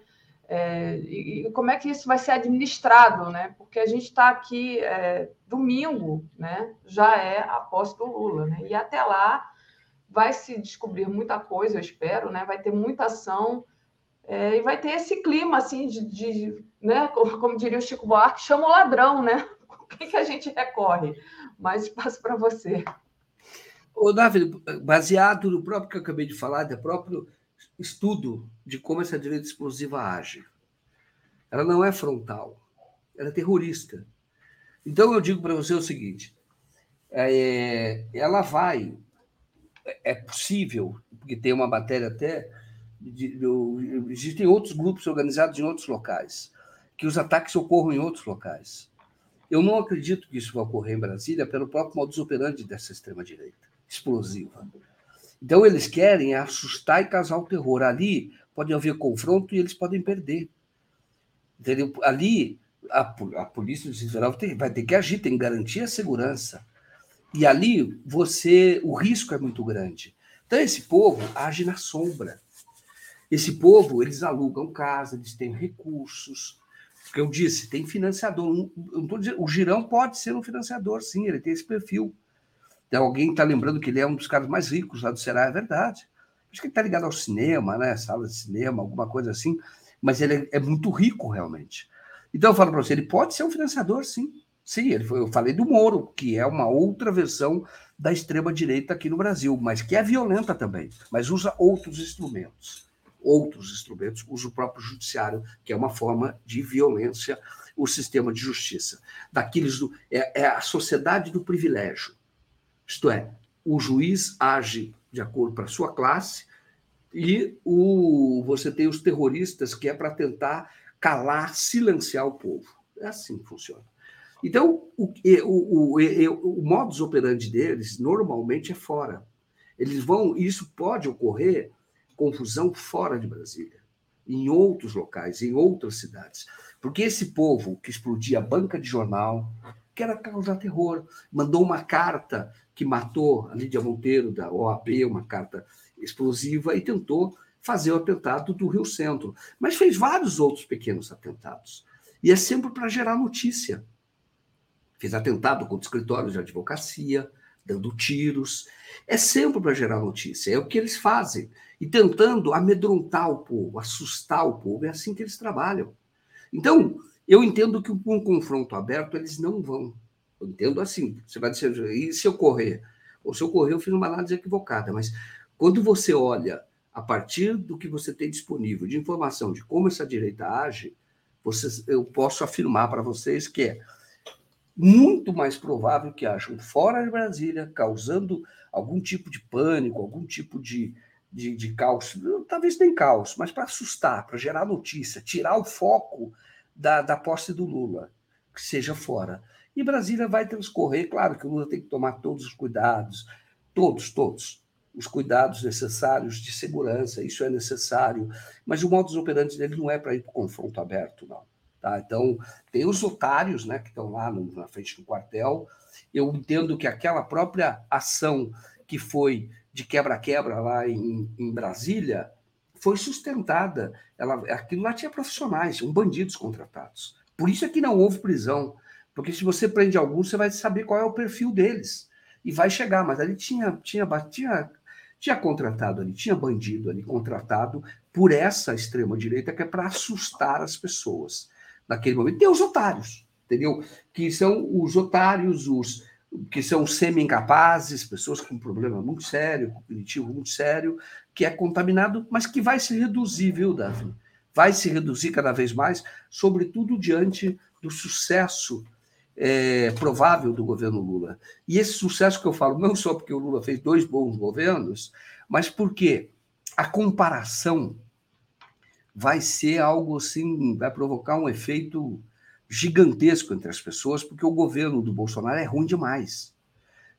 É, e, como é que isso vai ser administrado, né? Porque a gente está aqui é, domingo, né? Já é a posse do Lula, né? E até lá vai se descobrir muita coisa, eu espero, né? Vai ter muita ação é, e vai ter esse clima assim de, de né? Como, como, diria o Chico Buarque, chama o ladrão, né? Quem que a gente recorre? Mais espaço para você. Ô, Davi, baseado no próprio que eu acabei de falar, do próprio estudo de como essa direita explosiva age. Ela não é frontal, ela é terrorista. Então eu digo para você o seguinte: é, ela vai, é possível, porque tem uma matéria até, de, de, existem outros grupos organizados em outros locais, que os ataques ocorram em outros locais. Eu não acredito que isso vai ocorrer em Brasília pelo próprio modus operandi dessa extrema-direita explosiva. Então, eles querem assustar e causar o terror. Ali pode haver confronto e eles podem perder. Entendeu? Ali, a, a Polícia Federal vai ter que agir, tem que garantir a segurança. E ali, você, o risco é muito grande. Então, esse povo age na sombra. Esse povo, eles alugam casa, eles têm recursos. Que eu disse, tem financiador. o Girão pode ser um financiador, sim, ele tem esse perfil. Então, alguém está lembrando que ele é um dos caras mais ricos lá do Ceará, é verdade. Acho que ele está ligado ao cinema, né? Sala de cinema, alguma coisa assim. Mas ele é, é muito rico, realmente. Então, eu falo para você, ele pode ser um financiador, sim. Sim, ele foi, eu falei do Moro, que é uma outra versão da extrema-direita aqui no Brasil, mas que é violenta também, mas usa outros instrumentos. Outros instrumentos, usa o próprio judiciário, que é uma forma de violência, o sistema de justiça. Daqueles do, é, é a sociedade do privilégio Isto é, o juiz age de acordo para a sua classe e o, você tem os terroristas que é para tentar calar, silenciar o povo. É assim que funciona. Então, o, o, o, o modus operandi deles normalmente é fora. Eles vão, isso pode ocorrer confusão fora de Brasília, em outros locais, em outras cidades. Porque esse povo que explodia a banca de jornal, que era causar terror, mandou uma carta que matou a Lídia Monteiro, da OAB, uma carta explosiva, e tentou fazer o atentado do Rio Centro. Mas fez vários outros pequenos atentados. E é sempre para gerar notícia. Fez atentado contra escritórios de advocacia, dando tiros. É sempre para gerar notícia. É o que eles fazem. E tentando amedrontar o povo, assustar o povo. É assim que eles trabalham. Então, eu entendo que um confronto aberto eles não vão. Eu entendo assim. Você vai dizer, e se ocorrer? Ou se ocorrer, eu fiz uma análise equivocada. Mas quando você olha a partir do que você tem disponível de informação de como essa direita age, vocês, eu posso afirmar para vocês que é muito mais provável que hajam fora de Brasília, causando algum tipo de pânico, algum tipo de, de, de caos, talvez nem caos, mas para assustar, para gerar notícia, tirar o foco da, da posse do Lula, que seja fora. E Brasília vai transcorrer, claro que o Lula tem que tomar todos os cuidados, todos, todos, os cuidados necessários de segurança, isso é necessário, mas o modus operandi dele não é para ir para o confronto aberto, não. Tá? Então, tem os otários né, que estão lá no, na frente do quartel. Eu entendo que aquela própria ação que foi de quebra-quebra lá em, em Brasília foi sustentada. Ela, aquilo lá tinha profissionais, um bandidos contratados. Por isso é que não houve prisão. Porque se você prende alguns, você vai saber qual é o perfil deles. E vai chegar, mas ali tinha, tinha, tinha, tinha contratado ali, tinha bandido ali contratado por essa extrema-direita que é para assustar as pessoas naquele momento. Tem os otários, entendeu? Que são os otários, os que são semi-incapazes, pessoas com um problema muito sério, cognitivo muito sério, que é contaminado, mas que vai se reduzir, viu, Davi? Vai se reduzir cada vez mais, sobretudo diante do sucesso é, provável do governo Lula. E esse sucesso que eu falo, não só porque o Lula fez dois bons governos, mas porque a comparação vai ser algo assim, vai provocar um efeito gigantesco entre as pessoas, porque o governo do Bolsonaro é ruim demais.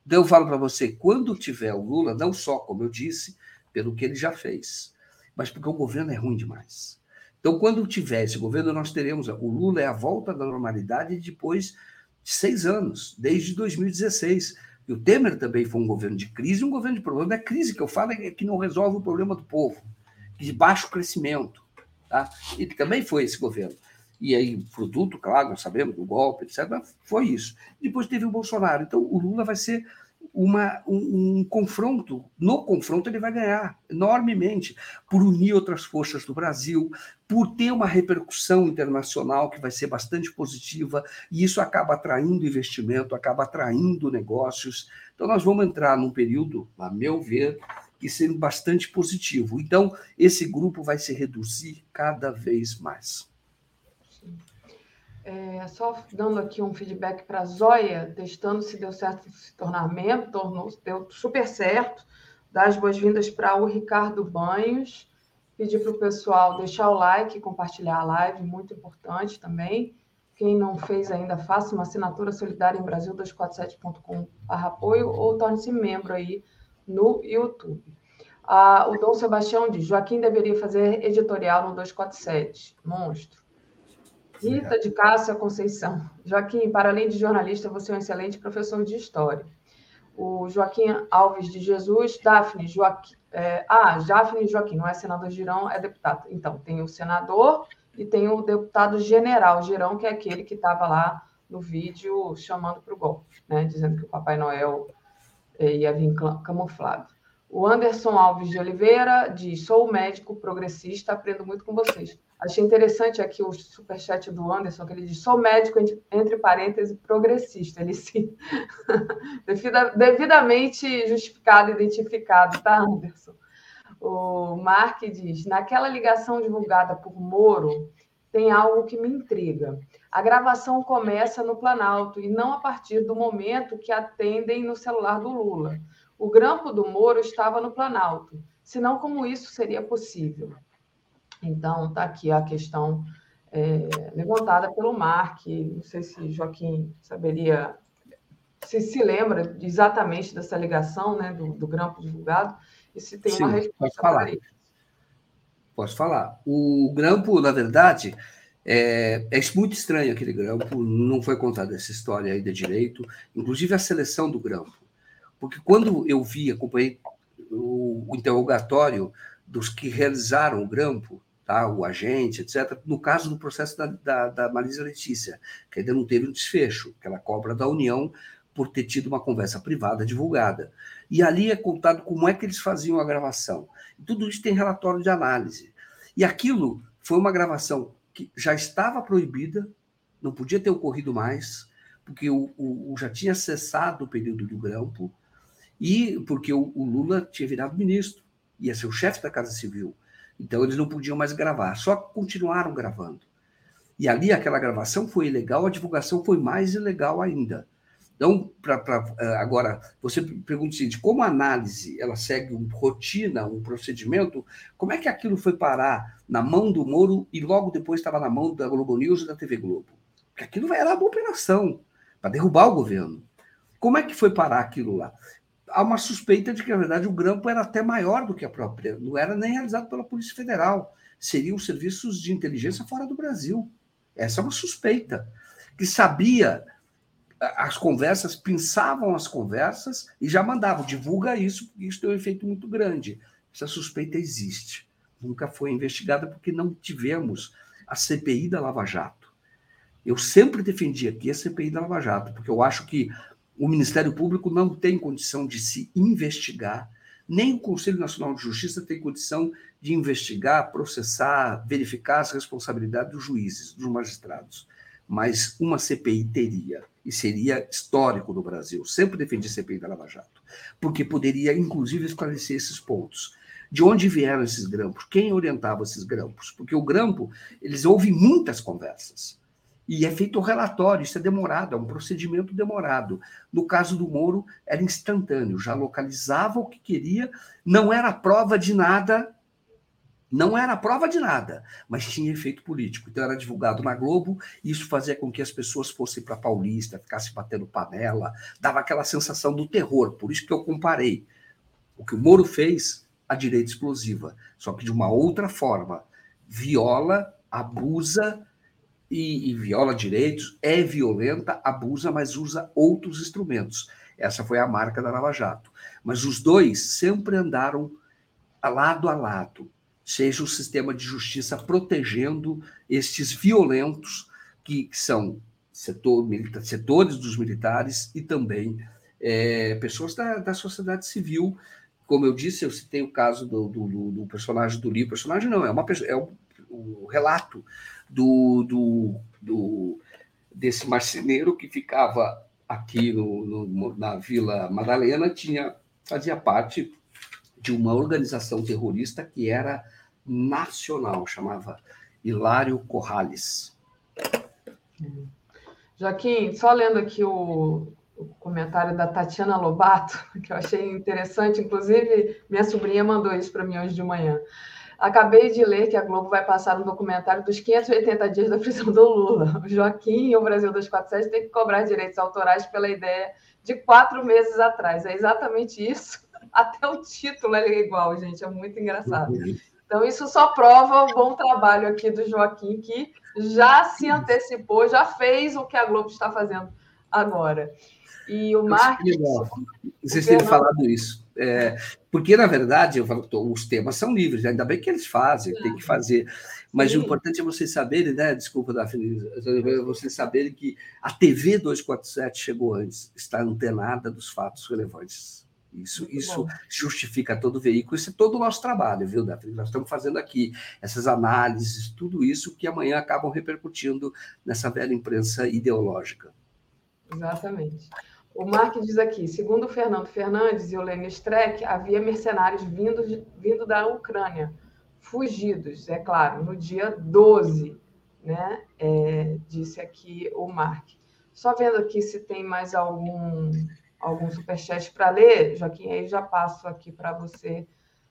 Então eu falo para você, quando tiver o Lula, não só, como eu disse, pelo que ele já fez, mas porque o governo é ruim demais. Então, quando tiver esse governo, nós teremos. O Lula é a volta da normalidade depois de seis anos, desde 2016. E o Temer também foi um governo de crise, um governo de problema. A crise que eu falo é que não resolve o problema do povo, de baixo crescimento. Tá? E também foi esse governo. E aí, produto, claro, nós sabemos, do golpe, etc., foi isso. Depois teve o Bolsonaro. Então, o Lula vai ser uma, um, um, confronto. No confronto, ele vai ganhar enormemente, por unir outras forças do Brasil, por ter uma repercussão internacional que vai ser bastante positiva, e isso acaba atraindo investimento, acaba atraindo negócios. Então, nós vamos entrar num período, a meu ver, que sendo bastante positivo. Então, esse grupo vai se reduzir cada vez mais. É, só dando aqui um feedback para a Zóia, testando se deu certo se tornar membro, tornou, deu super certo. Dar as boas-vindas para o Ricardo Banhos. Pedir para o pessoal deixar o like compartilhar a live, muito importante também. Quem não fez ainda, faça uma assinatura solidária em Brasil247.com apoio ou torne-se membro aí no YouTube. Ah, o Dom Sebastião diz: Joaquim deveria fazer editorial no 247. Monstro. Rita de Cássia Conceição. Joaquim, para além de jornalista, você é um excelente professor de história. O Joaquim Alves de Jesus, Daphne, Joaquim. É, ah, Daphne Joaquim, não é senador Girão, é deputado. Então, tem o senador e tem o deputado general Girão, que é aquele que estava lá no vídeo chamando para o golpe, né? dizendo que o Papai Noel é, ia vir camuflado. O Anderson Alves de Oliveira diz: sou médico progressista, aprendo muito com vocês. Achei interessante aqui o superchat do Anderson, que ele diz: sou médico, entre parênteses, progressista. Ele sim. devidamente justificado, identificado, tá, Anderson? O Mark diz: naquela ligação divulgada por Moro, tem algo que me intriga. A gravação começa no Planalto e não a partir do momento que atendem no celular do Lula. O grampo do Moro estava no Planalto, senão como isso seria possível? Então, está aqui a questão é, levantada pelo Mark, não sei se Joaquim saberia, se se lembra exatamente dessa ligação né, do, do grampo divulgado, e se tem Sim, uma resposta para isso. Posso falar. O grampo, na verdade, é, é, muito estranho aquele grampo, não foi contada essa história ainda direito, inclusive a seleção do grampo. Porque quando eu vi, acompanhei o, o interrogatório dos que realizaram o grampo, tá, o agente, etc., no caso do processo da, da, da Marisa Letícia, que ainda não teve um desfecho, que ela cobra da União por ter tido uma conversa privada divulgada. E ali é contado como é que eles faziam a gravação. Tudo isso tem relatório de análise. E aquilo foi uma gravação que já estava proibida, não podia ter ocorrido mais, porque o, o, já tinha cessado o período do grampo, e porque o, o Lula tinha virado ministro, ia ser o chefe da Casa Civil. Então eles não podiam mais gravar, só continuaram gravando. E ali aquela gravação foi ilegal, a divulgação foi mais ilegal ainda. Então, pra, pra, eh, agora, você pergunta o seguinte, como a análise ela segue uma rotina, um procedimento, como é que aquilo foi parar na mão do Moro e logo depois estava na mão da Globo News e da TV Globo? Porque aquilo era uma operação para derrubar o governo. Como é que foi parar aquilo lá? Há uma suspeita de que, na verdade, o grampo era até maior do que a própria, não era nem realizado pela Polícia Federal, seriam serviços de inteligência fora do Brasil. Essa é uma suspeita, que sabia as conversas, pensavam as conversas e já mandavam, divulga isso, porque isso tem um efeito muito grande. Essa suspeita existe. Nunca foi investigada porque não tivemos a CPI da Lava Jato. Eu sempre defendi aqui a CPI da Lava Jato, porque eu acho que o Ministério Público não tem condição de se investigar, nem o Conselho Nacional de Justiça tem condição de investigar, processar, verificar as responsabilidades dos juízes, dos magistrados. Mas uma CPI teria e seria histórico no Brasil. Sempre defendi CPI da Lava Jato, porque poderia, inclusive, esclarecer esses pontos. De onde vieram esses grampos? Quem orientava esses grampos? Porque o grampo, eles ouvem muitas conversas. E é feito o relatório, isso é demorado, é um procedimento demorado. No caso do Moro, era instantâneo, já localizava o que queria, não era prova de nada, não era prova de nada, mas tinha efeito político. Então era divulgado na Globo, e isso fazia com que as pessoas fossem para Paulista, ficassem batendo panela, dava aquela sensação do terror. Por isso que eu comparei o que o Moro fez à direita explosiva, só que de uma outra forma. Viola, abusa e, e viola direitos, é violenta, abusa, mas usa outros instrumentos. Essa foi a marca da Lava Jato. Mas os dois sempre andaram lado a lado seja o sistema de justiça protegendo estes violentos que, são setor, setores dos militares e também é, pessoas da, da sociedade civil. Como eu disse, eu citei o caso do, do, do personagem do livro. Personagem não, é, uma, é o, o relato do, do, do, desse marceneiro que ficava aqui no, no, na Vila Madalena, tinha, fazia parte de uma organização terrorista que era nacional, chamava Hilário Corrales. Joaquim, só lendo aqui o, o, comentário da Tatiana Lobato, que eu achei interessante, inclusive minha sobrinha mandou isso para mim hoje de manhã. Acabei de ler que a Globo vai passar um documentário dos 580 dias da prisão do Lula. O Joaquim e o Brasil 247 têm que cobrar direitos autorais pela ideia de quatro meses atrás. É exatamente isso. Até o título é igual, gente. É muito engraçado. Uhum. Então, isso só prova o bom trabalho aqui do Joaquim, que já se antecipou, já fez o que a Globo está fazendo agora. E o marketing. Vocês terem falado isso. É, porque, na verdade, eu falo, os temas são livres, ainda bem que eles fazem, tem que fazer. Mas Sim. o importante é vocês saberem, né? Desculpa, Daphne, vocês saberem que a TV 247 chegou antes, está antenada dos fatos relevantes. Isso, isso justifica todo o veículo, isso é todo o nosso trabalho, viu, Daphne? Nós estamos fazendo aqui essas análises, tudo isso que amanhã acabam repercutindo nessa velha imprensa ideológica. Exatamente. O Mark diz aqui, segundo Fernando Fernandes e o Lênin Streck, havia mercenários vindo, vindo da Ucrânia, fugidos, é claro, no dia 12 né? É, disse aqui o Mark. Só vendo aqui se tem mais algum algum superchat para ler, Joaquim, aí já passo aqui para você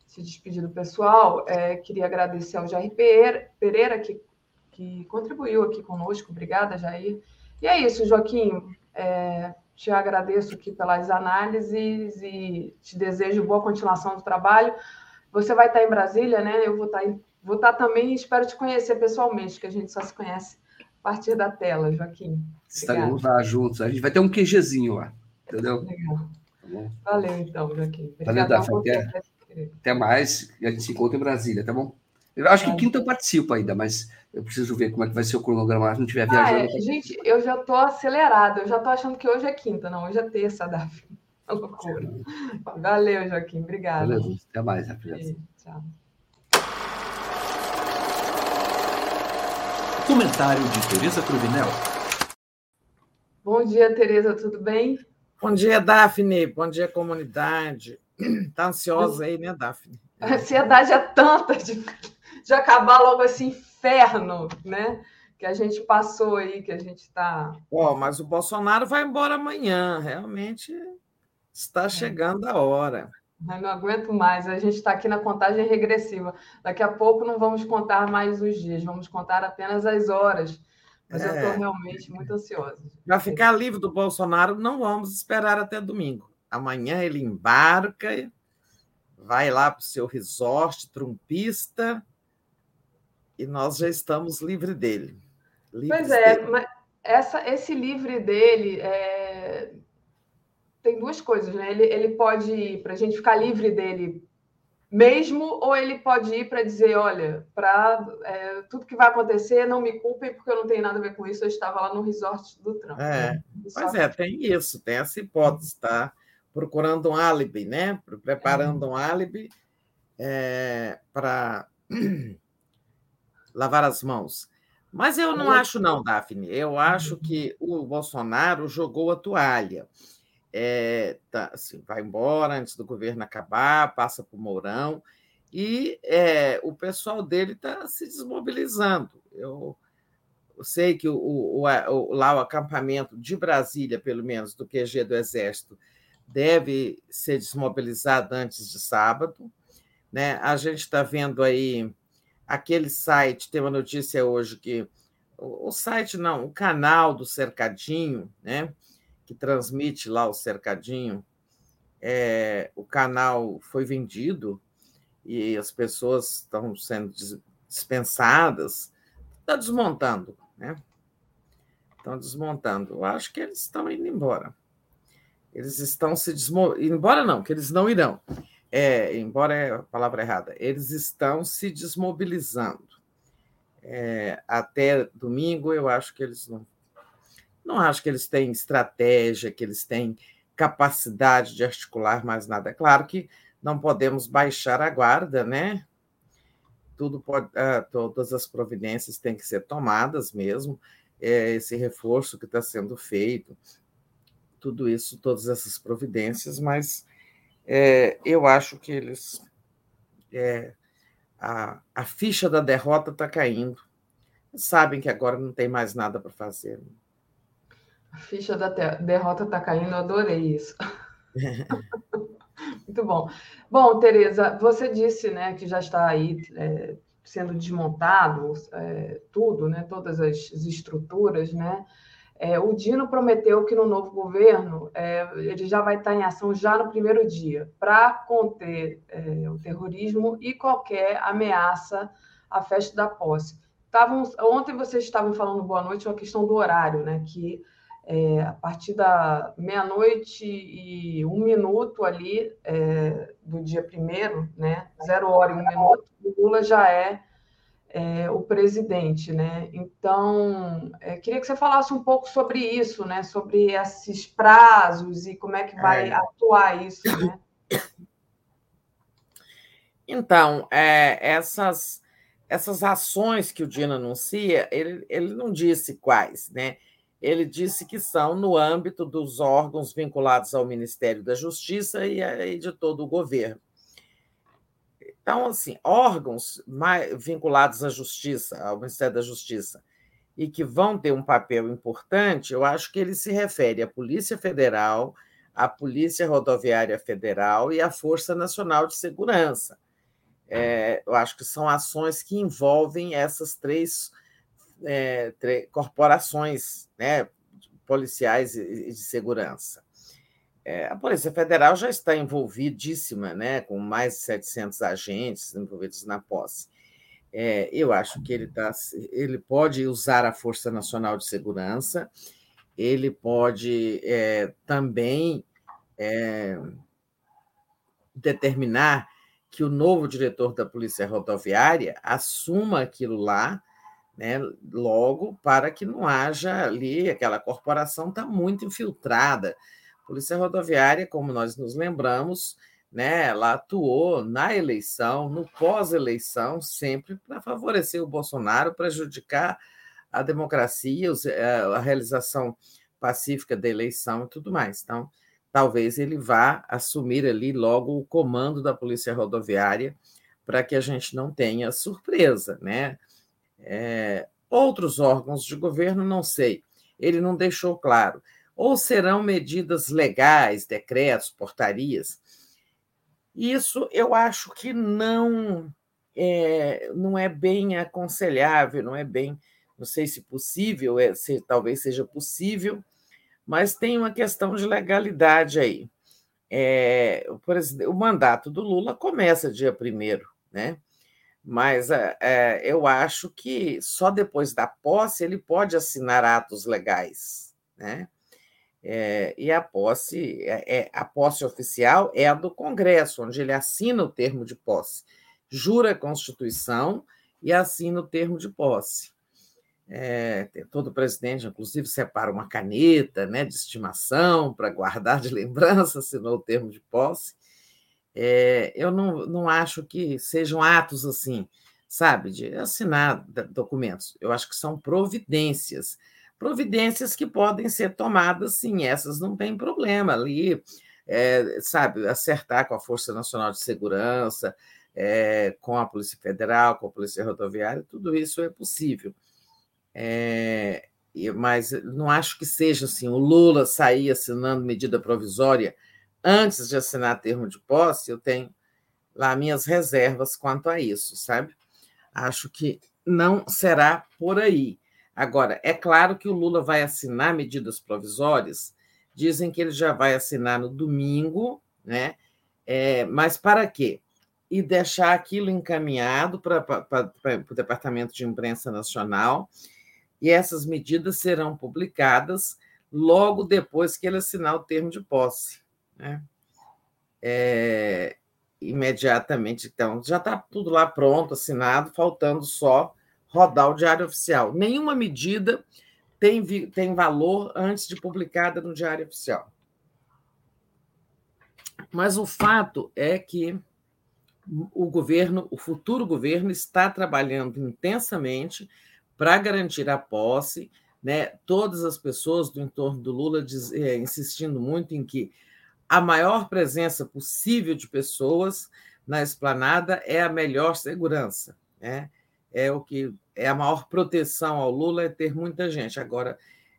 se despedir do pessoal. É, queria agradecer ao Jair Pereira, que, que contribuiu aqui conosco. Obrigada, Jair. E é isso, Joaquim. É, te agradeço aqui pelas análises e te desejo boa continuação do trabalho. Você vai estar em Brasília, né? Eu vou estar, em, vou estar também e espero te conhecer pessoalmente, que a gente só se conhece a partir da tela, Joaquim. Estaremos lá juntos. A gente vai ter um QGzinho lá, entendeu? Legal. Tá Valeu, então, Joaquim. Valeu, Dafa. Até, até mais. E a gente se encontra em Brasília, tá bom? Eu acho que quinta eu participo ainda, mas eu preciso ver como é que vai ser o cronograma se não viajando. Ah, é. Gente, eu já estou acelerada, eu já estou achando que hoje é quinta, não, hoje é terça, Davi. É loucura. Valeu, Joaquim, obrigada. Valeu, até mais, Rafael. Tchau. Comentário de Tereza Cruvinel. Bom dia, Tereza, tudo bem? Bom dia, Daphne. Bom dia, comunidade. Está ansiosa aí, né, Daphne? A ansiedade é tanta de, de acabar logo esse inferno, né? Que a gente passou aí, que a gente está. Oh, mas o Bolsonaro vai embora amanhã. Realmente está é. chegando a hora. Eu não aguento mais. A gente está aqui na contagem regressiva. Daqui a pouco não vamos contar mais os dias, vamos contar apenas as horas. Mas é. eu estou realmente muito ansiosa. Para ficar livre do Bolsonaro, não vamos esperar até domingo. Amanhã ele embarca, vai lá para o seu resort trumpista e nós já estamos livre dele. Pois é, dele. mas essa, esse livre dele é... tem duas coisas, né? Ele, ele pode ir para a gente ficar livre dele mesmo, ou ele pode ir para dizer, olha, para é, tudo que vai acontecer, não me culpem porque eu não tenho nada a ver com isso, eu estava lá no resort do Trump. É, né? Pois é, tem isso, tem essa hipótese, tá? Procurando um álibi, né? Preparando é. um álibi é, para lavar as mãos. Mas eu não acho, não, Daphne. Eu acho que o Bolsonaro jogou a toalha. É, tá, assim, vai embora antes do governo acabar, passa para o Mourão, e é, o pessoal dele está se desmobilizando. Eu, eu sei que o, o, o, lá o acampamento de Brasília, pelo menos, do QG do Exército, deve ser desmobilizado antes de sábado. Né? A gente está vendo aí aquele site, tem uma notícia hoje que o site não, o canal do Cercadinho, né, que transmite lá o Cercadinho, é, o canal foi vendido e as pessoas estão sendo dispensadas, está desmontando, né? Estão desmontando. Eu acho que eles estão indo embora. Eles estão se desmontando. Embora não, que eles não irão é, embora é a palavra errada, eles estão se desmobilizando. É, até domingo, eu acho que eles não. Não acho que eles têm estratégia, que eles têm capacidade de articular mais nada. É claro que não podemos baixar a guarda, né? Tudo pode, uh, todas as providências têm que ser tomadas mesmo. É, esse reforço que está sendo feito, tudo isso, todas essas providências, mas é, eu acho que eles. É, a, a ficha da derrota está caindo. Sabem que agora não tem mais nada para fazer. A ficha da derrota está caindo, eu adorei isso. Muito bom. Bom, Tereza, você disse né, que já está aí é, sendo desmontado é, tudo, né, todas as estruturas, né? É, o Dino prometeu que no novo governo é, ele já vai estar em ação já no primeiro dia para conter é, o terrorismo e qualquer ameaça à festa da posse. Tavam, ontem vocês estavam falando boa noite uma questão do horário, né? Que é, a partir da meia-noite e um minuto ali é, do dia primeiro, né? Zero hora e um minuto, o Lula já é é, o presidente, né? Então, é, queria que você falasse um pouco sobre isso, né? Sobre esses prazos e como é que vai é. atuar isso, né? Então, é, essas essas ações que o Dino anuncia, ele, ele não disse quais, né? Ele disse que são no âmbito dos órgãos vinculados ao Ministério da Justiça e, e de todo o governo. Então, assim, órgãos vinculados à justiça, ao Ministério da Justiça, e que vão ter um papel importante, eu acho que ele se refere à Polícia Federal, à Polícia Rodoviária Federal e à Força Nacional de Segurança. É, eu acho que são ações que envolvem essas três, é, três corporações né, policiais e de segurança. É, a Polícia Federal já está envolvidíssima, né, com mais de 700 agentes envolvidos na posse. É, eu acho que ele, tá, ele pode usar a Força Nacional de Segurança, ele pode é, também é, determinar que o novo diretor da Polícia Rodoviária assuma aquilo lá, né, logo, para que não haja ali, aquela corporação está muito infiltrada. Polícia Rodoviária, como nós nos lembramos, né, ela atuou na eleição, no pós-eleição, sempre para favorecer o Bolsonaro, prejudicar a democracia, eh, a realização pacífica da eleição e tudo mais. Então, talvez ele vá assumir ali logo o comando da Polícia Rodoviária para que a gente não tenha surpresa, né? É, outros órgãos de governo, não sei. Ele não deixou claro. Ou serão medidas legais, decretos, portarias, isso eu acho que não é, não é bem aconselhável, não é bem, não sei se possível, é, se, talvez seja possível, mas tem uma questão de legalidade aí. É, o, o, mandato do Lula começa dia primeiro, né? Mas é, é, eu acho que só depois da posse ele pode assinar atos legais, né? É, e a posse, é, é, a posse oficial é a do Congresso, onde ele assina o termo de posse, jura a Constituição e assina o termo de posse. É, todo presidente, inclusive, separa uma caneta né, de estimação para guardar de lembrança, assinou o termo de posse. É, eu não, não acho que sejam atos assim, sabe, de assinar documentos. Eu acho que são providências providências que podem ser tomadas, sim, essas não tem problema ali, é, sabe, acertar com a Força Nacional de Segurança, é, com a Polícia Federal, com a Polícia Rodoviária, tudo isso é possível. É, mas não acho que seja assim, o Lula sair assinando medida provisória antes de assinar termo de posse, eu tenho lá minhas reservas quanto a isso, sabe? Acho que não será por aí. Agora, é claro que o Lula vai assinar medidas provisórias, dizem que ele já vai assinar no domingo, né? É, mas para quê? E deixar aquilo encaminhado para, para, para o Departamento de Imprensa Nacional, e essas medidas serão publicadas logo depois que ele assinar o termo de posse. Né? É, imediatamente, então, já está tudo lá pronto, assinado, faltando só rodar o Diário Oficial. Nenhuma medida tem, tem valor antes de publicada no Diário Oficial. Mas o fato é que o governo, o futuro governo, está trabalhando intensamente para garantir a posse, né? Todas as pessoas do entorno do Lula diz, é, insistindo muito em que a maior presença possível de pessoas na esplanada é a melhor segurança, né? É o que é a maior proteção ao Lula é ter muita gente. Agora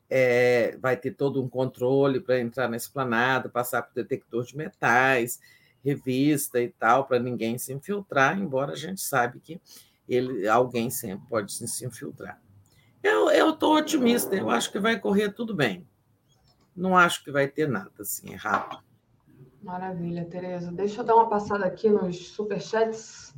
é, vai ter todo um controle para entrar na esplanada, passar por detector de metais, revista e tal, para ninguém se infiltrar, embora a gente sabe que ele, alguém sempre pode se infiltrar. Eu estou otimista, eu acho que vai correr tudo bem. Não acho que vai ter nada assim errado. Maravilha, Tereza. Deixa eu dar uma passada aqui nos superchats.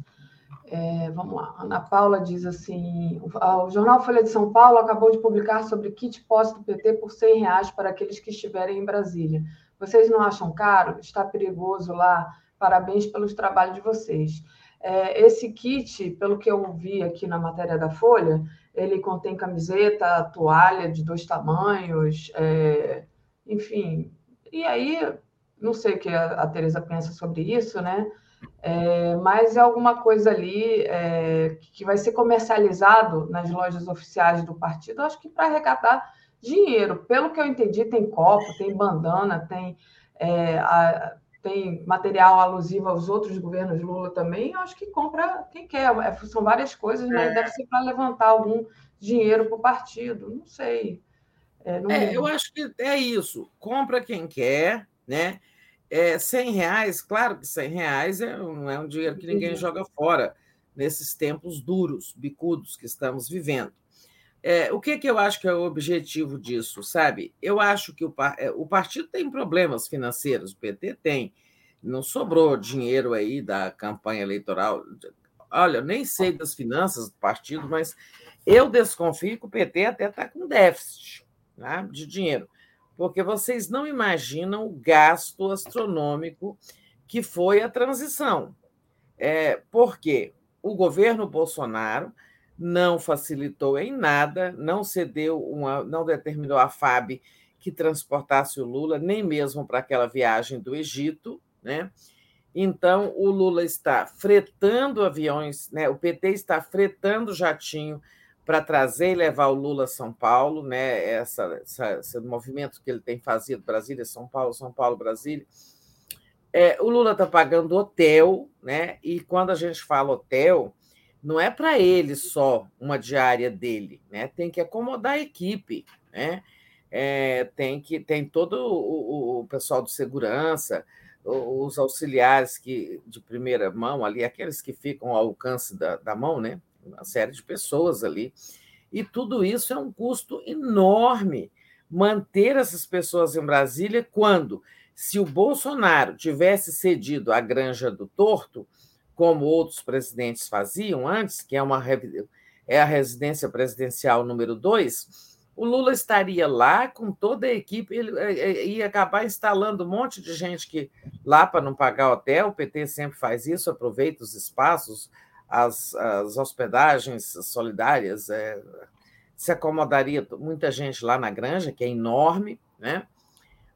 É, vamos lá, Ana Paula diz assim: o jornal Folha de São Paulo acabou de publicar sobre kit posse do PT por 100 reais para aqueles que estiverem em Brasília. Vocês não acham caro? Está perigoso lá? Parabéns pelos trabalhos de vocês. É, esse kit, pelo que eu vi aqui na matéria da Folha, ele contém camiseta, toalha de dois tamanhos, é, enfim. E aí, não sei o que a, a Tereza pensa sobre isso, né? É, mas é alguma coisa ali é, que vai ser comercializado nas lojas oficiais do partido, acho que para arrecadar dinheiro. Pelo que eu entendi, tem copo, tem bandana, tem, é, a, tem material alusivo aos outros governos Lula também. Acho que compra quem quer. É, são várias coisas, mas né? deve ser para levantar algum dinheiro para o partido. Não sei. É, não... É, eu acho que é isso. Compra quem quer, né? É, 100 reais, claro que 100 reais é, não é um dinheiro que ninguém joga fora nesses tempos duros, bicudos que estamos vivendo. É, o que, que eu acho que é o objetivo disso, sabe? Eu acho que o, é, o partido tem problemas financeiros, o PT tem. Não sobrou dinheiro aí da campanha eleitoral. Olha, eu nem sei das finanças do partido, mas eu desconfio que o PT até está com déficit né, de dinheiro, porque vocês não imaginam o gasto astronômico que foi a transição. É, por quê? O governo Bolsonaro não facilitou em nada, não cedeu uma, não determinou a FAB que transportasse o Lula, nem mesmo para aquela viagem do Egito, né? Então, o Lula está fretando aviões, né? o PT está fretando jatinho para trazer e levar o Lula a São Paulo, né? Essa, essa, esse movimento que ele tem fazido, Brasília, São Paulo, São Paulo, Brasília. É, o Lula está pagando hotel, né? E quando a gente fala hotel, não é para ele só uma diária dele, né? Tem que acomodar a equipe, né? É, tem que tem todo o, o, pessoal de segurança, os auxiliares que de primeira mão ali, aqueles que ficam ao alcance da, da mão, né? Uma série de pessoas ali. E tudo isso é um custo enorme manter essas pessoas em Brasília quando, se o Bolsonaro tivesse cedido a Granja do Torto, como outros presidentes faziam antes, que é, uma, é a residência presidencial número dois, o Lula estaria lá com toda a equipe, ele é, é, ia acabar instalando um monte de gente que lá para não pagar hotel, o PT sempre faz isso, aproveita os espaços, as, as hospedagens solidárias, é, se acomodaria muita gente lá na granja, que é enorme, né?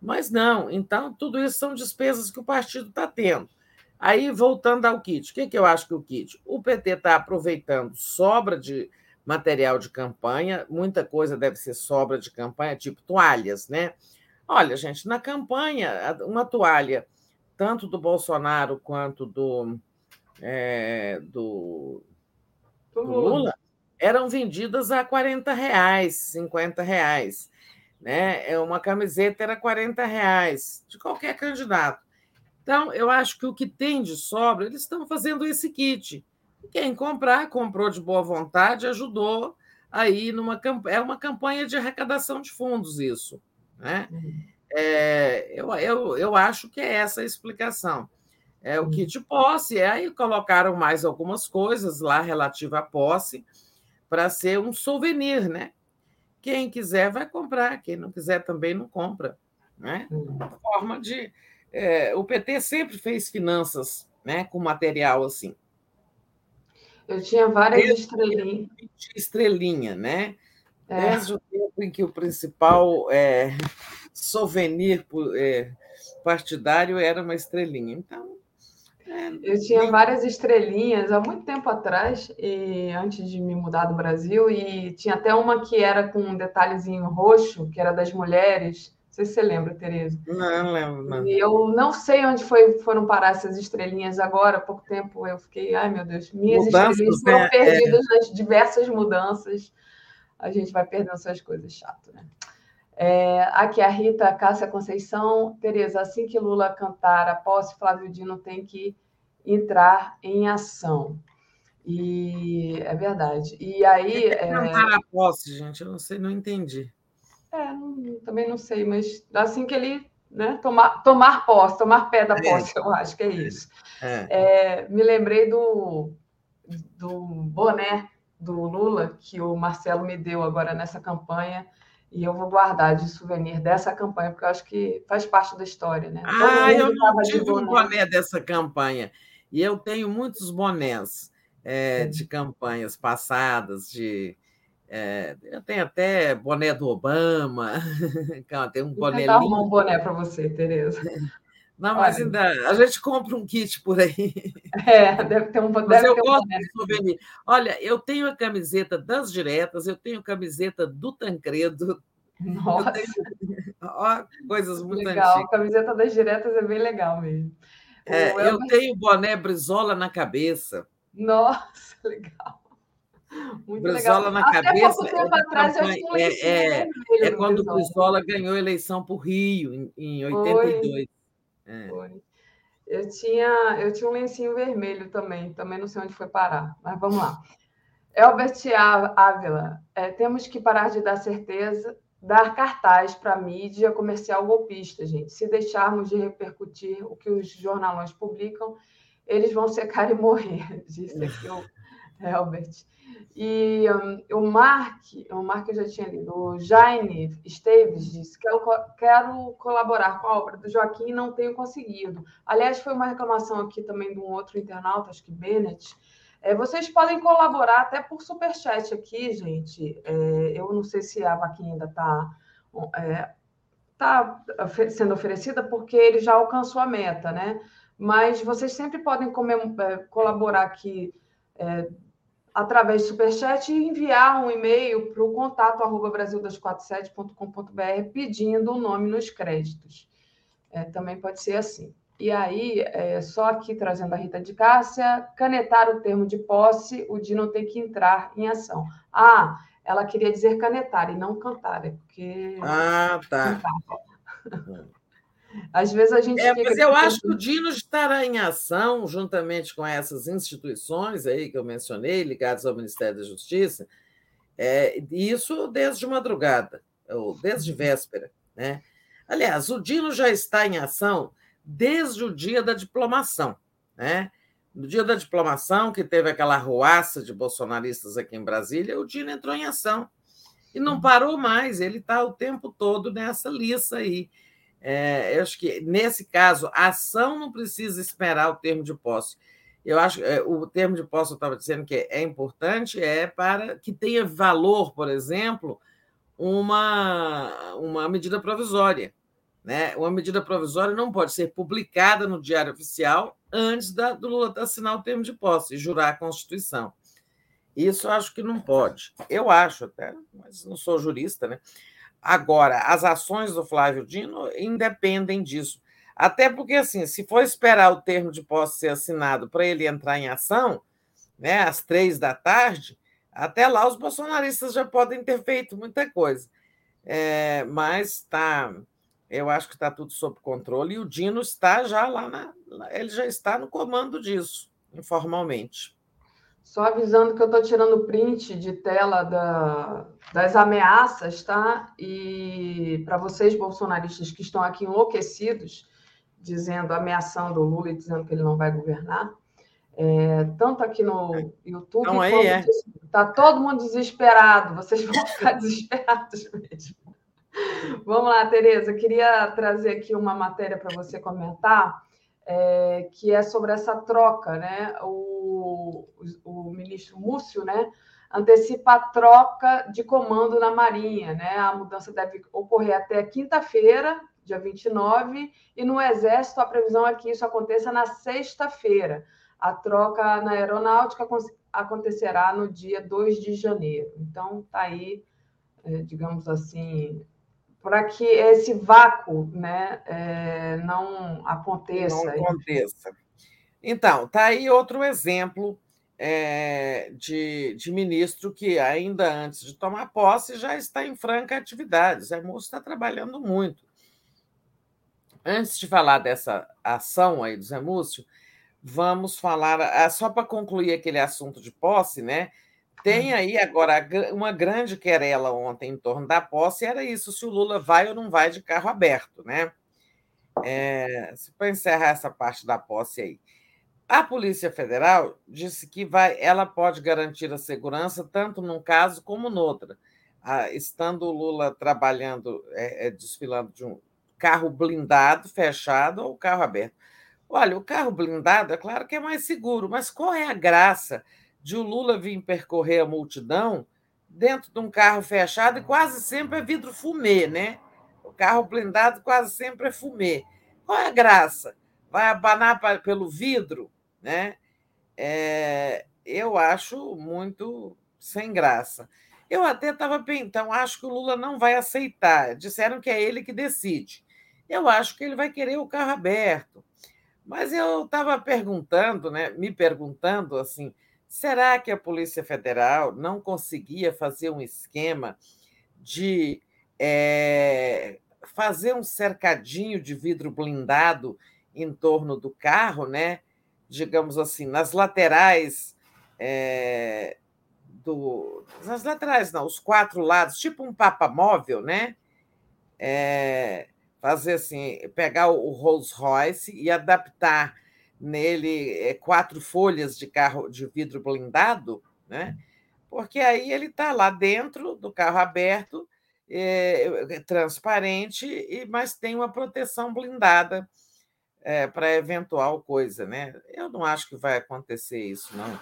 Mas não, então tudo isso são despesas que o partido está tendo. Aí, voltando ao kit, o que, que eu acho que o kit? O PT está aproveitando sobra de material de campanha, muita coisa deve ser sobra de campanha, tipo toalhas, né? Olha, gente, na campanha, uma toalha, tanto do Bolsonaro quanto do, é, do, do Lula, eram vendidas a 40 reais, 50 reais. Né? É uma camiseta era 40 reais, de qualquer candidato. Então, eu acho que o que tem de sobra, eles estão fazendo esse kit. Quem comprar, comprou de boa vontade, ajudou aí numa é uma campanha de arrecadação de fundos isso, né? É, eu, eu, eu acho que é essa a explicação. É o kit posse, é, aí colocaram mais algumas coisas lá relativa à posse para ser um souvenir, né? Quem quiser vai comprar, quem não quiser também não compra, né? Uma forma de é, o PT sempre fez finanças né, com material assim. Eu tinha várias estrelinhas. Estrelinha, né? É. Desde o tempo em que o principal é, souvenir é, partidário era uma estrelinha. Então. É, eu tinha várias estrelinhas há muito tempo atrás, e antes de me mudar do Brasil, e tinha até uma que era com um detalhezinho roxo, que era das mulheres, sei se você lembra, Tereza. Não, não lembro. Não. E eu não sei onde foi, foram parar essas estrelinhas agora. Há pouco tempo eu fiquei, ai meu Deus, minhas mudanças, estrelinhas foram né? perdidas é. nas diversas mudanças. A gente vai perdendo essas coisas chato, né? É, aqui a Rita Cássia Conceição. Tereza, assim que Lula cantar a posse, Flávio Dino tem que entrar em ação. E é verdade. E aí. É... Cantar a posse, gente, eu não sei, não entendi. É, não, também não sei, mas assim que ele né, tomar, tomar posse, tomar pé da é. posse, é. eu acho que é isso. É. É, me lembrei do, do boné do Lula que o Marcelo me deu agora nessa campanha. E eu vou guardar de souvenir dessa campanha, porque eu acho que faz parte da história, né? Ah, eu não tive de um boné dessa campanha. E eu tenho muitos bonés é, de campanhas passadas, de é, eu tenho até boné do Obama. tem um boné. Vou um boné para você, Tereza. Não, mas ainda a gente compra um kit por aí. É, deve ter um, deve mas eu ter gosto um de souvenir. Olha, eu tenho a camiseta das diretas, eu tenho a camiseta do Tancredo. Nossa! Tenho... Ó, coisas muito legal. antigas. A camiseta das diretas é bem legal mesmo. É, eu tenho boné Brizola na cabeça. Nossa, legal. Muito Brizola legal. na Até cabeça. pouco tempo é, atrás eu um é, é, é do quando o Brizola. Brizola ganhou a eleição por Rio, em, em 82. É. Foi. Eu tinha, eu tinha um lencinho vermelho também, também não sei onde foi parar, mas vamos lá. Elbert Ávila, é, temos que parar de dar certeza, dar cartaz para a mídia comercial golpista, gente. Se deixarmos de repercutir o que os jornalões publicam, eles vão secar e morrer, disse aqui o Elbert. E hum, o Mark, o Mark eu já tinha lido, o Jaine Esteves disse: quero, co- quero colaborar com a obra do Joaquim e não tenho conseguido. Aliás, foi uma reclamação aqui também de um outro internauta, acho que Bennett. É, vocês podem colaborar até por superchat aqui, gente. É, eu não sei se a vaquinha ainda está tá ofe- sendo oferecida, porque ele já alcançou a meta, né? Mas vocês sempre podem comem- é, colaborar aqui é, através de superchat e enviar um e-mail para o contato arroba brasil247.com.br pedindo o nome nos créditos. É, também pode ser assim. E aí, é, só aqui trazendo a Rita de Cássia, canetar o termo de posse, o Dino tem que entrar em ação. Ah, ela queria dizer canetar e não cantar, é porque. Ah, tá. Às vezes a gente É, fica. mas eu aqui acho que o Dino estará em ação, juntamente com essas instituições aí que eu mencionei, ligadas ao Ministério da Justiça, é, isso desde madrugada, ou desde véspera. Né? Aliás, o Dino já está em ação desde o dia da diplomação. Né? No dia da diplomação, que teve aquela ruaça de bolsonaristas aqui em Brasília, o Dino entrou em ação. E não parou mais, ele está o tempo todo nessa liça aí. É, eu acho que, nesse caso, a ação não precisa esperar o termo de posse. Eu acho que o termo de posse, eu estava dizendo que é importante, é para que tenha valor, por exemplo, uma, uma medida provisória. Né? Uma medida provisória não pode ser publicada no Diário Oficial antes da, do Lula assinar o termo de posse e jurar a Constituição. Isso acho que não pode. Eu acho até, mas não sou jurista, né? Agora, as ações do Flávio Dino independem disso. Até porque, assim, se for esperar o termo de posse ser assinado para ele entrar em ação, né, às três da tarde, até lá os bolsonaristas já podem ter feito muita coisa. É, mas tá, eu acho que está tudo sob controle e o Dino está já lá, na, ele já está no comando disso, informalmente. Só avisando que eu estou tirando print de tela da, das ameaças, tá? E para vocês, bolsonaristas que estão aqui enlouquecidos, dizendo, ameaçando o Lula e dizendo que ele não vai governar, é, tanto aqui no YouTube, então, aí é. está todo mundo desesperado, vocês vão ficar desesperados mesmo. Vamos lá, Tereza, queria trazer aqui uma matéria para você comentar é, que é sobre essa troca, né? O, o, ministro Múcio, né, antecipa a troca de comando na Marinha, né? A mudança deve ocorrer até quinta-feira, dia 29, e no Exército a previsão é que isso aconteça na sexta-feira. A troca na Aeronáutica acontecerá no dia 2 de janeiro. Então, tá aí, é, digamos assim, para que esse vácuo né, é, não aconteça. Não aconteça. Então, está aí outro exemplo é, de, de, ministro que, ainda antes de tomar posse, já está em franca atividade. Zé Múcio está trabalhando muito. Antes de falar dessa ação aí do Zé Múcio, vamos falar, só para concluir aquele assunto de posse, né? Tem aí agora uma grande querela ontem em torno da posse, era isso, se o Lula vai ou não vai de carro aberto, né? É, para encerrar essa parte da posse aí. A Polícia Federal disse que vai, ela pode garantir a segurança tanto num caso como no outro. Ah, estando o Lula trabalhando, é, é, desfilando de um carro blindado, fechado ou carro aberto. Olha, o carro blindado, é claro que é mais seguro, mas qual é a graça de o Lula vir percorrer a multidão dentro de um carro fechado e quase sempre é vidro fumê, né? O carro blindado quase sempre é fumê. Qual é a graça? Vai abanar pelo vidro, né? É, eu acho muito sem graça. Eu até estava pensando, então, acho que o Lula não vai aceitar. Disseram que é ele que decide. Eu acho que ele vai querer o carro aberto. Mas eu estava perguntando, né, me perguntando assim, Será que a Polícia Federal não conseguia fazer um esquema de é, fazer um cercadinho de vidro blindado em torno do carro, né? digamos assim, nas laterais é, do. Nas laterais, não, os quatro lados, tipo um papa móvel, né? É, fazer assim, pegar o Rolls Royce e adaptar nele é, quatro folhas de carro de vidro blindado, né? Porque aí ele está lá dentro do carro aberto, é, transparente, e mas tem uma proteção blindada é, para eventual coisa, né? Eu não acho que vai acontecer isso, não,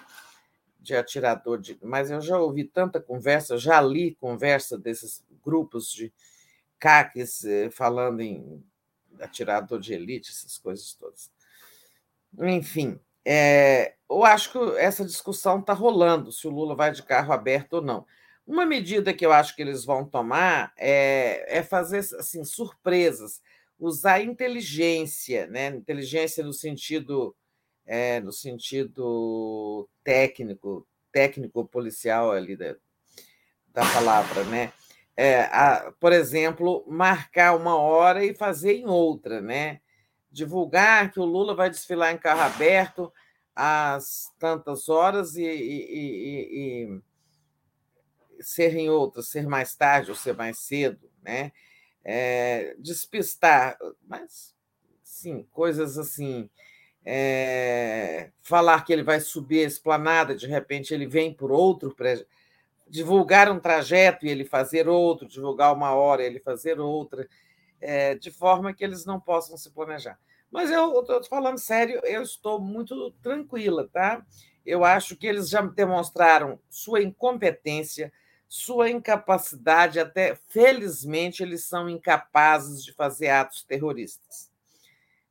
de atirador de. Mas eu já ouvi tanta conversa, já li conversa desses grupos de caques eh, falando em atirador de elite, essas coisas todas. Enfim, é, eu acho que essa discussão está rolando, se o Lula vai de carro aberto ou não. Uma medida que eu acho que eles vão tomar é, é fazer assim, surpresas, usar inteligência, né? inteligência no sentido, é, no sentido técnico, técnico policial ali da, da palavra, né? É, a, por exemplo, marcar uma hora e fazer em outra, né? Divulgar que o Lula vai desfilar em carro aberto às tantas horas e, e, e, e ser em outras, ser mais tarde ou ser mais cedo, né? É, despistar, mas sim, coisas assim. É, falar que ele vai subir a esplanada, de repente ele vem por outro, divulgar um trajeto e ele fazer outro, divulgar uma hora e ele fazer outra é, de forma que eles não possam se planejar. Mas eu estou falando sério, eu estou muito tranquila, tá? Eu acho que eles já demonstraram sua incompetência, sua incapacidade, até felizmente eles são incapazes de fazer atos terroristas.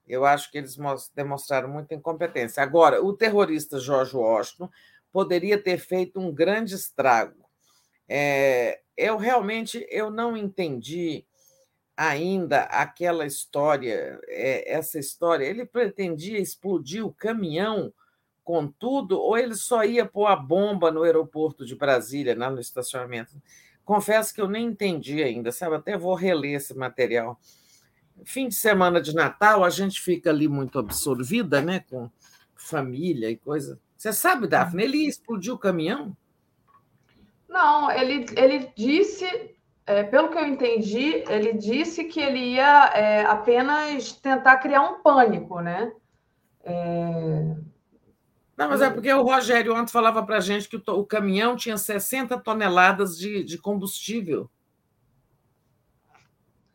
Eu acho que eles demonstraram muita incompetência. Agora, o terrorista George Washington poderia ter feito um grande estrago. É, eu realmente eu não entendi ainda aquela história, é, essa história, ele pretendia explodir o caminhão com tudo, ou ele só ia pôr a bomba no aeroporto de Brasília, lá no estacionamento? Confesso que eu nem entendi ainda, sabe? Até vou reler esse material. Fim de semana de Natal, a gente fica ali muito absorvida, né? Com família e coisa. Você sabe, Daphne, ele explodiu o caminhão? Não, ele, ele disse é, pelo que eu entendi, ele disse que ele ia é, apenas tentar criar um pânico, né? É... Não, mas é porque o Rogério ontem falava para a gente que o, o, caminhão tinha 60 toneladas de, de combustível.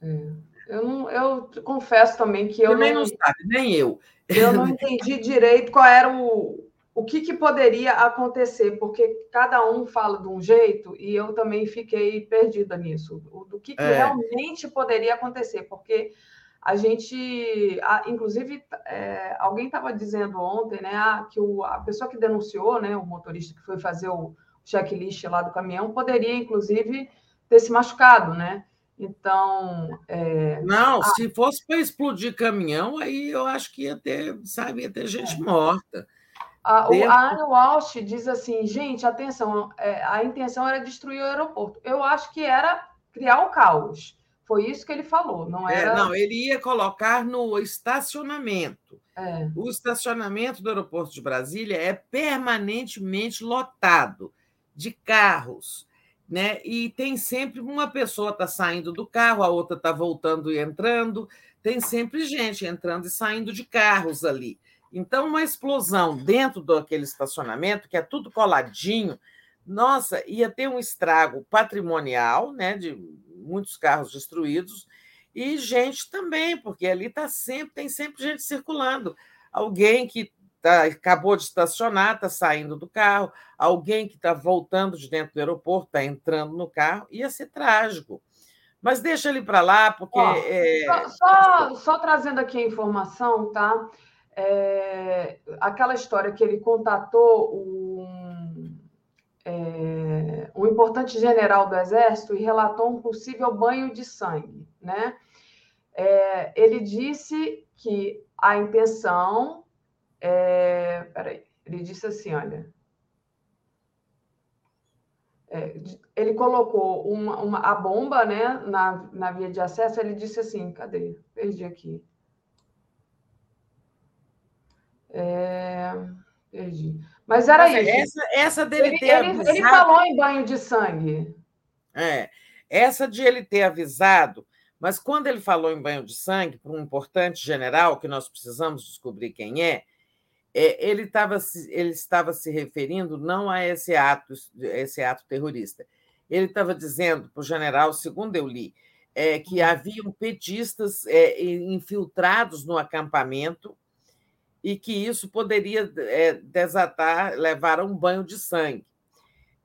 É. Eu, não, eu confesso também que eu também não, não sabe, nem eu. Eu não entendi direito qual era o, o que, que, poderia acontecer, porque cada um fala de um jeito e eu também fiquei perdida nisso, do que, que é. realmente poderia acontecer, porque a gente, inclusive, é, alguém estava dizendo ontem, né, ah, que o, a pessoa que denunciou, né, o motorista que foi fazer o checklist lá do caminhão, poderia, inclusive, ter se machucado, né? Então. É... Não, ah, se fosse para explodir caminhão, aí eu acho que ia ter, sabe, ia ter gente é. morta. A, o, a Anne Walsh diz assim, gente, atenção, é, a intenção era destruir o aeroporto. Eu acho que era criar o caos. Foi isso que ele falou, não é, era. É, não, ele ia colocar no estacionamento. É. O estacionamento do aeroporto de Brasília é permanentemente lotado de carros, né? E tem sempre uma pessoa está saindo do carro, a outra está voltando e entrando. Tem sempre gente entrando e saindo de carros ali. Então, uma explosão dentro daquele estacionamento, que é tudo coladinho, nossa, ia ter um estrago patrimonial, né, de muitos carros destruídos, e gente também, porque ali tá sempre, tem sempre gente circulando. Alguém que tá, acabou de estacionar, está saindo do carro, alguém que está voltando de dentro do aeroporto, está entrando no carro, ia ser trágico. Mas deixa ele para lá, porque. é... só, só, só, trazendo aqui a informação, tá? É, aquela história que ele contatou um, é, um importante general do Exército e relatou um possível banho de sangue. Né? É, ele disse que a intenção. É, peraí, ele disse assim: olha. é, ele colocou uma, uma, a bomba né, na, na via de acesso, ele disse assim, cadê? Perdi aqui. É, perdi. Mas era isso. Essa, essa dele ele, ter ele, avisado... ele falou em banho de sangue. É, essa de ele ter avisado, mas quando ele falou em banho de sangue, para um importante general, que nós precisamos descobrir quem é, é, ele, estava se, ele estava se referindo não a esse ato, esse ato terrorista. Ele estava dizendo para o general, segundo eu li, é, que haviam petistas é, infiltrados no acampamento e que isso poderia é, desatar, levar a um banho de sangue.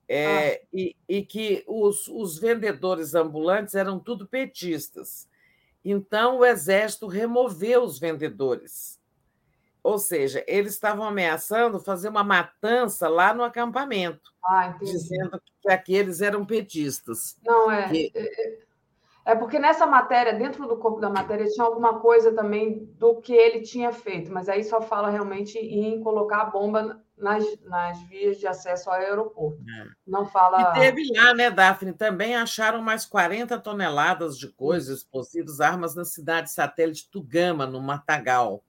É, ah. e, e, que os, os vendedores ambulantes eram tudo petistas. Então, o exército removeu os vendedores. Ou seja, eles estavam ameaçando fazer uma matança lá no acampamento, ah, dizendo que aqueles eram petistas. Não, é, que... É, porque nessa matéria, dentro do corpo da matéria, tinha alguma coisa também do que ele tinha feito, mas aí só fala realmente em colocar a bomba nas, nas vias de acesso ao aeroporto. É. Não fala. E teve lá, né, Daphne? Também acharam mais 40 toneladas de coisas, explosivos, armas na cidade satélite Tugama, no Matagal.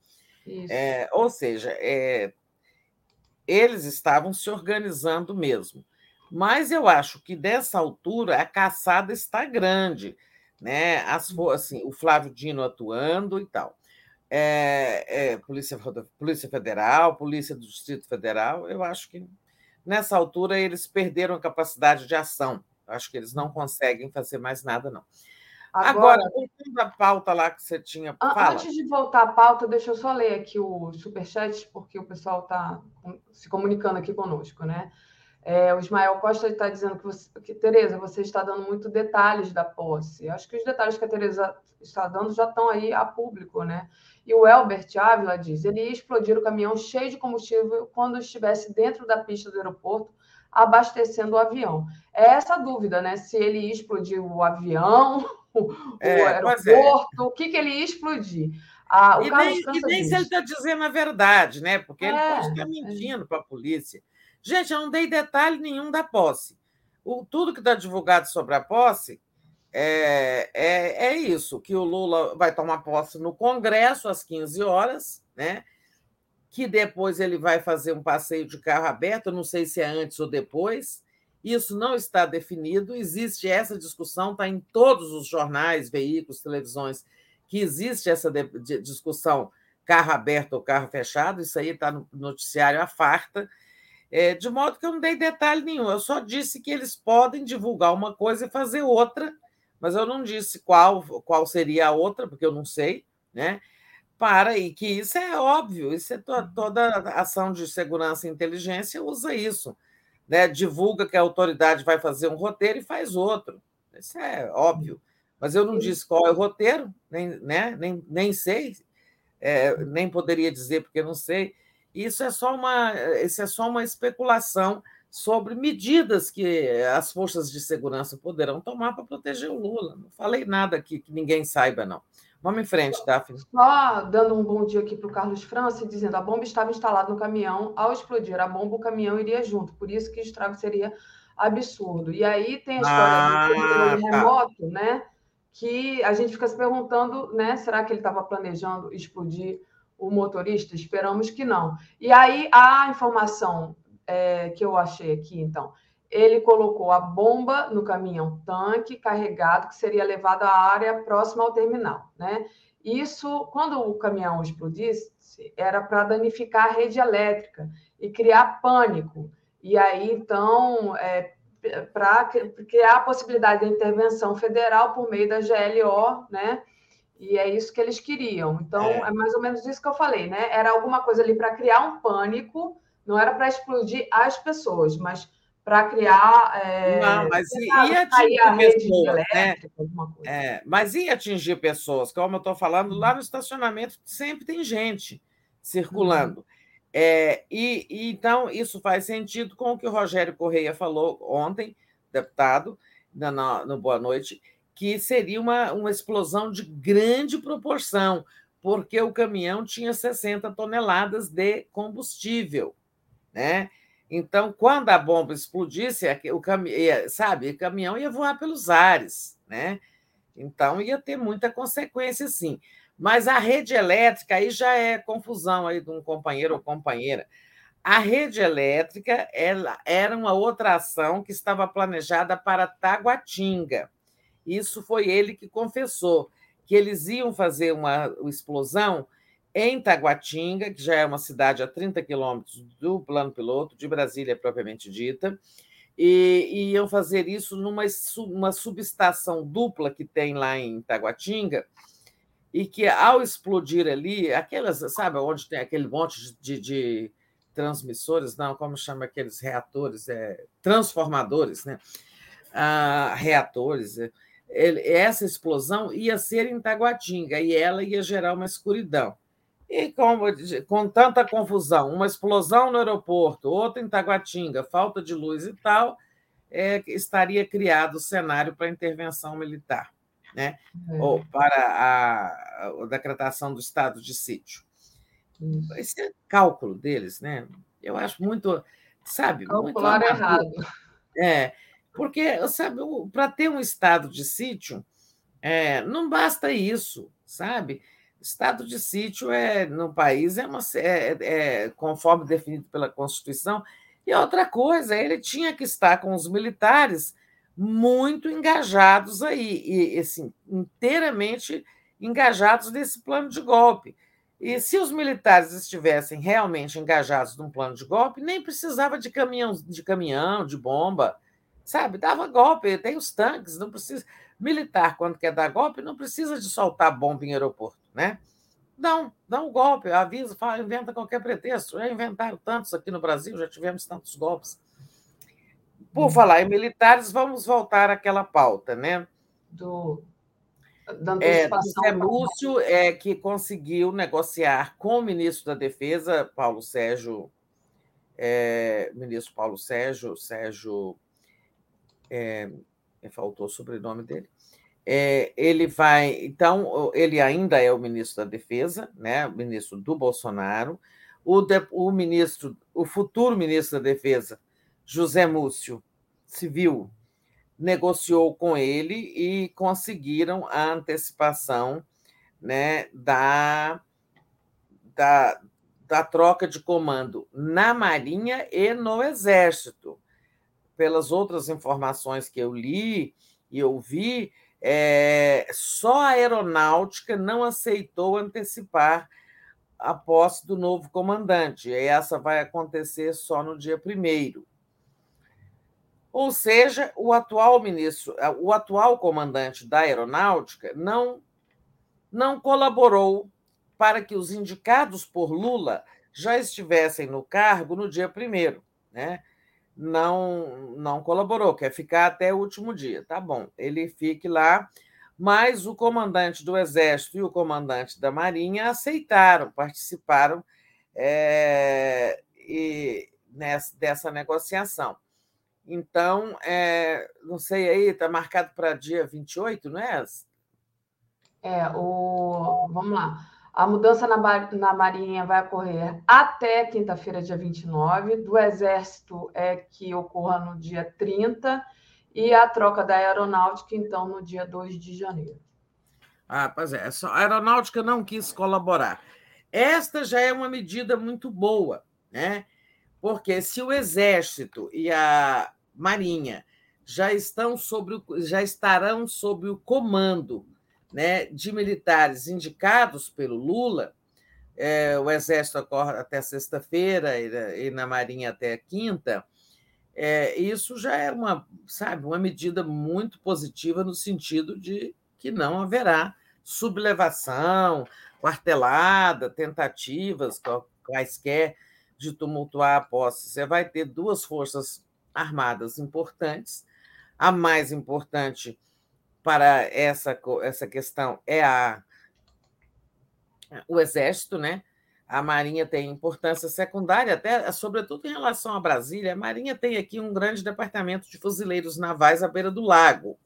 É, ou seja, é, eles estavam se organizando mesmo. Mas eu acho que dessa altura a caçada está grande, né? As, assim, o Flávio Dino atuando e tal. É, é, Polícia, Polícia Federal, Polícia do Distrito Federal, eu acho que nessa altura eles perderam a capacidade de ação. Acho que eles não conseguem fazer mais nada, não. Agora, voltando à pauta lá que você tinha. Fala. Antes de voltar à pauta, deixa eu só ler aqui o superchat, porque o pessoal está se comunicando aqui conosco, né? É, o Ismael Costa está dizendo que, você, que, Tereza, você está dando muito detalhes da posse. Acho que os detalhes que a Tereza está dando já estão aí a público, né? E o Elbert Ávila diz: ele ia explodir o caminhão cheio de combustível quando estivesse dentro da pista do aeroporto, abastecendo o avião. É essa dúvida, né? Se ele ia explodir o avião o, é, o é. aeroporto, é. o que, que ele ia explodir. Ah, e, nem, e nem se ele está dizendo a verdade, né? Porque ele pode estar é, mentindo para a polícia. Gente, eu não dei detalhe nenhum da posse. O, tudo que está divulgado sobre a posse é, é, é isso: que o Lula vai tomar posse no Congresso às 15 horas, né? Que depois ele vai fazer um passeio de carro aberto, não sei se é antes ou depois, isso não está definido, existe essa discussão, está em todos os jornais, veículos, televisões, que existe essa discussão carro aberto ou carro fechado, isso aí está no noticiário à farta, é, de modo que eu não dei detalhe nenhum, eu só disse que eles podem divulgar uma coisa e fazer outra, mas eu não disse qual, qual seria a outra, porque eu não sei, né? Para, e que isso é óbvio, isso é to, toda ação de segurança e inteligência usa isso né, divulga que a autoridade vai fazer um roteiro e faz outro. Isso é óbvio. Mas eu não disse qual é o roteiro, nem, né, nem, nem sei, é, nem poderia dizer porque não sei. Isso é só uma, isso é só uma especulação sobre medidas que as forças de segurança poderão tomar para proteger o Lula. Não falei nada aqui que ninguém saiba, não. Vamos em frente, Daphne. Só dando um bom dia aqui para o Carlos França, dizendo a bomba estava instalada no caminhão. Ao explodir a bomba, o caminhão iria junto. Por isso que o estrago seria absurdo. E aí tem a história ah, do tá. remoto, né? Que a gente fica se perguntando, né? Será que ele estava planejando explodir o motorista? Esperamos que não. E aí a informação é, que eu achei aqui, então, ele colocou a bomba no caminhão tanque carregado que seria levado à área próxima ao terminal, né? Isso, quando o caminhão explodisse, era para danificar a rede elétrica e criar pânico. E aí, então, é, para criar a possibilidade da intervenção federal por meio da GLO, né? E é isso que eles queriam. Então, é, é mais ou menos isso que eu falei, né? Era alguma coisa ali para criar um pânico, não era para explodir as pessoas, mas para criar. É, não, mas ia atingir pessoas, né? É, mas ia atingir pessoas, como eu estou falando, lá no estacionamento sempre tem gente circulando. Uhum. É, e, e, então isso faz sentido com o que o Rogério Correia falou ontem, deputado, no, no Boa Noite, que seria uma, uma explosão de grande proporção, porque o caminhão tinha 60 toneladas de combustível, né? Então, quando a bomba explodisse, o cami sabe, o caminhão ia voar pelos ares, né? Então ia ter muita consequência, sim. Mas a rede elétrica aí já é confusão aí de um companheiro ou companheira. A rede elétrica ela era uma outra ação que estava planejada para Taguatinga. Isso foi ele que confessou que eles iam fazer uma explosão em Taguatinga, que já é uma cidade a 30 quilômetros do plano piloto, de Brasília propriamente dita, e, e iam fazer isso numa uma subestação dupla que tem lá em Taguatinga, e que ao explodir ali, aquelas, sabe, onde tem aquele monte de, de transmissores, não, como chama aqueles reatores, é, transformadores, né? Ah, reatores, é, essa explosão ia ser em Taguatinga e ela ia gerar uma escuridão. E com, com tanta confusão, uma explosão no aeroporto, outra em Taguatinga, falta de luz e tal, é, estaria criado o cenário para intervenção militar, né? É. ou para a, a, decretação do estado de sítio. Esse é cálculo deles, né? Eu acho muito, sabe, Calcular muito errado. É, porque, sabe, para ter um estado de sítio, é, não basta isso, sabe? Estado de sítio é, no país é, uma, é, é, conforme definido pela Constituição. E outra coisa, ele tinha que estar com os militares muito engajados aí, e assim, inteiramente engajados nesse plano de golpe. E se os militares estivessem realmente engajados num plano de golpe, nem precisava de caminhão, de caminhão, de bomba, sabe? Dava golpe, tem os tanques, não precisa. Militar, quando quer dar golpe, não precisa de soltar bomba em aeroporto né? Dá dá um golpe, avisa, fala, inventa qualquer pretexto. Já inventaram tantos aqui no Brasil, já tivemos tantos golpes. Por uhum. falar em militares, vamos voltar àquela pauta, né? Do, da é, do Zé Múcio, é, que conseguiu negociar com o ministro da Defesa, Paulo Sérgio, é, ministro Paulo Sérgio, Sérgio, é, faltou o sobrenome dele, é, ele vai. Então, ele ainda é o ministro da Defesa, né, o ministro do Bolsonaro. O, de, o ministro, o futuro ministro da Defesa, José Múcio, civil, negociou com ele e conseguiram a antecipação né, da, da, da troca de comando na Marinha e no Exército. Pelas outras informações que eu li e ouvi, é, só a aeronáutica não aceitou antecipar a posse do novo comandante. E essa vai acontecer só no dia primeiro. Ou seja, o atual ministro, o atual comandante da aeronáutica não, não colaborou para que os indicados por Lula já estivessem no cargo no dia primeiro, né? Não, não colaborou, quer ficar até o último dia. Tá bom, ele fique lá, mas o comandante do Exército e o comandante da Marinha aceitaram, participaram é, e, nessa, dessa negociação. Então, é, não sei aí, está marcado para dia 28, não é? É, o, vamos lá. A mudança na, na Marinha vai ocorrer até quinta-feira, dia 29. Do Exército é que ocorra no dia 30. E a troca da Aeronáutica, então, no dia 2 de janeiro. Ah, pois é. A Aeronáutica não quis colaborar. Esta já é uma medida muito boa, né? Porque se o Exército e a Marinha já estão sobre o, já estarão sob o comando né, de militares indicados pelo Lula, é, o Exército ocorre até sexta-feira e, e, na Marinha até quinta, é, isso já é uma, sabe, uma medida muito positiva no sentido de que não haverá sublevação, quartelada, tentativas quaisquer de tumultuar a posse. Você vai ter duas forças armadas importantes, a mais importante para essa, essa questão é a, o Exército, né? A Marinha tem importância secundária, até sobretudo em relação a Brasília. A Marinha tem aqui um grande departamento de fuzileiros navais à beira do lago,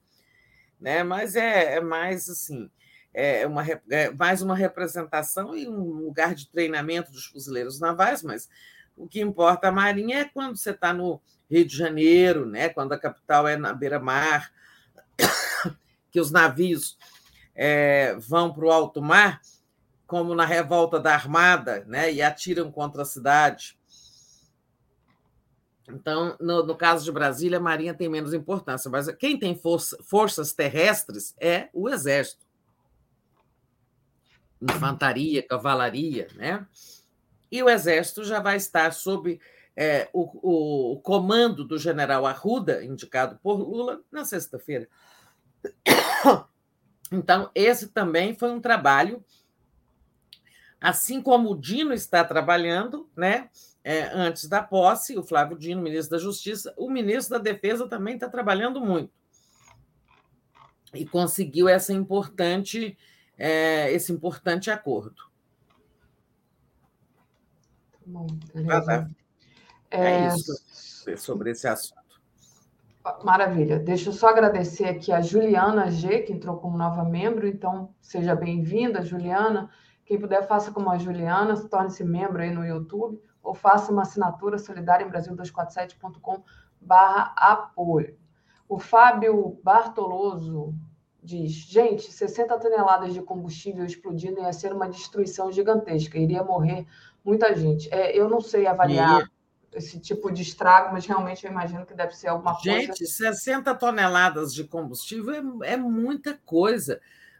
né? Mas é, é mais assim, é, uma, é mais uma representação e um lugar de treinamento dos fuzileiros navais, mas O que importa a Marinha é quando você está no Rio de Janeiro, né? quando a capital é na beira-mar, que os navios é, vão para o alto mar, como na revolta da Armada, né? e atiram contra a cidade. Então, no, no, caso de Brasília, a Marinha tem menos importância, mas quem tem força, forças terrestres é o Exército. Infantaria, cavalaria, né? E o Exército já vai estar sob é, o, o, comando do general Arruda, indicado por Lula, na sexta-feira. Então, esse também foi um trabalho, assim como o Dino está trabalhando, né? é, antes da posse, o Flávio Dino, ministro da Justiça, o ministro da Defesa também está trabalhando muito. E conseguiu essa importante, é, esse importante acordo. Bom, é, é isso sobre esse assunto. Maravilha. Deixa eu só agradecer aqui a Juliana G, que entrou como nova membro. Então, seja bem-vinda, Juliana. Quem puder, faça como a Juliana, torne-se membro aí no YouTube ou faça uma assinatura solidária em brasil247.com barra apoio. O Fábio Bartoloso diz, gente, 60 toneladas de combustível explodindo ia ser uma destruição gigantesca, iria morrer muita gente. É, eu não sei avaliar. Esse tipo de estrago, mas realmente eu imagino que deve ser alguma gente, coisa... Gente, 60 toneladas de combustível é, é muita coisa.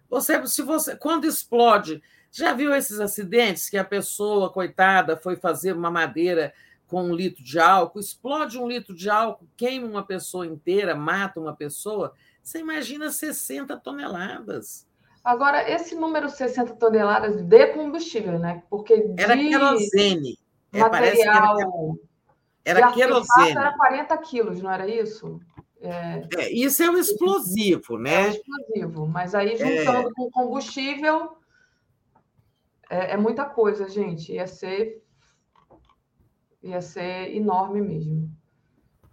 Você, se você, quando explode já viu esses acidentes que a pessoa, coitada, foi fazer uma madeira com um litro de álcool, explode um litro de álcool, queima uma pessoa inteira, mata uma pessoa? Você imagina 60 toneladas. Agora, esse número 60 toneladas de combustível, né? Porque de era querosene. É, material. Era, era querosene. Era 40 quilos, não era isso? É, é, isso é um explosivo, né? É um explosivo, mas aí juntando é... com combustível, é, é muita coisa, gente. Ia ser, ia ser enorme mesmo.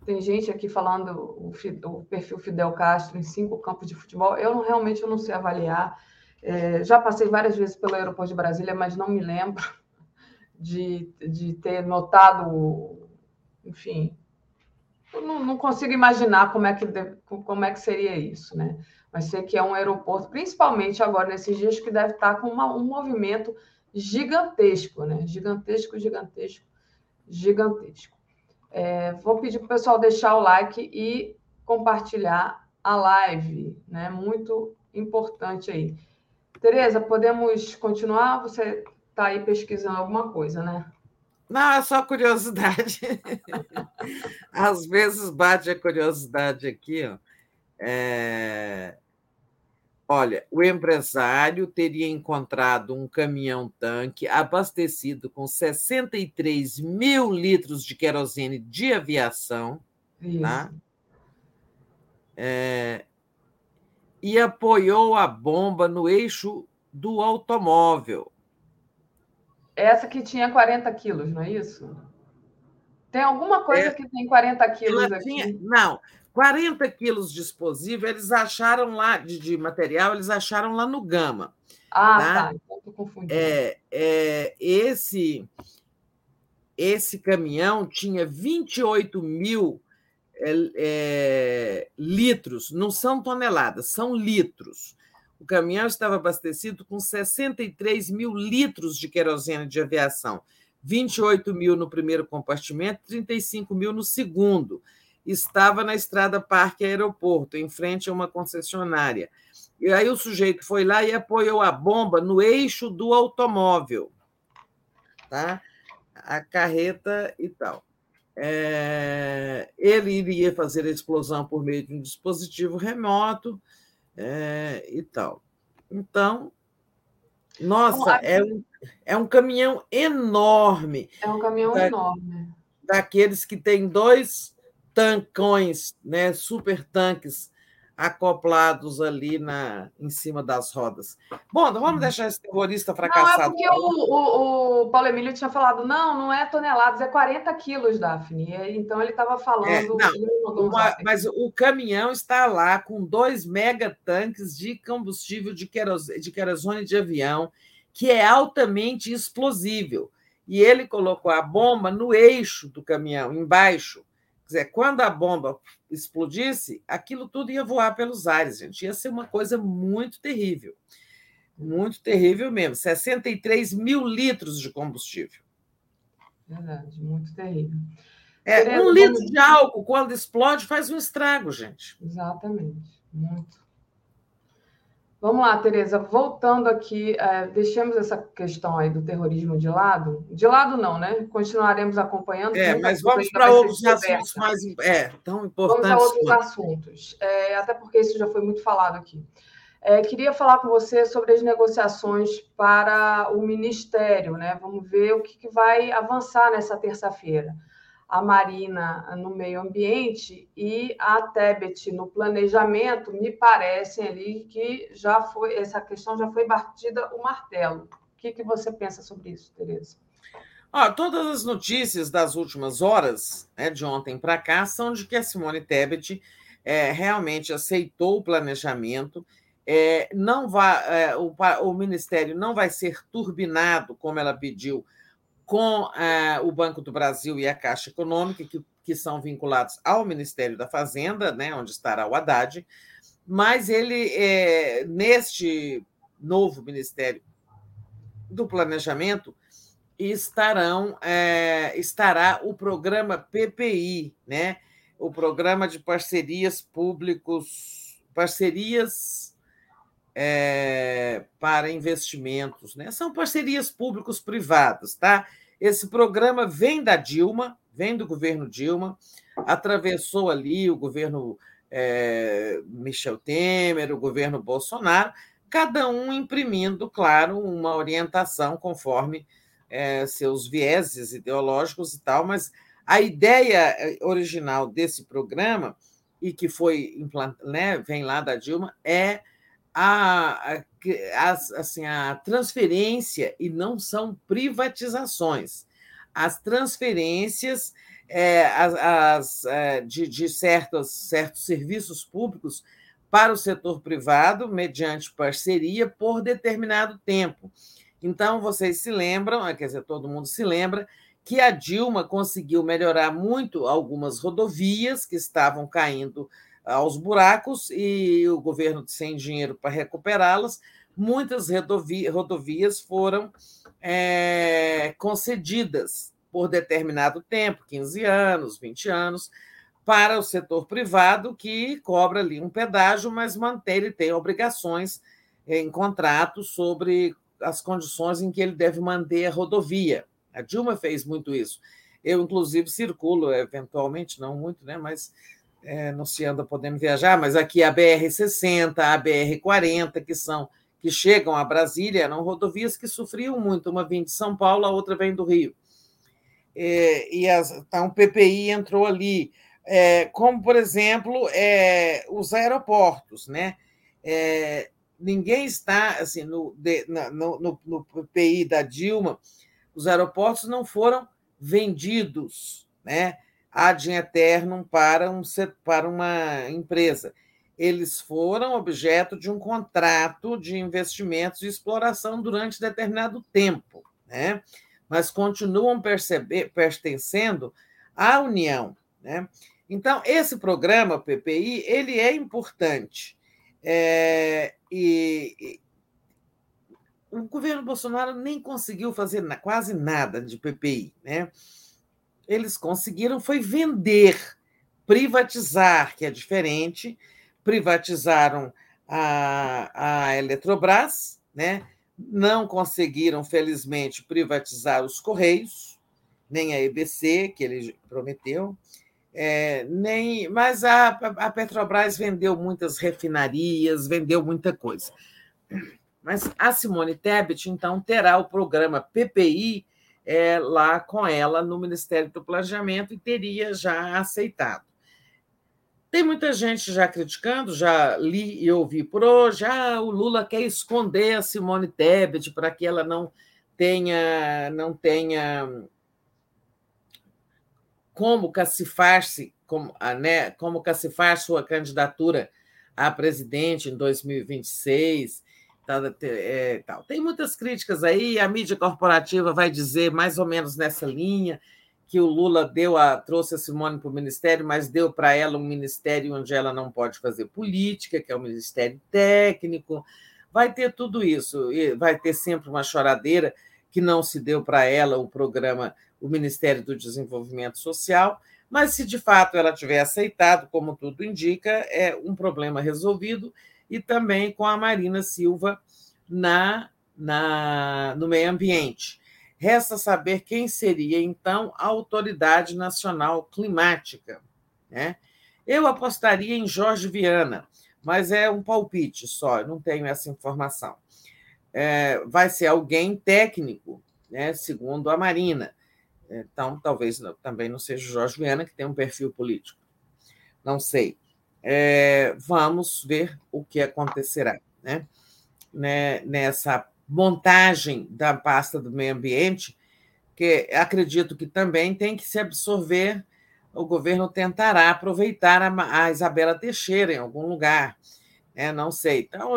Tem gente aqui falando o, o, perfil Fidel Castro em cinco campos de futebol. Eu não, realmente eu não sei avaliar. É, já passei várias vezes pelo aeroporto de Brasília, mas não me lembro de, de ter notado, enfim, não, não, consigo imaginar como é, que, como é que seria isso, né? Mas sei que é um aeroporto, principalmente agora nesses dias, que deve estar com uma, um movimento gigantesco, né? Gigantesco, gigantesco, gigantesco. É, vou pedir para o pessoal deixar o like e compartilhar a live, né? Muito importante aí. Tereza, podemos continuar? Você está aí pesquisando alguma coisa, né? Não, é só curiosidade. Às vezes bate a curiosidade aqui. Ó. É... Olha, o empresário teria encontrado um caminhão-tanque abastecido com 63 mil litros de querosene de aviação, tá? É... e apoiou a bomba no eixo do automóvel. Essa que tinha 40 quilos, não é isso? Tem alguma coisa é, que tem 40 quilos aqui? Tinha, não, 40 quilos de explosivo, eles acharam lá, de, de, material, eles acharam lá no Gama. Ah, tá. tá. Então estou confundindo. É, é, esse, esse caminhão tinha 28 mil é, é, litros, não são toneladas, são litros. O caminhão estava abastecido com 63 mil litros de querosene de aviação, 28 mil no primeiro compartimento, 35 mil no segundo. Estava na estrada Parque Aeroporto, em frente a uma concessionária. E aí o sujeito foi lá e apoiou a bomba no eixo do automóvel, tá? A carreta e tal. É... ele iria fazer a explosão por meio de um dispositivo remoto é, e tal. Então, nossa, é um, é um caminhão enorme. É um caminhão da, enorme. Daqueles que tem dois tancões, né, super tanques acoplados ali na, em cima das rodas. Bom, vamos uhum. deixar esse terrorista fracassado. Não, é porque o, o, o, Paulo Emílio tinha falado, não, não é toneladas, é 40 quilos, Daphne. Então ele estava falando... É, não, uma, mas o caminhão está lá com dois megatanques de combustível de querosene, de querosene de avião, que é altamente explosível. e ele colocou a bomba no eixo do caminhão, embaixo. Quer dizer, quando a bomba explodisse, aquilo tudo ia voar pelos ares, gente. Ia ser uma coisa muito terrível. Muito terrível mesmo. 63 mil litros de combustível. Verdade, muito terrível. É, um litro de álcool, quando explode, faz um estrago, gente. Exatamente, muito. Vamos lá, Tereza, voltando aqui, é, deixemos essa questão aí do terrorismo de lado. De lado não, né? Continuaremos acompanhando. É, mas vamos para outros assuntos mais é, tão importantes. Vamos a outros assuntos, é, até porque isso já foi muito falado aqui. É, queria falar com você sobre as negociações para o Ministério, né? Vamos ver o que, que vai avançar nessa terça-feira a Marina no meio ambiente e a Tebet no planejamento, me parecem ali que já foi essa questão já foi batida o martelo. O que, que você pensa sobre isso, Tereza? Ah, todas as notícias das últimas horas, né, de ontem para cá, são de que a Simone Tebet é, realmente aceitou o planejamento. É, não vai, é, o, o Ministério não vai ser turbinado, como ela pediu, com eh, o Banco do Brasil e a Caixa Econômica, que, que são vinculados ao Ministério da Fazenda, né, onde estará o Haddad, mas ele, é, neste novo Ministério do Planejamento, estarão é, estará o programa PPI, né? o Programa de Parcerias Públicos, Parcerias é, para investimentos, né? São parcerias públicos privadas, tá? Esse programa vem da Dilma, vem do governo Dilma, atravessou ali o governo é, Michel Temer, o governo Bolsonaro, cada um imprimindo, claro, uma orientação conforme é, seus vieses ideológicos e tal, mas a ideia original desse programa e que foi né, vem lá da Dilma é a, a, assim, a transferência, e não são privatizações, as transferências é, as, as, é, de, de certos, certos serviços públicos para o setor privado, mediante parceria, por determinado tempo. Então, vocês se lembram, quer dizer, todo mundo se lembra, que a Dilma conseguiu melhorar muito algumas rodovias que estavam caindo aos buracos e o governo sem dinheiro para recuperá-las, muitas rodovias foram é, concedidas por determinado tempo 15 anos, 20 anos para o setor privado, que cobra ali um pedágio, mas mantém, ele tem obrigações em contrato sobre as condições em que ele deve manter a rodovia. A Dilma fez muito isso. Eu, inclusive, circulo, eventualmente, não muito, né, mas é, não se anda podendo viajar, mas aqui a BR-60, a BR-40, que são que chegam a Brasília, eram rodovias que sofriam muito, uma vem de São Paulo, a outra vem do Rio. É, e as, o PPI entrou ali, é, como, por exemplo, é, os aeroportos. Né? É, ninguém está, assim, no, de, no, no, no PPI da Dilma, os aeroportos não foram vendidos, né? Ad eternum para, um, para uma empresa. Eles foram objeto de um contrato de investimentos e exploração durante determinado tempo, né? mas continuam perceber, pertencendo à União. Né? Então, esse programa PPI ele é importante. É, e, e, o governo Bolsonaro nem conseguiu fazer quase nada de PPI. Né? Eles conseguiram foi vender, privatizar, que é diferente. Privatizaram a, a Eletrobras, né? não conseguiram, felizmente, privatizar os Correios, nem a EBC, que ele prometeu, é, nem, mas a, a Petrobras vendeu muitas refinarias, vendeu muita coisa. Mas a Simone Tebet, então, terá o programa PPI, é, lá com ela no Ministério do Planejamento e teria já aceitado. Tem muita gente já criticando, já li e ouvi por hoje, ah, o Lula quer esconder a Simone Tebet para que ela não tenha, não tenha como cacifar-se, como, né, como cacifar sua candidatura a presidente em 2026 Tá, é, tal. Tem muitas críticas aí, a mídia corporativa vai dizer mais ou menos nessa linha que o Lula deu a, trouxe a Simone para o ministério, mas deu para ela um ministério onde ela não pode fazer política, que é o ministério técnico. Vai ter tudo isso, e vai ter sempre uma choradeira que não se deu para ela o programa, o Ministério do Desenvolvimento Social, mas se de fato ela tiver aceitado, como tudo indica, é um problema resolvido e também com a Marina Silva na, na, no meio ambiente. Resta saber quem seria, então, a Autoridade Nacional Climática. Né? Eu apostaria em Jorge Viana, mas é um palpite só, não tenho essa informação. É, vai ser alguém técnico, né, segundo a Marina. Então, talvez também não seja Jorge Viana, que tem um perfil político. Não sei. É, vamos ver o que acontecerá né? né? nessa montagem da pasta do meio ambiente, que acredito que também tem que se absorver, o governo tentará aproveitar a, a Isabela Teixeira em algum lugar. É, não sei. Então,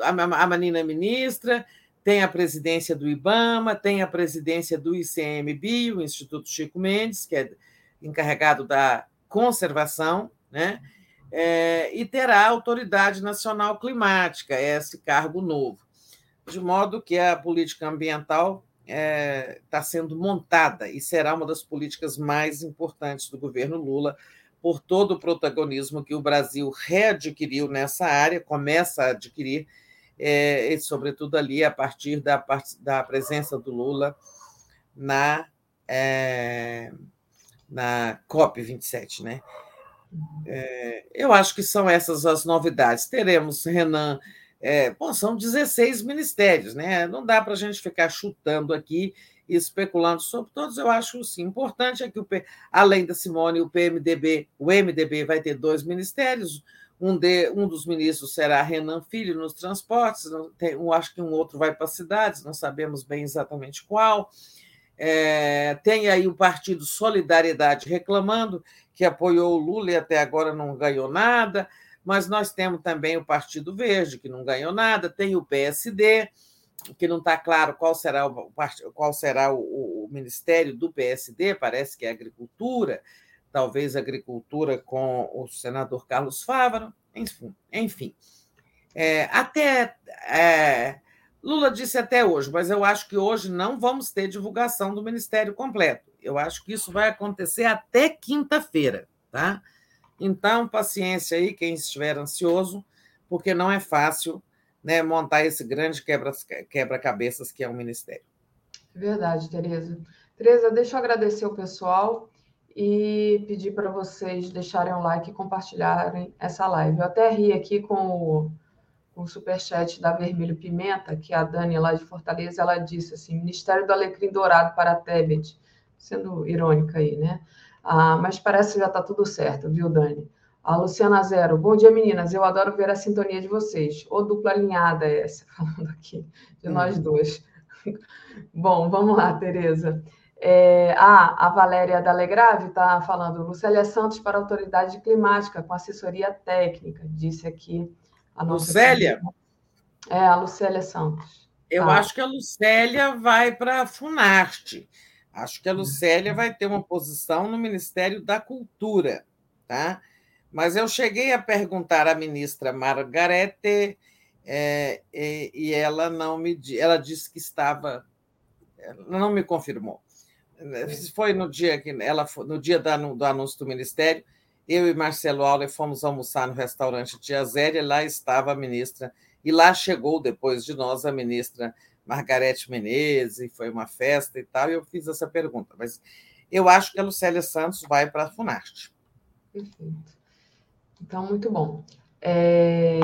a, a Marina é ministra, tem a presidência do IBAMA, tem a presidência do ICMBio, o Instituto Chico Mendes, que é encarregado da conservação, né? É, e terá a Autoridade Nacional Climática, esse cargo novo. De modo que a política ambiental está é, tá sendo montada e será uma das políticas mais importantes do governo Lula, por todo o protagonismo que o Brasil readquiriu nessa área, começa a adquirir, é, e sobretudo ali a partir da, da presença do Lula na, é, na COP27. Né? É, eu acho que são essas as novidades. Teremos, Renan, é, bom, são 16 ministérios, né? Não dá para a gente ficar chutando aqui e especulando sobre todos. Eu acho sim importante é que, o, além da Simone, o PMDB, o MDB vai ter dois ministérios. Um, de, um dos ministros será Renan Filho nos transportes, tem, acho que um outro vai para cidades, não sabemos bem exatamente qual. É, tem aí o partido Solidariedade reclamando que apoiou o Lula e até agora não ganhou nada, mas nós temos também o Partido Verde, que não ganhou nada, tem o PSD, que não está claro qual será, o, qual será o, o, ministério do PSD, parece que é Agricultura, talvez Agricultura com o senador Carlos Fávaro, enfim. enfim. É, até. É, Lula disse até hoje, mas eu acho que hoje não vamos ter divulgação do ministério completo. Eu acho que isso vai acontecer até quinta-feira, tá? Então, paciência aí, quem estiver ansioso, porque não é fácil né, montar esse grande quebra-cabeças que é o Ministério. Verdade, Tereza. Tereza, deixa eu agradecer o pessoal e pedir para vocês deixarem um like e compartilharem essa live. Eu até ri aqui com o, o superchat da Vermelho Pimenta, que a Dani lá de Fortaleza, ela disse assim, Ministério do Alecrim Dourado para Tebet, sendo irônica aí, né? Ah, mas parece que já está tudo certo, viu, Dani? A Luciana Zero, bom dia, meninas. Eu adoro ver a sintonia de vocês. Ou dupla alinhada essa, falando aqui de nós duas. Bom, vamos lá, Tereza. É, ah, a Valéria da Legrave está falando, Lucélia Santos para a Autoridade Climática, com assessoria técnica, disse aqui a. Lucélia? É, a Lucélia Santos. Eu tá. acho que a Lucélia vai para a Funarte. Acho que a Lucélia vai ter uma posição no Ministério da Cultura, tá? Mas eu cheguei a perguntar à ministra Margarete é, e, e, ela não me ela disse que estava, não me confirmou. Foi no dia que ela no dia do anúncio do ministério, eu e Marcelo Auler fomos almoçar no restaurante Tia Zélia, lá estava a ministra e lá chegou depois de nós a ministra Margarete Menezes, foi uma festa e tal, e eu fiz essa pergunta. Mas eu acho que a Lucélia Santos vai para a Funarte. Perfeito. Então, muito bom. É,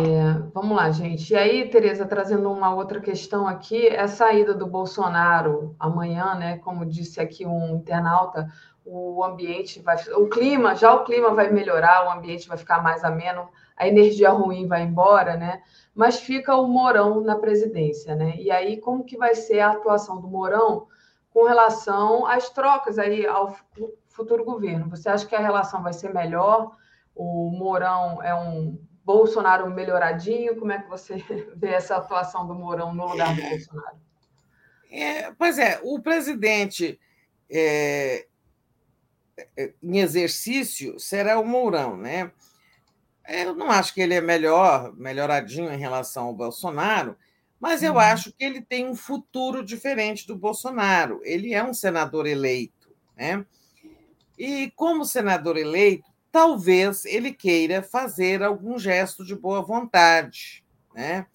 vamos lá, gente. E aí, Tereza, trazendo uma outra questão aqui, a saída do Bolsonaro amanhã, né? Como disse aqui um internauta, o ambiente vai. O clima, já o clima vai melhorar, o ambiente vai ficar mais ameno, a energia ruim vai embora, né? mas fica o Mourão na presidência, né? E aí, como que vai ser a atuação do Mourão com relação às trocas aí ao futuro governo? Você acha que a relação vai ser melhor? O Mourão é um Bolsonaro melhoradinho? Como é que você vê essa atuação do Mourão no lugar do Bolsonaro? É, pois é, o presidente é, em exercício será o Mourão, né? Eu não acho que ele é melhor, melhoradinho em relação ao Bolsonaro, mas eu uhum. acho que ele tem um futuro diferente do Bolsonaro. Ele é um senador eleito, né? E como senador eleito, talvez ele queira fazer algum gesto de boa vontade, né?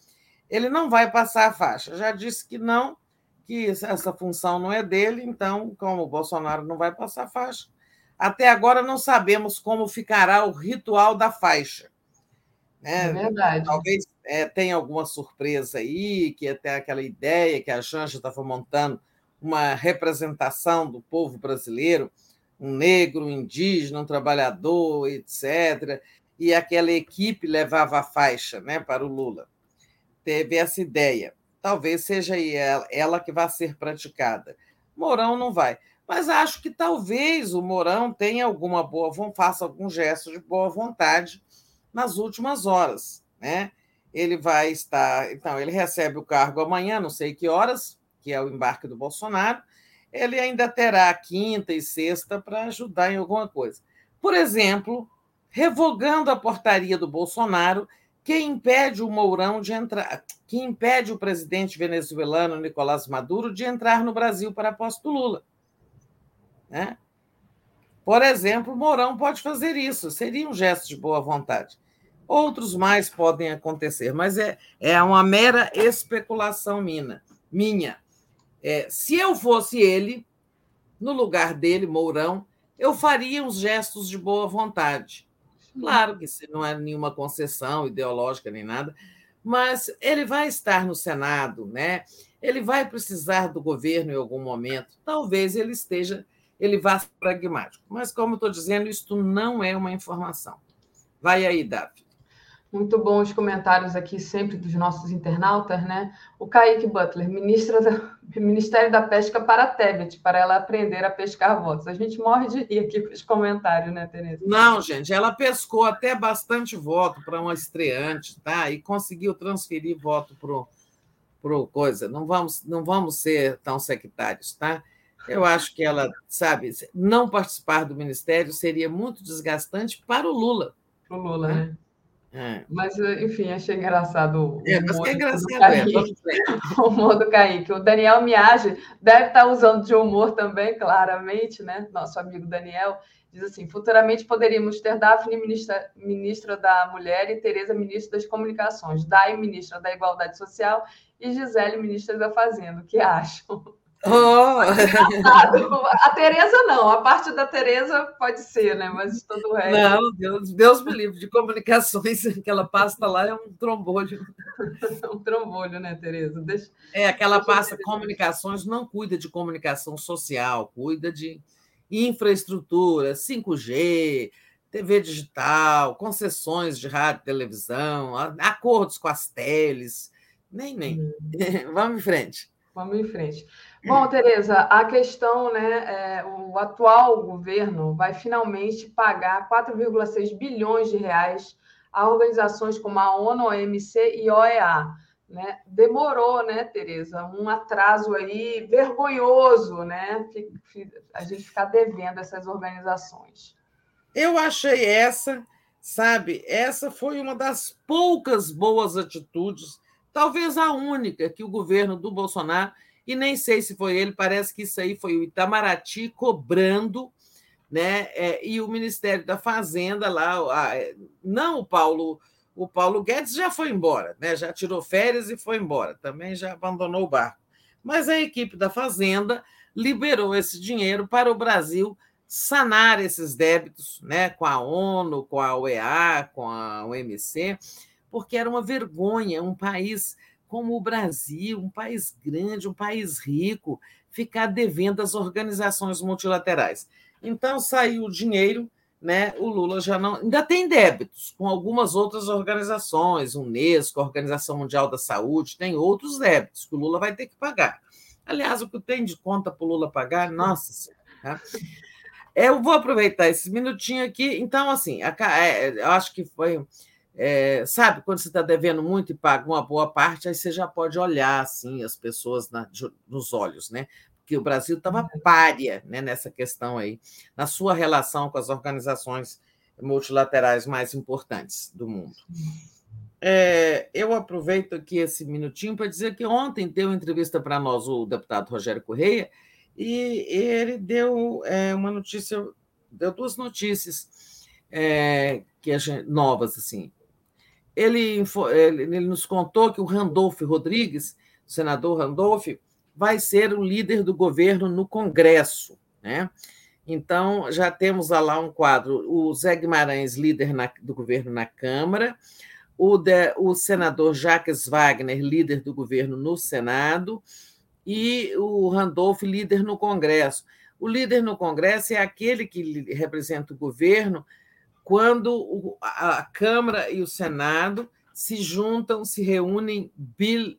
Ele não vai passar a faixa. Já disse que não, que essa função não é dele, então, como o Bolsonaro não vai passar a faixa, até agora não sabemos como ficará o ritual da faixa. Né? É verdade. Talvez é, tenha alguma surpresa aí, que até aquela ideia que a Janja estava montando uma representação do povo brasileiro, um negro, um indígena, um trabalhador, etc. E aquela equipe levava a faixa né, para o Lula. Teve essa ideia. Talvez seja ela, ela que vá ser praticada. Mourão não vai mas acho que talvez o Mourão tenha alguma boa, faça algum gesto de boa vontade nas últimas horas, né? Ele vai estar, então ele recebe o cargo amanhã, não sei que horas, que é o embarque do Bolsonaro. Ele ainda terá quinta e sexta para ajudar em alguma coisa. Por exemplo, revogando a portaria do Bolsonaro que impede o Mourão de entrar, que impede o presidente venezuelano Nicolás Maduro de entrar no Brasil para a posse do Lula. Né? Por exemplo, Mourão pode fazer isso, seria um gesto de boa vontade. Outros mais podem acontecer, mas é, é uma mera especulação minha. minha. É, se eu fosse ele, no lugar dele, Mourão, eu faria uns gestos de boa vontade. Claro que se não é nenhuma concessão ideológica nem nada, mas ele vai estar no Senado, né? Ele vai precisar do governo em algum momento. Talvez ele esteja ele vá ser pragmático. Mas, como estou dizendo, isto não é uma informação. Vai aí, Davi. Muito bom os comentários aqui, sempre dos nossos internautas, né? O Kaique Butler, ministra da, Ministério da Pesca para a Tebet, para ela aprender a pescar votos. A gente morre de rir aqui com os comentários, né, Tereza? Não, gente, ela pescou até bastante voto para uma estreante, tá? E conseguiu transferir voto para pro coisa. Não vamos, não vamos ser tão sectários, tá? Eu acho que ela, sabe, não participar do ministério seria muito desgastante para o Lula. Para o Lula, né? É. Mas, enfim, achei engraçado. É, mas que é engraçado é. O humor do Kaique. O Daniel Miage deve estar usando de humor também, claramente, né? Nosso amigo Daniel diz assim: futuramente poderíamos ter Daphne, ministra, ministra da Mulher, e Tereza, ministra das Comunicações, Dai, ministra da Igualdade Social, e Gisele, ministra da Fazenda. O que acham? Oh. A Tereza não, a parte da Tereza pode ser, né? Mas todo o resto. Não, Deus, Deus me livre de comunicações, aquela pasta lá é um trombolho. um trombolho, né, Tereza? Deixa... É, aquela pasta comunicações não cuida de comunicação social, cuida de infraestrutura, 5G, TV digital, concessões de rádio e televisão, acordos com as teles. Nem, nem. Hum. Vamos em frente. Vamos em frente. Bom, Tereza, a questão, né, é, o atual governo vai finalmente pagar 4,6 bilhões de reais a organizações como a ONU, OMC e OEA. Né? Demorou, né, Tereza? Um atraso aí vergonhoso, né? A gente ficar devendo essas organizações. Eu achei essa, sabe, essa foi uma das poucas boas atitudes, talvez a única que o governo do Bolsonaro e nem sei se foi ele, parece que isso aí foi o Itamaraty cobrando, né? É, e o Ministério da Fazenda lá, a, não o Paulo, o Paulo Guedes já foi embora, né? Já tirou férias e foi embora, também já abandonou o barco. Mas a equipe da Fazenda liberou esse dinheiro para o Brasil sanar esses débitos, né? Com a ONU, com a OEA, com a OMC, porque era uma vergonha um país como o Brasil, um país grande, um país rico, ficar devendo às organizações multilaterais. Então saiu o dinheiro, né? O Lula já não ainda tem débitos com algumas outras organizações, Unesco, Organização Mundial da Saúde, tem outros débitos que o Lula vai ter que pagar. Aliás, o que tem de conta para o Lula pagar, nossa senhora. Tá? Eu vou aproveitar esse minutinho aqui. Então, assim, é, eu acho que foi É, sabe, quando você está devendo muito e paga uma boa parte, aí você já pode olhar assim as pessoas na, nos olhos, né? Porque o Brasil estava uhum. párea né, nessa questão aí, na sua relação com as organizações multilaterais mais importantes do mundo. É, eu aproveito aqui esse minutinho para dizer que ontem deu entrevista para nós o deputado Rogério Correia e ele deu é, uma notícia, deu duas notícias é, que gente, novas assim. Ele, ele, nos contou que o Randolph Rodrigues, o senador Randolph, vai ser o líder do governo no Congresso, né? Então, já temos lá um quadro: o Zé Guimarães, líder na, do governo na Câmara, o, de, o senador Jacques Wagner, líder do governo no Senado, e o Randolph, líder no Congresso. O líder no Congresso é aquele que representa o governo quando a Câmara e o Senado se juntam, se reúnem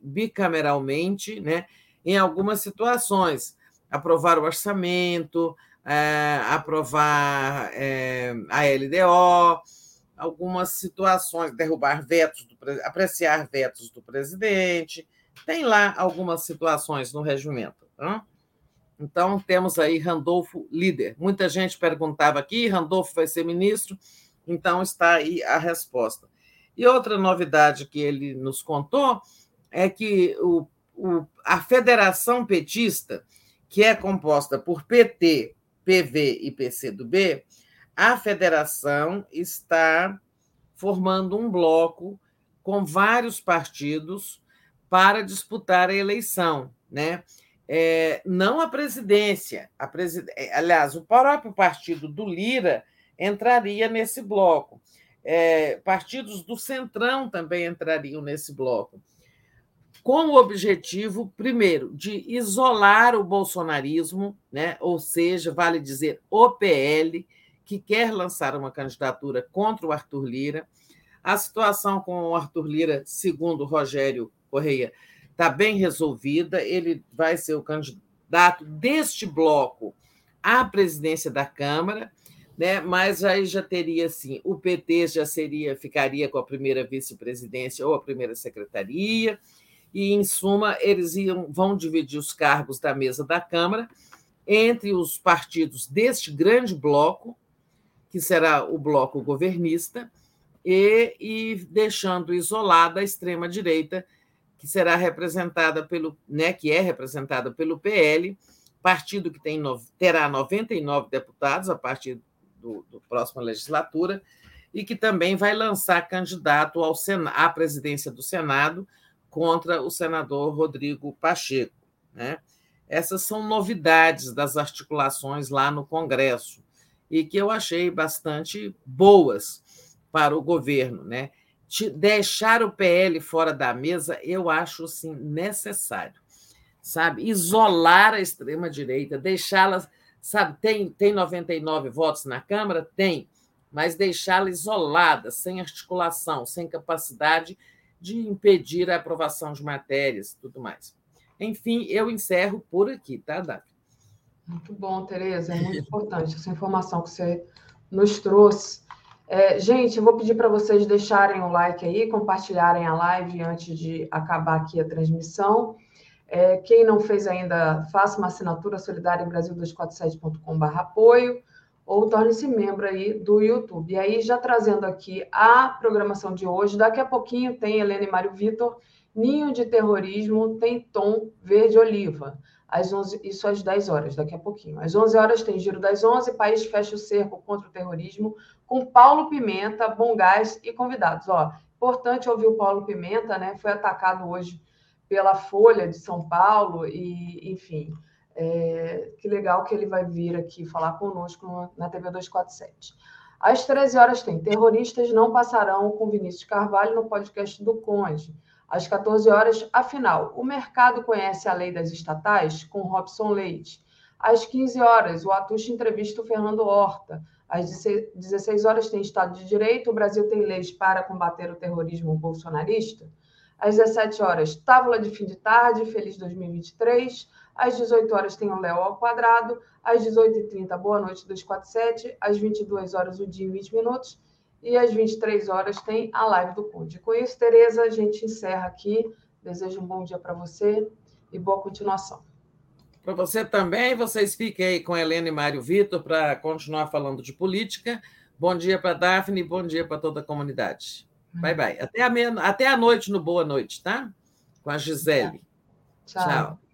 bicameralmente, né, em algumas situações, aprovar o orçamento, é, aprovar é, a LDO, algumas situações, derrubar vetos, do, apreciar vetos do presidente. Tem lá algumas situações no regimento. Tá? Então, temos aí Randolfo líder. Muita gente perguntava aqui: Randolfo vai ser ministro? Então, está aí a resposta. E outra novidade que ele nos contou é que o, o, a Federação Petista, que é composta por PT, PV e PCdoB, a federação está formando um bloco com vários partidos para disputar a eleição, né? É, não a presidência, a presid... É, aliás, o próprio partido do Lira entraria nesse bloco. É, partidos do Centrão também entrariam nesse bloco com o objetivo, primeiro, de isolar o bolsonarismo, né? ou seja, vale dizer, o PL, que quer lançar uma candidatura contra o Arthur Lira. A situação com o Arthur Lira, segundo Rogério Correia, está bem resolvida. Ele vai ser o candidato deste bloco à presidência da Câmara, né? mas aí já teria assim, o PT já seria, ficaria com a primeira vice-presidência ou a primeira secretaria e, em suma, eles iam, vão dividir os cargos da mesa da Câmara entre os partidos deste grande bloco, que será o bloco governista, e, e deixando isolada a extrema-direita, que será representada pelo, né, que é representada pelo PL, partido que tem, terá 99 deputados a partir do, do próxima legislatura, e que também vai lançar candidato ao Senado, à presidência do Senado, contra o senador Rodrigo Pacheco. Né? Essas são novidades das articulações lá no Congresso e que eu achei bastante boas para o governo. Né? Deixar o PL fora da mesa, eu acho assim, necessário. Sabe? Isolar a extrema-direita, deixá-la. Sabe, tem, tem 99 votos na Câmara? Tem, mas deixá-la isolada, sem articulação, sem capacidade de impedir a aprovação de matérias tudo mais. Enfim, eu encerro por aqui, tá, Davi? Muito bom, Tereza, é muito importante essa informação que você nos trouxe. É, gente, eu vou pedir para vocês deixarem o like aí, compartilharem a live antes de acabar aqui a transmissão. É, quem não fez ainda, faça uma assinatura solidária em Brasil247.com.br apoio ou torne-se membro aí do YouTube. E aí, já trazendo aqui a programação de hoje, daqui a pouquinho tem Helena e Mário Vitor, Ninho de Terrorismo tem tom verde-oliva. Às 11, isso às 10 horas, daqui a pouquinho. Às 11 horas tem Giro das 11, País fecha o cerco contra o terrorismo, com Paulo Pimenta, Bom Gás e convidados. Ó, importante ouvir o Paulo Pimenta, né? Foi atacado hoje pela Folha de São Paulo e, enfim, é, que legal que ele vai vir aqui falar conosco na TV 247. Às 13 horas tem Terroristas Não Passarão com Vinícius Carvalho no podcast do Conde. Às 14 horas, afinal, o mercado conhece a lei das estatais com Robson Leite. Às 15 horas, o Atush entrevista o Fernando Horta. Às 16 horas tem Estado de Direito, o Brasil tem leis para combater o terrorismo bolsonarista. Às 17 horas, Tábula de Fim de Tarde, Feliz 2023. Às 18 horas tem o Léo ao quadrado. Às 18h30, Boa Noite 247. Às 22 horas, o dia em 20 minutos. E às 23 horas tem a live do Conde. Com isso, Tereza, a gente encerra aqui. Desejo um bom dia para você e boa continuação. Para você também, vocês fiquem aí com Helena e Mário Vitor para continuar falando de política. Bom dia para Daphne, bom dia para toda a comunidade. Bye, bye. Até a, meia... Até a noite no Boa Noite, tá? Com a Gisele. Tchau. Tchau.